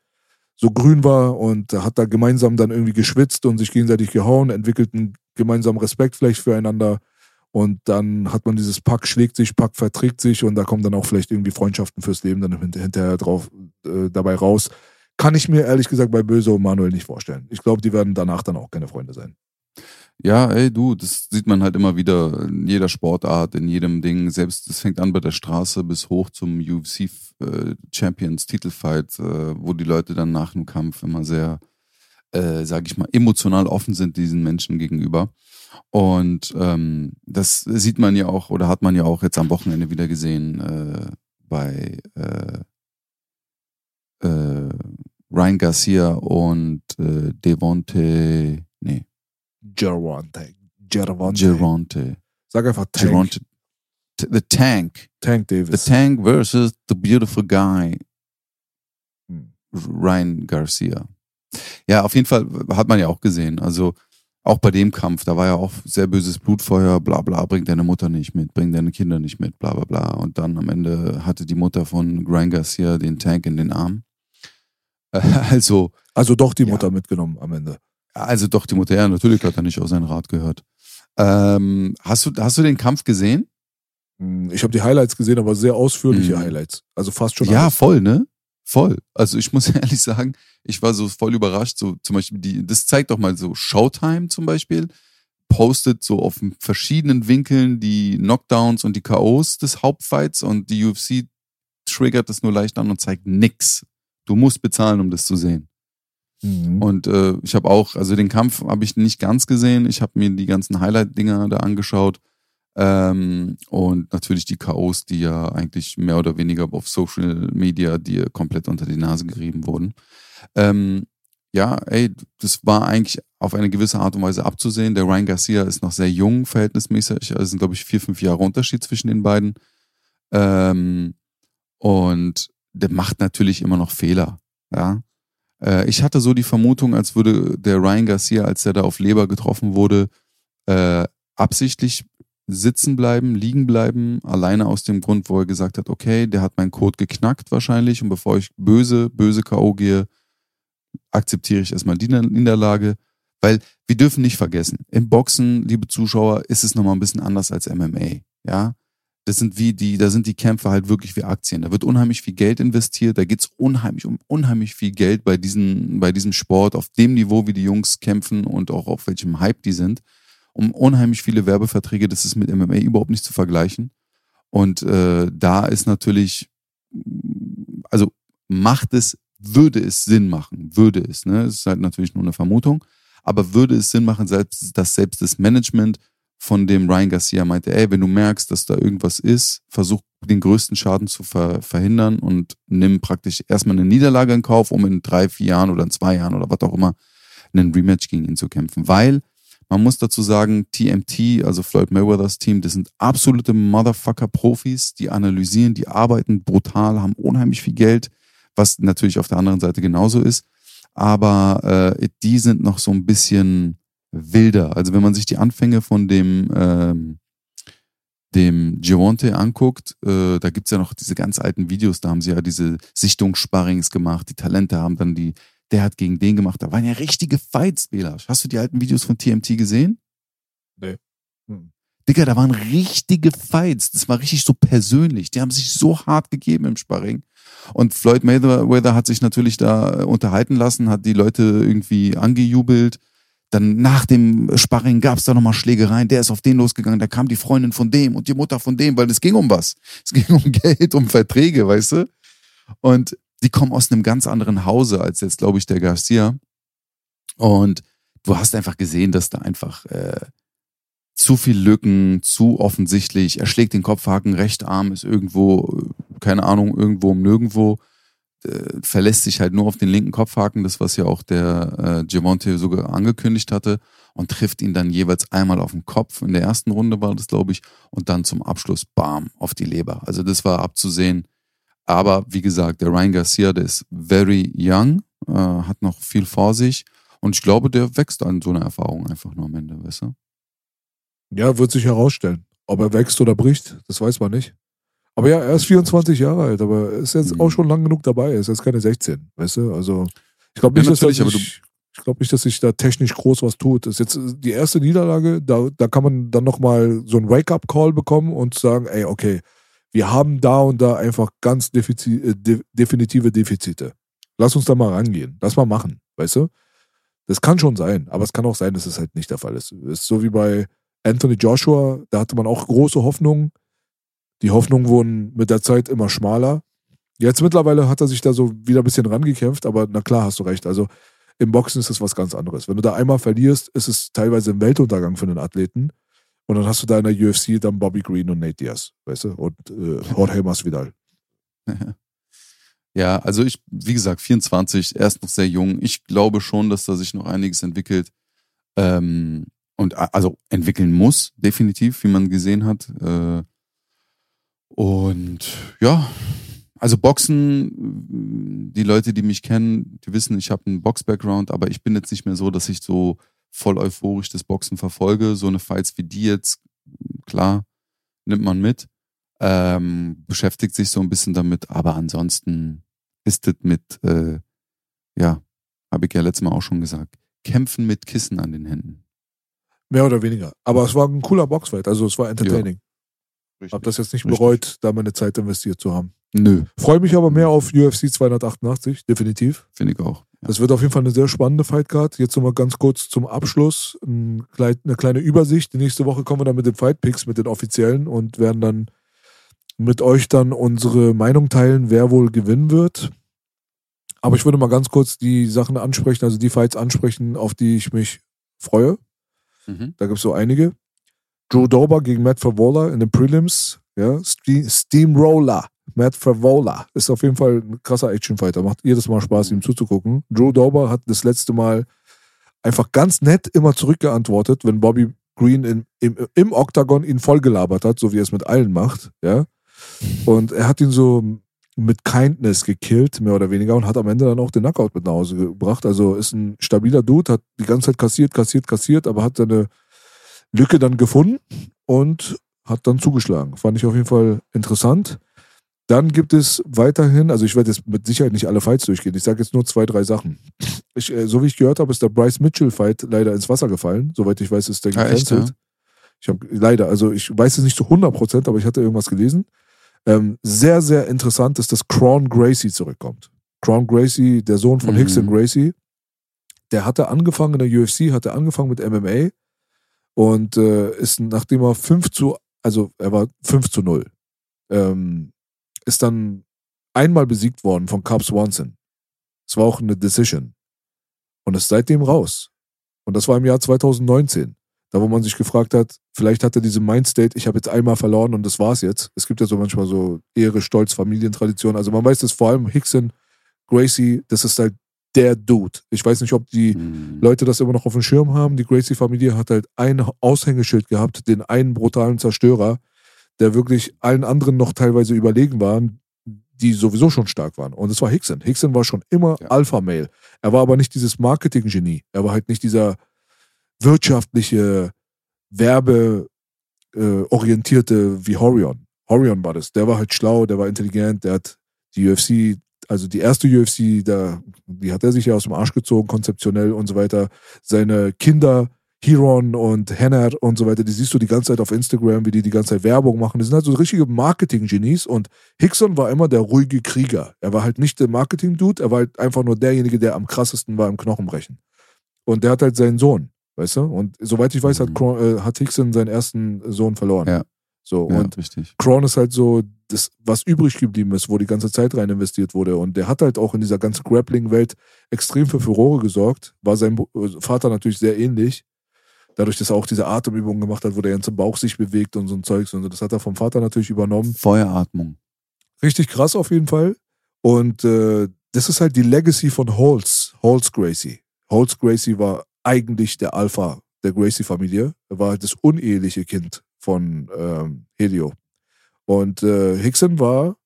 so grün war und hat da gemeinsam dann irgendwie geschwitzt und sich gegenseitig gehauen, entwickelt einen gemeinsamen Respekt vielleicht füreinander und dann hat man dieses Pack schlägt sich, Pack verträgt sich und da kommen dann auch vielleicht irgendwie Freundschaften fürs Leben dann hint- hinterher drauf äh, dabei raus. kann ich mir ehrlich gesagt bei Böse und Manuel nicht vorstellen. Ich glaube, die werden danach dann auch keine Freunde sein. Ja, ey, du, das sieht man halt immer wieder in jeder Sportart, in jedem Ding. Selbst, das fängt an bei der Straße bis hoch zum UFC äh, Champions Titelfight, äh, wo die Leute dann nach dem Kampf immer sehr, äh, sag ich mal, emotional offen sind diesen Menschen gegenüber. Und ähm, das sieht man ja auch oder hat man ja auch jetzt am Wochenende wieder gesehen äh, bei äh, äh, Ryan Garcia und äh, Devonte, nee, Gervonta. Gervonta. Geronte. Sag einfach Tank. Geronte. T- The Tank. Tank The Davis. Tank versus the beautiful guy Hm. Ryan Garcia. Ja, auf jeden Fall hat man ja auch gesehen. Also auch bei dem Kampf, da war ja auch sehr böses Blutfeuer, bla bla, bring deine Mutter nicht mit, bring deine Kinder nicht mit, bla bla bla. Und dann am Ende hatte die Mutter von Ryan Garcia den Tank in den Arm. Also, Also doch die Ja. Mutter mitgenommen am Ende. Also doch, die Mutter, ja, natürlich hat er nicht auf seinen Rat gehört. Ähm, hast, du, hast du den Kampf gesehen? Hm, Ich habe die Highlights gesehen, aber sehr ausführliche Mhm. Highlights. Also fast schon Ja, alles. voll, ne? Voll. Also ich muss ehrlich sagen, ich war so voll überrascht. So zum Beispiel die, das zeigt doch mal so Showtime zum Beispiel postet so auf verschiedenen Winkeln die Knockdowns und die KOs des Hauptfights und die UFC triggert das nur leicht an und zeigt nix. Du musst bezahlen, um das zu sehen. Mhm. Und äh, ich habe auch, also den Kampf habe ich nicht ganz gesehen. Ich habe mir die ganzen Highlight-Dinger da angeschaut. Ähm, und natürlich die Chaos, die ja eigentlich mehr oder weniger auf Social Media dir komplett unter die Nase gerieben wurden. Ähm, ja, ey, das war eigentlich auf eine gewisse Art und Weise abzusehen. Der Ryan Garcia ist noch sehr jung, verhältnismäßig. Also es sind, glaube ich, vier, fünf Jahre Unterschied zwischen den beiden. Ähm, und der macht natürlich immer noch Fehler. Ja. Äh, ich hatte so die Vermutung, als würde der Ryan Garcia, als er da auf Leber getroffen wurde, äh, absichtlich sitzen bleiben, liegen bleiben, alleine aus dem Grund, wo er gesagt hat, okay, der hat meinen Code geknackt wahrscheinlich und bevor ich böse, böse K.O. gehe, akzeptiere ich erstmal die Niederlage, weil wir dürfen nicht vergessen, im Boxen, liebe Zuschauer, ist es nochmal ein bisschen anders als MMA, ja. Das sind wie die, da sind die Kämpfe halt wirklich wie Aktien. Da wird unheimlich viel Geld investiert, da geht's unheimlich um unheimlich viel Geld bei diesen, bei diesem Sport, auf dem Niveau, wie die Jungs kämpfen und auch auf welchem Hype die sind. Um unheimlich viele Werbeverträge, das ist mit MMA überhaupt nicht zu vergleichen. Und äh, da ist natürlich, also macht es, würde es Sinn machen, würde es, ne? Es ist halt natürlich nur eine Vermutung, aber würde es Sinn machen, selbst, dass selbst das Management von dem Ryan Garcia meinte, ey, wenn du merkst, dass da irgendwas ist, versuch den größten Schaden zu ver verhindern und nimm praktisch erstmal eine Niederlage in Kauf, um in drei, vier Jahren oder in zwei Jahren oder was auch immer einen Rematch gegen ihn zu kämpfen. Weil man muss dazu sagen, TMT, also Floyd Mayweathers Team, das sind absolute Motherfucker-Profis, die analysieren, die arbeiten brutal, haben unheimlich viel Geld, was natürlich auf der anderen Seite genauso ist. Aber äh, die sind noch so ein bisschen wilder. Also wenn man sich die Anfänge von dem, ähm, dem Gironte anguckt, äh, da gibt's ja noch diese ganz alten Videos, da haben sie ja diese Sichtungssparrings gemacht, die Talente haben dann die, der hat gegen den gemacht, da waren ja richtige Fights, Belasch. Hast du die alten Videos von TMT gesehen? Nee. Hm. Digga, da waren richtige Fights. Das war richtig so persönlich. Die haben sich so hart gegeben im Sparring. Und Floyd Mayweather hat sich natürlich da unterhalten lassen, hat die Leute irgendwie angejubelt. Dann nach dem Sparring gab es da nochmal Schlägereien. Der ist auf den losgegangen, da kam die Freundin von dem und die Mutter von dem, weil es ging um was. Es ging um Geld, um Verträge, weißt du? Und die kommen aus einem ganz anderen Hause als jetzt, glaube ich, der Garcia. Und du hast einfach gesehen, dass da einfach äh, zu viel Lücken, zu offensichtlich. Er schlägt den Kopfhaken, rechter Arm ist irgendwo, äh, keine Ahnung, irgendwo um nirgendwo. Äh, verlässt sich halt nur auf den linken Kopfhaken, das was ja auch der äh, Giavonte sogar angekündigt hatte und trifft ihn dann jeweils einmal auf den Kopf. In der ersten Runde war das, glaube ich, und dann zum Abschluss bam auf die Leber. Also das war abzusehen. Aber wie gesagt, der Ryan Garcia, der ist very young, äh, hat noch viel vor sich und ich glaube, der wächst an so einer Erfahrung einfach nur am Ende, weißt du? Ja, wird sich herausstellen. Ob er wächst oder bricht, das weiß man nicht. Aber ja, er ist 24 Jahre alt, aber er ist jetzt Mhm. auch schon lang genug dabei. Er ist jetzt keine 16, weißt du? Also, ich glaube nicht, Ja, dass aber sich, ich glaube nicht, dass sich da technisch groß was tut. Das ist jetzt die erste Niederlage, da, da kann man dann nochmal so einen Wake-up-Call bekommen und sagen, ey, okay, wir haben da und da einfach ganz defizi äh, de definitive Defizite. Lass uns da mal rangehen. Lass mal machen, weißt du? Das kann schon sein, aber es kann auch sein, dass es halt nicht der Fall ist. Es ist so wie bei Anthony Joshua, da hatte man auch große Hoffnungen. Die Hoffnungen wurden mit der Zeit immer schmaler. Jetzt mittlerweile hat er sich da so wieder ein bisschen rangekämpft, aber na klar, hast du recht. Also im Boxen ist das was ganz anderes. Wenn du da einmal verlierst, ist es teilweise ein Weltuntergang für den Athleten. Und dann hast du da in der UFC dann Bobby Green und Nate Diaz, weißt du? Und äh, Jorge Masvidal. Ja, also ich, wie gesagt, 24, er ist noch sehr jung. Ich glaube schon, dass da sich noch einiges entwickelt. Ähm, und also entwickeln muss, definitiv, wie man gesehen hat. Äh, und ja, also Boxen, die Leute, die mich kennen, die wissen, ich habe einen Box-Background, aber ich bin jetzt nicht mehr so, dass ich so voll euphorisch das Boxen verfolge. So eine Fights wie die jetzt, klar, nimmt man mit, ähm, beschäftigt sich so ein bisschen damit, aber ansonsten ist es mit, äh, ja, habe ich ja letztes Mal auch schon gesagt, kämpfen mit Kissen an den Händen. Mehr oder weniger. Aber es war ein cooler Boxfight, also es war entertaining. Ja. Hab das jetzt nicht bereut, Richtig. da meine Zeit investiert zu haben. Nö. Freue mich aber mehr auf UFC 288, definitiv. Finde ich auch. Ja. Das wird auf jeden Fall eine sehr spannende Fightcard. Jetzt nochmal ganz kurz zum Abschluss eine kleine Übersicht. Die nächste Woche kommen wir dann mit den Fight Picks, mit den offiziellen und werden dann mit euch dann unsere Meinung teilen, wer wohl gewinnen wird. Aber ich würde mal ganz kurz die Sachen ansprechen, also die Fights ansprechen, auf die ich mich freue. Mhm. Da gibt es so einige. Joe Dober gegen Matt Favola in den Prelims. Ja, Steamroller. Matt Favola ist auf jeden Fall ein krasser Actionfighter. Macht jedes Mal Spaß, ihm zuzugucken. Joe Dober hat das letzte Mal einfach ganz nett immer zurückgeantwortet, wenn Bobby Green in, im, im Octagon ihn vollgelabert hat, so wie er es mit allen macht. Ja. Und er hat ihn so mit Kindness gekillt, mehr oder weniger, und hat am Ende dann auch den Knockout mit nach Hause gebracht. Also ist ein stabiler Dude, hat die ganze Zeit kassiert, kassiert, kassiert, aber hat seine Lücke dann gefunden und hat dann zugeschlagen. Fand ich auf jeden Fall interessant. Dann gibt es weiterhin, also ich werde jetzt mit Sicherheit nicht alle Fights durchgehen. Ich sage jetzt nur zwei, drei Sachen. Ich, äh, so wie ich gehört habe, ist der Bryce Mitchell-Fight leider ins Wasser gefallen. Soweit ich weiß, ist der gecancelt. Ja, echt, ja? Ich habe leider, also ich weiß es nicht zu 100 Prozent, aber ich hatte irgendwas gelesen. Ähm, sehr, sehr interessant ist, dass Crown Gracie zurückkommt. Crown Gracie, der Sohn von mhm. Hickson Gracie, der hatte angefangen in der UFC, hatte angefangen mit MMA und äh, ist, nachdem er 5 zu, also er war 5 zu 0, ähm, ist dann einmal besiegt worden von Carp Swanson. Es war auch eine Decision. Und ist seitdem raus. Und das war im Jahr 2019. Da, wo man sich gefragt hat, vielleicht hat er diese Mindstate, ich habe jetzt einmal verloren und das war's jetzt. Es gibt ja so manchmal so Ehre, Stolz, Familientradition. Also man weiß das vor allem Hickson, Gracie, das ist halt der Dude. Ich weiß nicht, ob die mhm. Leute das immer noch auf dem Schirm haben. Die Gracie-Familie hat halt ein Aushängeschild gehabt, den einen brutalen Zerstörer, der wirklich allen anderen noch teilweise überlegen waren, die sowieso schon stark waren. Und es war Hickson. Hickson war schon immer ja. Alpha-Male. Er war aber nicht dieses Marketing-Genie. Er war halt nicht dieser wirtschaftliche, werbeorientierte äh, wie Horion. Horion war das. Der war halt schlau, der war intelligent, der hat die UFC, also die erste UFC, da, die hat er sich ja aus dem Arsch gezogen, konzeptionell und so weiter. Seine Kinder, Heron und Henner und so weiter, die siehst du die ganze Zeit auf Instagram, wie die die ganze Zeit Werbung machen. Die sind halt so richtige Marketing-Genies und Hickson war immer der ruhige Krieger. Er war halt nicht der Marketing-Dude, er war halt einfach nur derjenige, der am krassesten war im Knochenbrechen. Und der hat halt seinen Sohn. Weißt du? Und soweit ich weiß, hat, mhm. äh, hat Hickson seinen ersten Sohn verloren. Ja. So, ja, und richtig. Kron ist halt so das, was übrig geblieben ist, wo die ganze Zeit rein investiert wurde. Und der hat halt auch in dieser ganzen Grappling-Welt extrem für Furore gesorgt. War seinem äh, Vater natürlich sehr ähnlich. Dadurch, dass er auch diese Atemübungen gemacht hat, wo der ganze Bauch sich bewegt und so ein Zeugs und so. Das hat er vom Vater natürlich übernommen. Feueratmung. Richtig krass auf jeden Fall. Und äh, das ist halt die Legacy von Holz, Holz Gracie. Holz Gracie war eigentlich der Alpha der Gracie-Familie. Er war das uneheliche Kind von ähm, Helio. Und äh, Hickson war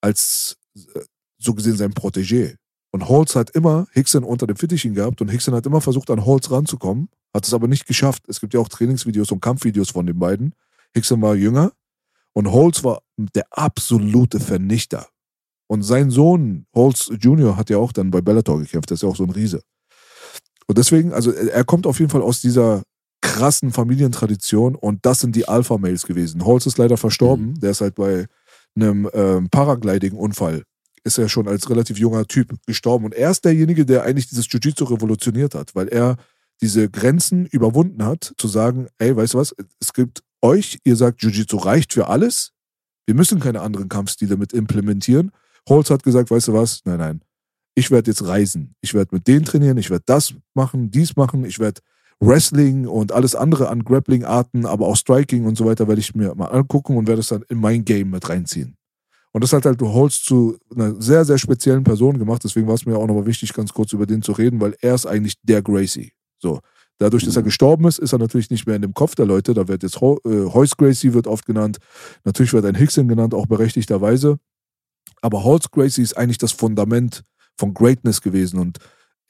als äh, so gesehen sein Protégé. Und Holz hat immer Hickson unter dem Fittichen gehabt und Hickson hat immer versucht, an Holz ranzukommen, hat es aber nicht geschafft. Es gibt ja auch Trainingsvideos und Kampfvideos von den beiden. Hickson war jünger und Holz war der absolute Vernichter. Und sein Sohn, Holz Jr., hat ja auch dann bei Bellator gekämpft. Das ist ja auch so ein Riese. Und deswegen, also er kommt auf jeden Fall aus dieser krassen Familientradition und das sind die Alpha-Males gewesen. Holz ist leider verstorben, mhm. der ist halt bei einem ähm, Paragliding-Unfall ist er schon als relativ junger Typ gestorben. Und er ist derjenige, der eigentlich dieses Jiu-Jitsu revolutioniert hat, weil er diese Grenzen überwunden hat, zu sagen, ey, weißt du was, es gibt euch, ihr sagt, Jiu-Jitsu reicht für alles, wir müssen keine anderen Kampfstile mit implementieren. Holz hat gesagt, weißt du was, nein, nein, ich werde jetzt reisen, ich werde mit denen trainieren, ich werde das machen, dies machen, ich werde Wrestling und alles andere an Grappling-Arten, aber auch Striking und so weiter werde ich mir mal angucken und werde es dann in mein Game mit reinziehen. Und das hat halt Holz zu einer sehr, sehr speziellen Person gemacht. Deswegen war es mir auch nochmal wichtig, ganz kurz über den zu reden, weil er ist eigentlich der Gracie. So. Dadurch, dass er gestorben ist, ist er natürlich nicht mehr in dem Kopf der Leute. Da wird jetzt Ho äh, Hoyce Gracie wird oft genannt. Natürlich wird ein Hickson genannt, auch berechtigterweise. Aber Holz Gracie ist eigentlich das Fundament von Greatness gewesen. Und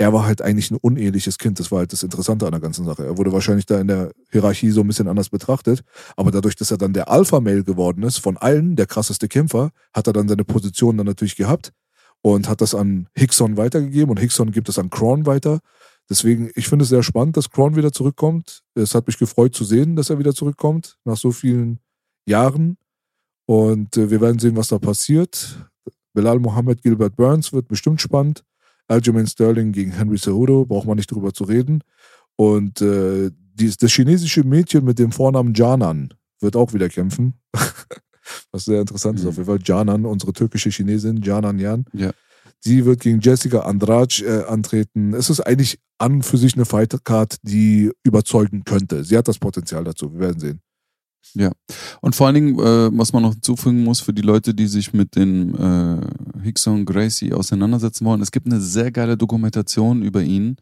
er war halt eigentlich ein uneheliches Kind. Das war halt das Interessante an der ganzen Sache. Er wurde wahrscheinlich da in der Hierarchie so ein bisschen anders betrachtet. Aber dadurch, dass er dann der Alpha-Male geworden ist, von allen der krasseste Kämpfer, hat er dann seine Position dann natürlich gehabt und hat das an Hickson weitergegeben und Hickson gibt es an Kron weiter. Deswegen, ich finde es sehr spannend, dass Kron wieder zurückkommt. Es hat mich gefreut zu sehen, dass er wieder zurückkommt, nach so vielen Jahren. Und äh, wir werden sehen, was da passiert. Belal Mohammed, Gilbert Burns wird bestimmt spannend. Aljamain Sterling gegen Henry Cejudo, braucht man nicht drüber zu reden. Und äh, dies, das chinesische Mädchen mit dem Vornamen Janan wird auch wieder kämpfen. Was sehr interessant mhm. ist auf jeden Fall. Janan, unsere türkische Chinesin, Janan Yan. Ja. Sie wird gegen Jessica Andrade äh, antreten. Es ist eigentlich an und für sich eine Fightcard, die überzeugen könnte. Sie hat das Potenzial dazu. Wir werden sehen. Ja. Und vor allen Dingen, äh, was man noch hinzufügen muss für die Leute, die sich mit den äh, Hickson Gracie auseinandersetzen wollen, es gibt eine sehr geile Dokumentation über ihn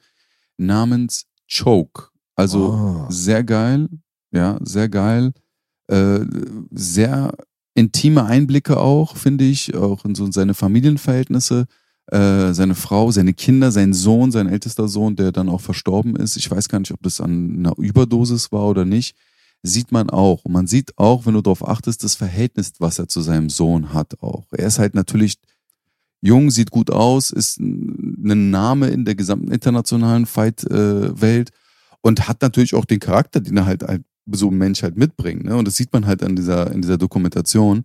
namens Choke. Also oh. sehr geil, ja, sehr geil. Äh, sehr intime Einblicke auch, finde ich, auch in so seine Familienverhältnisse. Äh, seine Frau, seine Kinder, sein Sohn, sein ältester Sohn, der dann auch verstorben ist. Ich weiß gar nicht, ob das an einer Überdosis war oder nicht sieht man auch. Und man sieht auch, wenn du darauf achtest, das Verhältnis, was er zu seinem Sohn hat auch. Er ist halt natürlich jung, sieht gut aus, ist ein Name in der gesamten internationalen Fight-Welt und hat natürlich auch den Charakter, den er halt, halt so ein Mensch halt mitbringt. Ne? Und das sieht man halt an dieser, in dieser Dokumentation.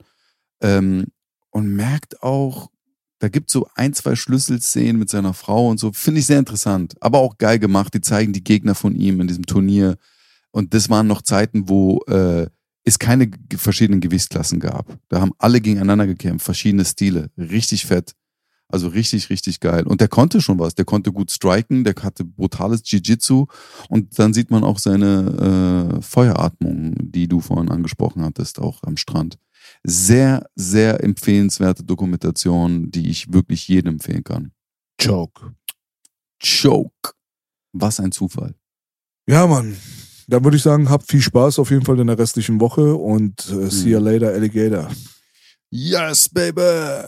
Ähm, und merkt auch, da gibt es so ein, zwei Schlüsselszenen mit seiner Frau und so. Finde ich sehr interessant. Aber auch geil gemacht. Die zeigen die Gegner von ihm in diesem Turnier. Und das waren noch Zeiten, wo äh, es keine verschiedenen Gewichtsklassen gab. Da haben alle gegeneinander gekämpft, verschiedene Stile. Richtig fett. Also richtig, richtig geil. Und der konnte schon was. Der konnte gut striken, der hatte brutales Jiu-Jitsu. Und dann sieht man auch seine äh, Feueratmung, die du vorhin angesprochen hattest, auch am Strand. Sehr, sehr empfehlenswerte Dokumentation, die ich wirklich jedem empfehlen kann. Choke. Choke. Was ein Zufall. Ja, Mann. Dann würde ich sagen, habt viel Spaß auf jeden Fall in der restlichen Woche und äh, see you mhm. later, Alligator. Yes, baby!